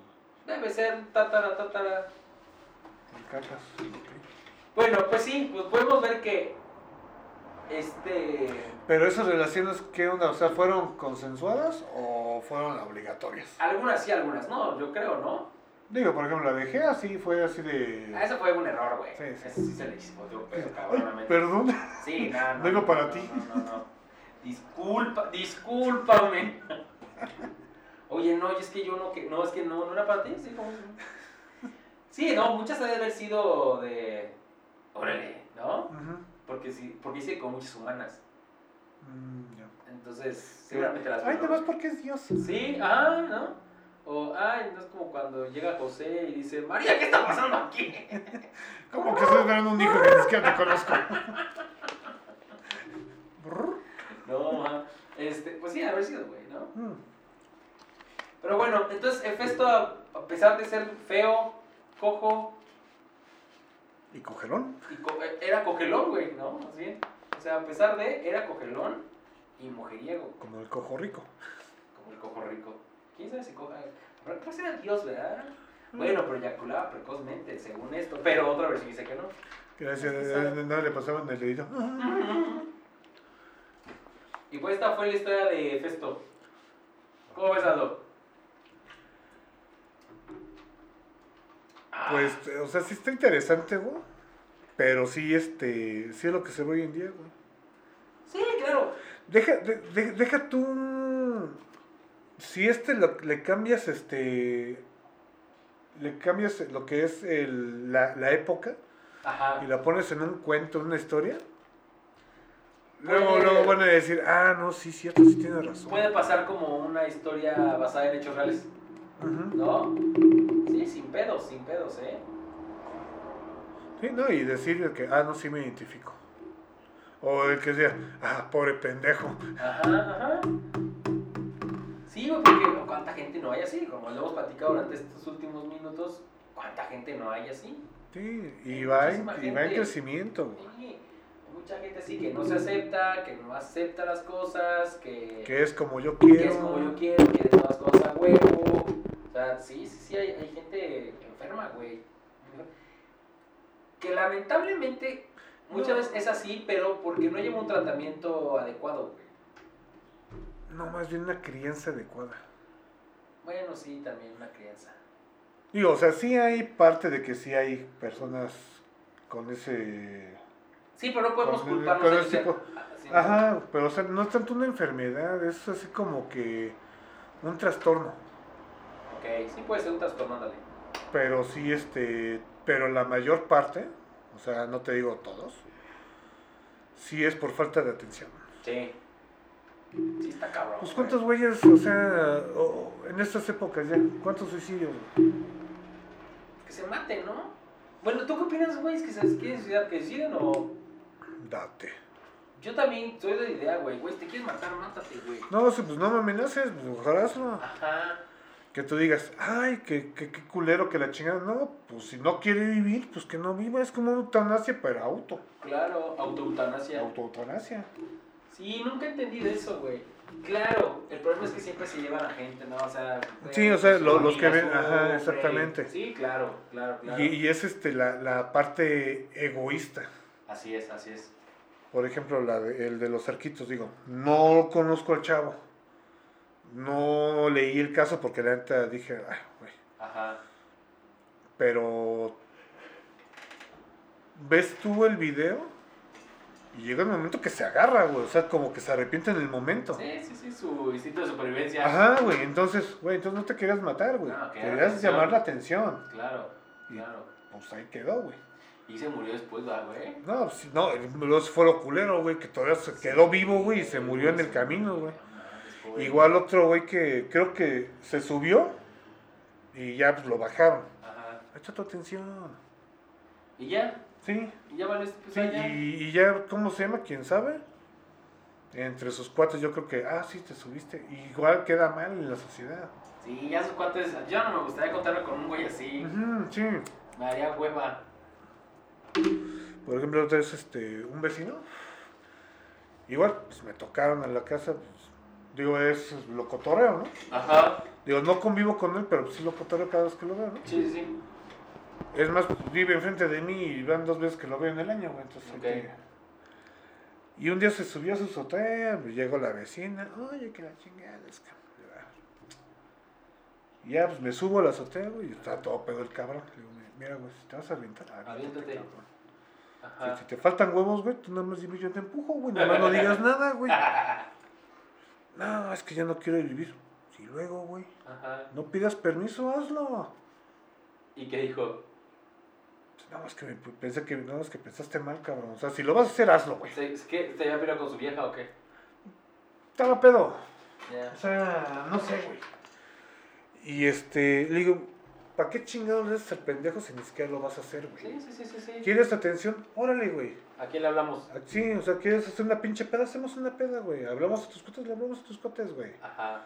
Debe ser tatara, tatara. el cacas. ok. Bueno, pues sí, pues podemos ver que este Pero esas relaciones, ¿qué onda? O sea, ¿fueron consensuadas o fueron obligatorias? algunas sí, algunas no, yo creo, ¿no? Digo, por ejemplo, la de Gea sí fue así de. A eso fue un error, güey. Sí, sí. Ese sí se le chispoteó, pero cabronamente. perdón. Sí, no, no. (laughs) No, para no, ti. No, no, no. Disculpa, discúlpame. (laughs) Oye, no, es que yo no, que, no, es que no, no era para ti, sí, como Sí, no, muchas deben haber sido de. Órale, ¿no? Porque sí, porque hice con muchas humanas. Mm. Entonces, seguramente las Ay, nada más porque es Dios. Sí, ah, ¿no? O, ay, no es como cuando llega José y dice, María, ¿qué está pasando aquí? (laughs) Como que estás esperando un hijo que ni siquiera te conozco. No, ajá. este, pues sí, haber sido, güey, ¿no? Mm. Pero bueno, entonces Hefesto, a, pesar de ser feo, cojo, ¿Y cogelón? y co- eh, era cogelón, güey, ¿no? Bien. O sea, a pesar de, era cogelón y mujeriego, Como el cojo rico. como el cojo rico. ¿Quién sabe si coja? Pero pues era Dios, ¿verdad? Bueno, pero eyaculaba precozmente, según esto. Pero otra versión dice que no. Gracias. Sabe. Nada le pasaba en el dedito. Y pues esta fue la historia de Festo. ¿Cómo ves, Aldo? Pues, o sea, sí está interesante, güey. Pero sí, este, sí es lo que se ve hoy en día, güey. Sí, claro. Deja, de- de- deja tú. Si este lo- le cambias, este. Le cambias lo que es el- la, la época Ajá. y la pones en un cuento, en una historia. Luego, luego van a decir, ah, no, sí, cierto, sí tienes razón. Puede pasar como una historia basada en hechos reales. ¿no? Sí, sin pedos, sin pedos, ¿eh? Sí, no, y decir que, ah, no, sí me identifico. O el que sea, ah, pobre pendejo. Ajá, ajá. Porque cuánta gente no hay así, como lo hemos platicado durante estos últimos minutos, cuánta gente no hay así. Sí, y va en, y va en crecimiento. Sí, hay mucha gente así que no se acepta, que no acepta las cosas, que, Que es como yo que quiero. es como yo quiero, quiere todas las cosas a huevo. O sea, sí, sí, sí, hay, hay gente enferma, güey. Que lamentablemente muchas No. veces es así, pero porque no lleva un tratamiento adecuado, güey. No, más bien una crianza adecuada. Bueno, sí, también una crianza. Digo, o sea, sí hay parte de que sí hay personas con ese... Sí, pero no podemos Con- culparnos de sea- Ajá, pero o sea, no es tanto una enfermedad, es así como que un trastorno. Ok, sí puede ser un trastorno, ándale. Pero sí, este, pero la mayor parte, o sea, no te digo todos, sí es por falta de atención. Sí. Sí, está cabrón. Pues cuántos güeyes, o sea, o- en estas épocas ya, cuántos suicidios. Que se maten, ¿no? Bueno, ¿tú qué opinas, güey? ¿Es que se quieren suicidar? ¿Que deciden o...? Date. Yo también soy de la idea, güey. Güey, si te quieres matar, mátate, güey. No, pues no me amenaces, pues ojalá hazlo. Ajá. Que tú digas, ay, qué, qué, qué culero que la chingada. No, pues si no quiere vivir, pues que no viva. Es como una eutanasia, pero auto. Claro, autoeutanasia. Auto-eutanasia. Sí, nunca entendí de eso, güey. Claro, el problema es que siempre se llevan a gente, ¿no? O sea... Sí, o sea, lo- los que ven- ajá, exactamente. Sí, claro, claro, claro. Y, y es este la, la parte egoísta. Así es, así es. Por ejemplo, la de- el de los cerquitos, digo, no conozco al chavo. No leí el caso porque la neta dije, ay, güey. Ajá. Pero ves tú el video y llega el momento que se agarra, güey. O sea, como que se arrepiente en el momento. Sí, sí, sí, su instinto de supervivencia. Ajá, güey. Entonces, güey, entonces no te querías matar, güey. No, quería Querías atención. llamar la atención. Claro, Y- claro. Pues ahí quedó, güey. Y se murió después, ¿verdad, güey? No, pues, no, luego fue lo culero, güey, que todavía se quedó vivo, güey, y se murió en el camino, güey. Mames, Igual otro, güey, que creo que se subió y ya pues lo bajaron. Ajá. Echa tu atención. Y ya, Sí, y ya vale, pues sí, y, y ya, ¿cómo se llama? ¿Quién sabe? Entre sus cuates yo creo que, ah, sí, te subiste. Igual queda mal en la sociedad. Sí, ya sus cuates. Yo no me gustaría contarme con un güey así. Ujú, sí. Me haría hueva. Por ejemplo, otra vez, este, un vecino. Igual, pues me tocaron a la casa, pues, digo, es lo cotorreo, ¿no? Ajá. Digo, no convivo con él, pero sí lo cotorreo cada vez que lo veo, ¿no? Sí, sí. Es más, vive enfrente de mí y van dos veces que lo veo en el año, güey. Entonces, hay Ok. que- Y un día se subió a su azotea, pues, llegó la vecina, oye, que la chingada es que... Y ya, pues me subo a la azotea, güey, y está todo pedo el cabrón. Le digo, mira, güey, si te vas a aventar, Aviéntate. cabrón. Ajá. Si, si te faltan huevos, güey, tú nada más dime, yo te empujo, güey, nada más no digas (laughs) nada, güey. (laughs) No, es que ya no quiero vivir. Si luego, güey, Ajá. no pidas permiso, hazlo. ¿Y qué dijo? Nada más que pensé que nada más que pensaste mal, cabrón. O sea, si lo vas a hacer, hazlo, güey. ¿Se- ¿Es que se había peleado con su vieja o qué? Estaba pedo. Ya. O sea, no sé, güey. Y este, le digo, ¿para qué chingados le haces al pendejo si ni siquiera lo vas a hacer, güey? Sí, sí, sí, sí, sí. ¿Quieres atención? Órale, güey. ¿A quién le hablamos? Ah, Sí, o sea, ¿quieres hacer una pinche peda? Hacemos una peda, güey. Hablamos a tus cotes, le hablamos a tus cotes, güey. Ajá.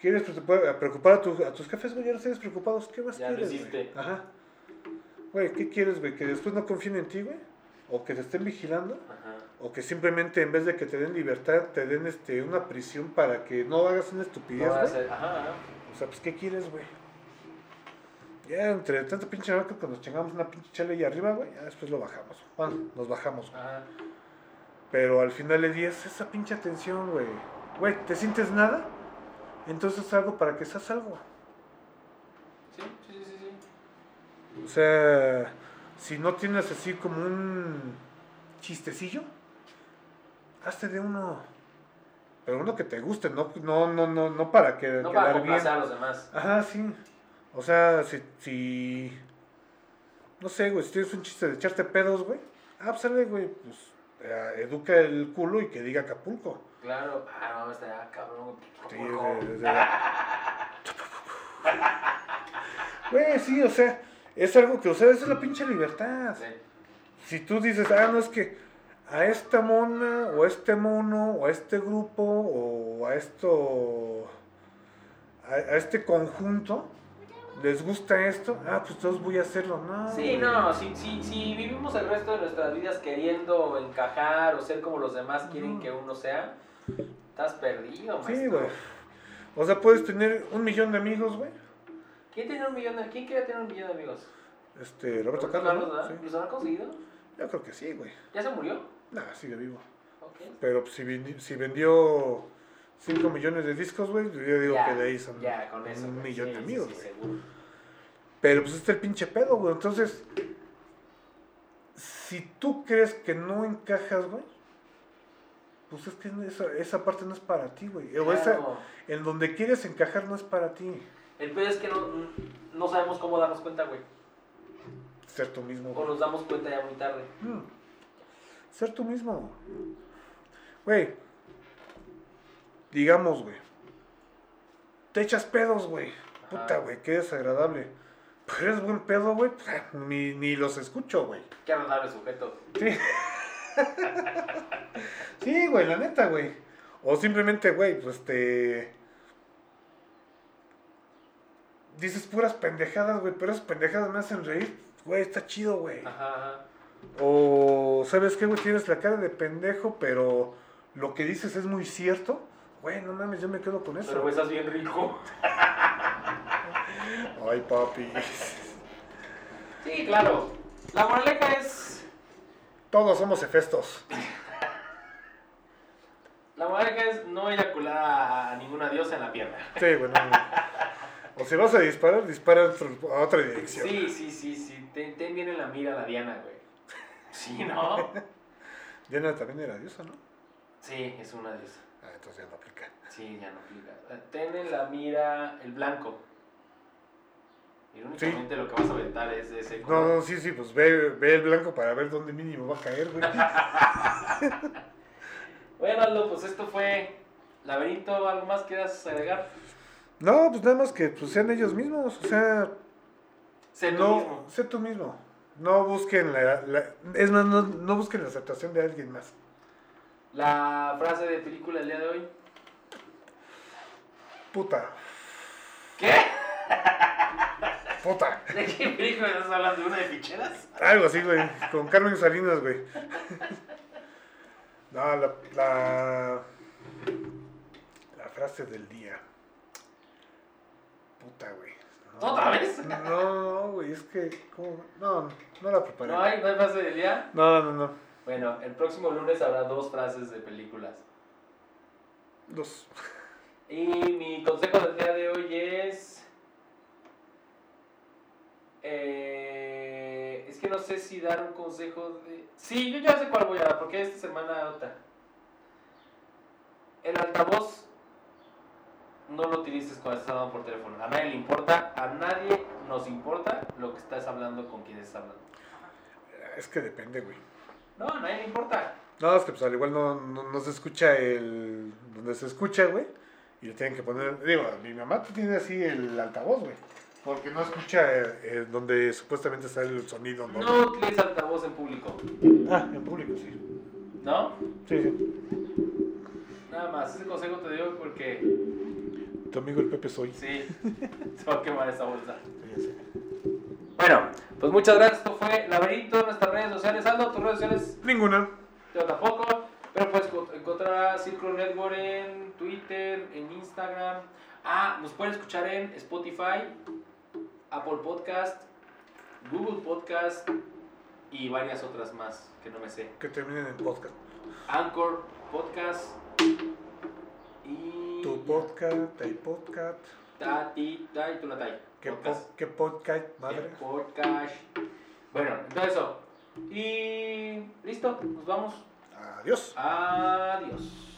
¿Quieres preocupar, a, tu- a tus jefes, güey? Ya los tienes preocupados. ¿Qué más Ya lo quieres, hiciste. güey? Ajá. Güey, ¿qué quieres, güey? ¿Que después no confíen en ti, güey? ¿O que te estén vigilando? Ajá. ¿O que simplemente en vez de que te den libertad, te den este, una prisión para que no hagas una estupidez, No güey? Ajá. O sea, pues, ¿qué quieres, güey? Ya entre tanto pinche marco que nos chingamos una pinche chale ahí arriba, güey, ya después lo bajamos. Bueno, nos bajamos, güey. Ajá. Pero al final del día es esa pinche atención, güey. Güey, ¿te sientes nada? Entonces algo para que seas algo. Sí, sí. O sea, si no tienes así como un chistecillo, hazte de uno. Pero uno que te guste, no, no, no, no, no para que No para quedar bien. complacer a los demás. Ajá, sí. O sea, si, si... No sé, güey, si tienes un chiste de echarte pedos, güey. Ah, pues sale, güey, pues eh, educa el culo y que diga Acapulco. Claro. Ah, no, cabrón. Acapulco. de- de- (laughs) Güey, sí, o sea, es algo que, o sea, esa es la pinche libertad. Sí. Si tú dices, ah, no, es que a esta mona, o a este mono, o a este grupo, o a esto, a, a este conjunto, les gusta esto, ah, pues entonces voy a hacerlo. No, Sí, no, si, si, si vivimos el resto de nuestras vidas queriendo encajar o ser como los demás quieren que uno sea, estás perdido, maestro. Sí, güey. O sea, puedes tener un millón de amigos, güey. ¿Quién tiene un millón de, quién quiere tener un millón de amigos? Este, Roberto Carlos, ¿no? ¿verdad? Sí. ¿Los habrá conseguido? Yo creo que sí, güey. ¿Ya se murió? Nah, sigue vivo. Ok. Pero pues, si, si vendió 5 millones de discos, güey, yo digo Ya, que de ahí son Ya, con eso. un millón Sí, de amigos, sí. Pero pues este es el pinche pedo, güey. Entonces, si tú crees que no encajas, güey, pues es que no- esa, esa parte no es para ti, güey. O esa, en donde quieres encajar no es para ti. El peor es que no, no sabemos cómo darnos cuenta, güey. Ser tú mismo, O güey. nos damos cuenta ya muy tarde. Mm. Ser tú mismo. Güey. Digamos, güey. Te echas pedos, güey. Puta, güey, qué desagradable. Pero eres buen pedo, güey. pues, ah, Ni, ni los escucho, güey. Qué agradable sujeto. Sí. (laughs) sí, güey, la neta, güey. O simplemente, güey, pues te. Dices puras pendejadas, güey, pero esas pendejadas me hacen reír. Güey, está chido, güey. Ajá, ajá. O, ¿sabes qué, güey? Tienes la cara de pendejo, pero lo que dices es muy cierto. Güey, no mames, yo me quedo con eso. Pero estás bien rico. (laughs) Ay, papi. (laughs) Sí, claro. La moraleja es. Todos somos hefestos. La moraleja es no eyacular a ninguna diosa en la pierna. Sí, güey, no, no. (laughs) O si vas a disparar, dispara a otro- a otra dirección. Sí, sí, sí, sí. Ten, ten bien en la mira a la Diana, güey. Sí, ¿no? (laughs) Diana también era diosa, ¿no? Sí, es una diosa. Ah, entonces ya no aplica. Sí, ya no aplica. Ten en la mira el blanco. Y únicamente lo que vas a aventar es ese No, no, sí, sí, pues ve, ve el blanco para ver dónde mínimo va a caer, güey. (laughs) Bueno, Aldo, pues esto fue Laberinto. ¿Algo más quieras agregar? No, pues nada más que pues, sean ellos mismos, o sea, Sé tú no, mismo. sé tú mismo. No busquen la, la- es más, no, no busquen la aceptación de alguien más. La frase de película del día de hoy. Puta, ¿Qué? puta. (laughs) ¿De qué película estás hablando? ¿De una de ficheras? Algo así, güey, con Carmen Salinas, güey. No, la, la, la frase del día. Puta, güey. No. ¿Otra vez? No, no, güey, es que, ¿cómo? No, no la preparé. ¿No hay? ¿No hay frase del día? No, no, no. Bueno, el próximo lunes habrá dos frases de películas. Dos. Y mi consejo del día de hoy es. eh, es que no sé si dar un consejo de. Sí, yo ya sé cuál voy a dar, porque esta semana otra. El altavoz no lo utilices cuando estás hablando por teléfono. A nadie le importa, a nadie nos importa lo que estás hablando con quien estás hablando. Es que depende, güey. No, a nadie le importa. No, es que pues al igual no, no, no se escucha el... Donde se escucha, güey. Y le tienen que poner. Digo, mi mamá tiene así el altavoz, güey. Porque no escucha eh, eh, donde supuestamente está el sonido, ¿no? No utiliza altavoz en público, Ah, en público, sí. ¿no? Sí, sí. Nada más, ese consejo te digo porque Tu amigo el Pepe soy. sí, (laughs) se va a quemar esa bolsa. Sí, sí. Bueno, pues muchas gracias. Esto fue Laberinto nuestras redes sociales. Aldo, tus redes sociales, Ninguna. yo tampoco. Pero puedes co- encontrar a Círculo Network en Twitter, en Instagram. Ah, nos pueden escuchar en Spotify, Apple Podcast, Google Podcast y varias otras más que no me sé. Que terminen en podcast. Anchor Podcast y Tu podcast, tu podcast. Tati, Tai, Tunatai. ¿Qué, Podcast. po- qué podcast, madre? Podcast. Bueno, entonces eso. Y listo, nos vamos. Adiós. Adiós.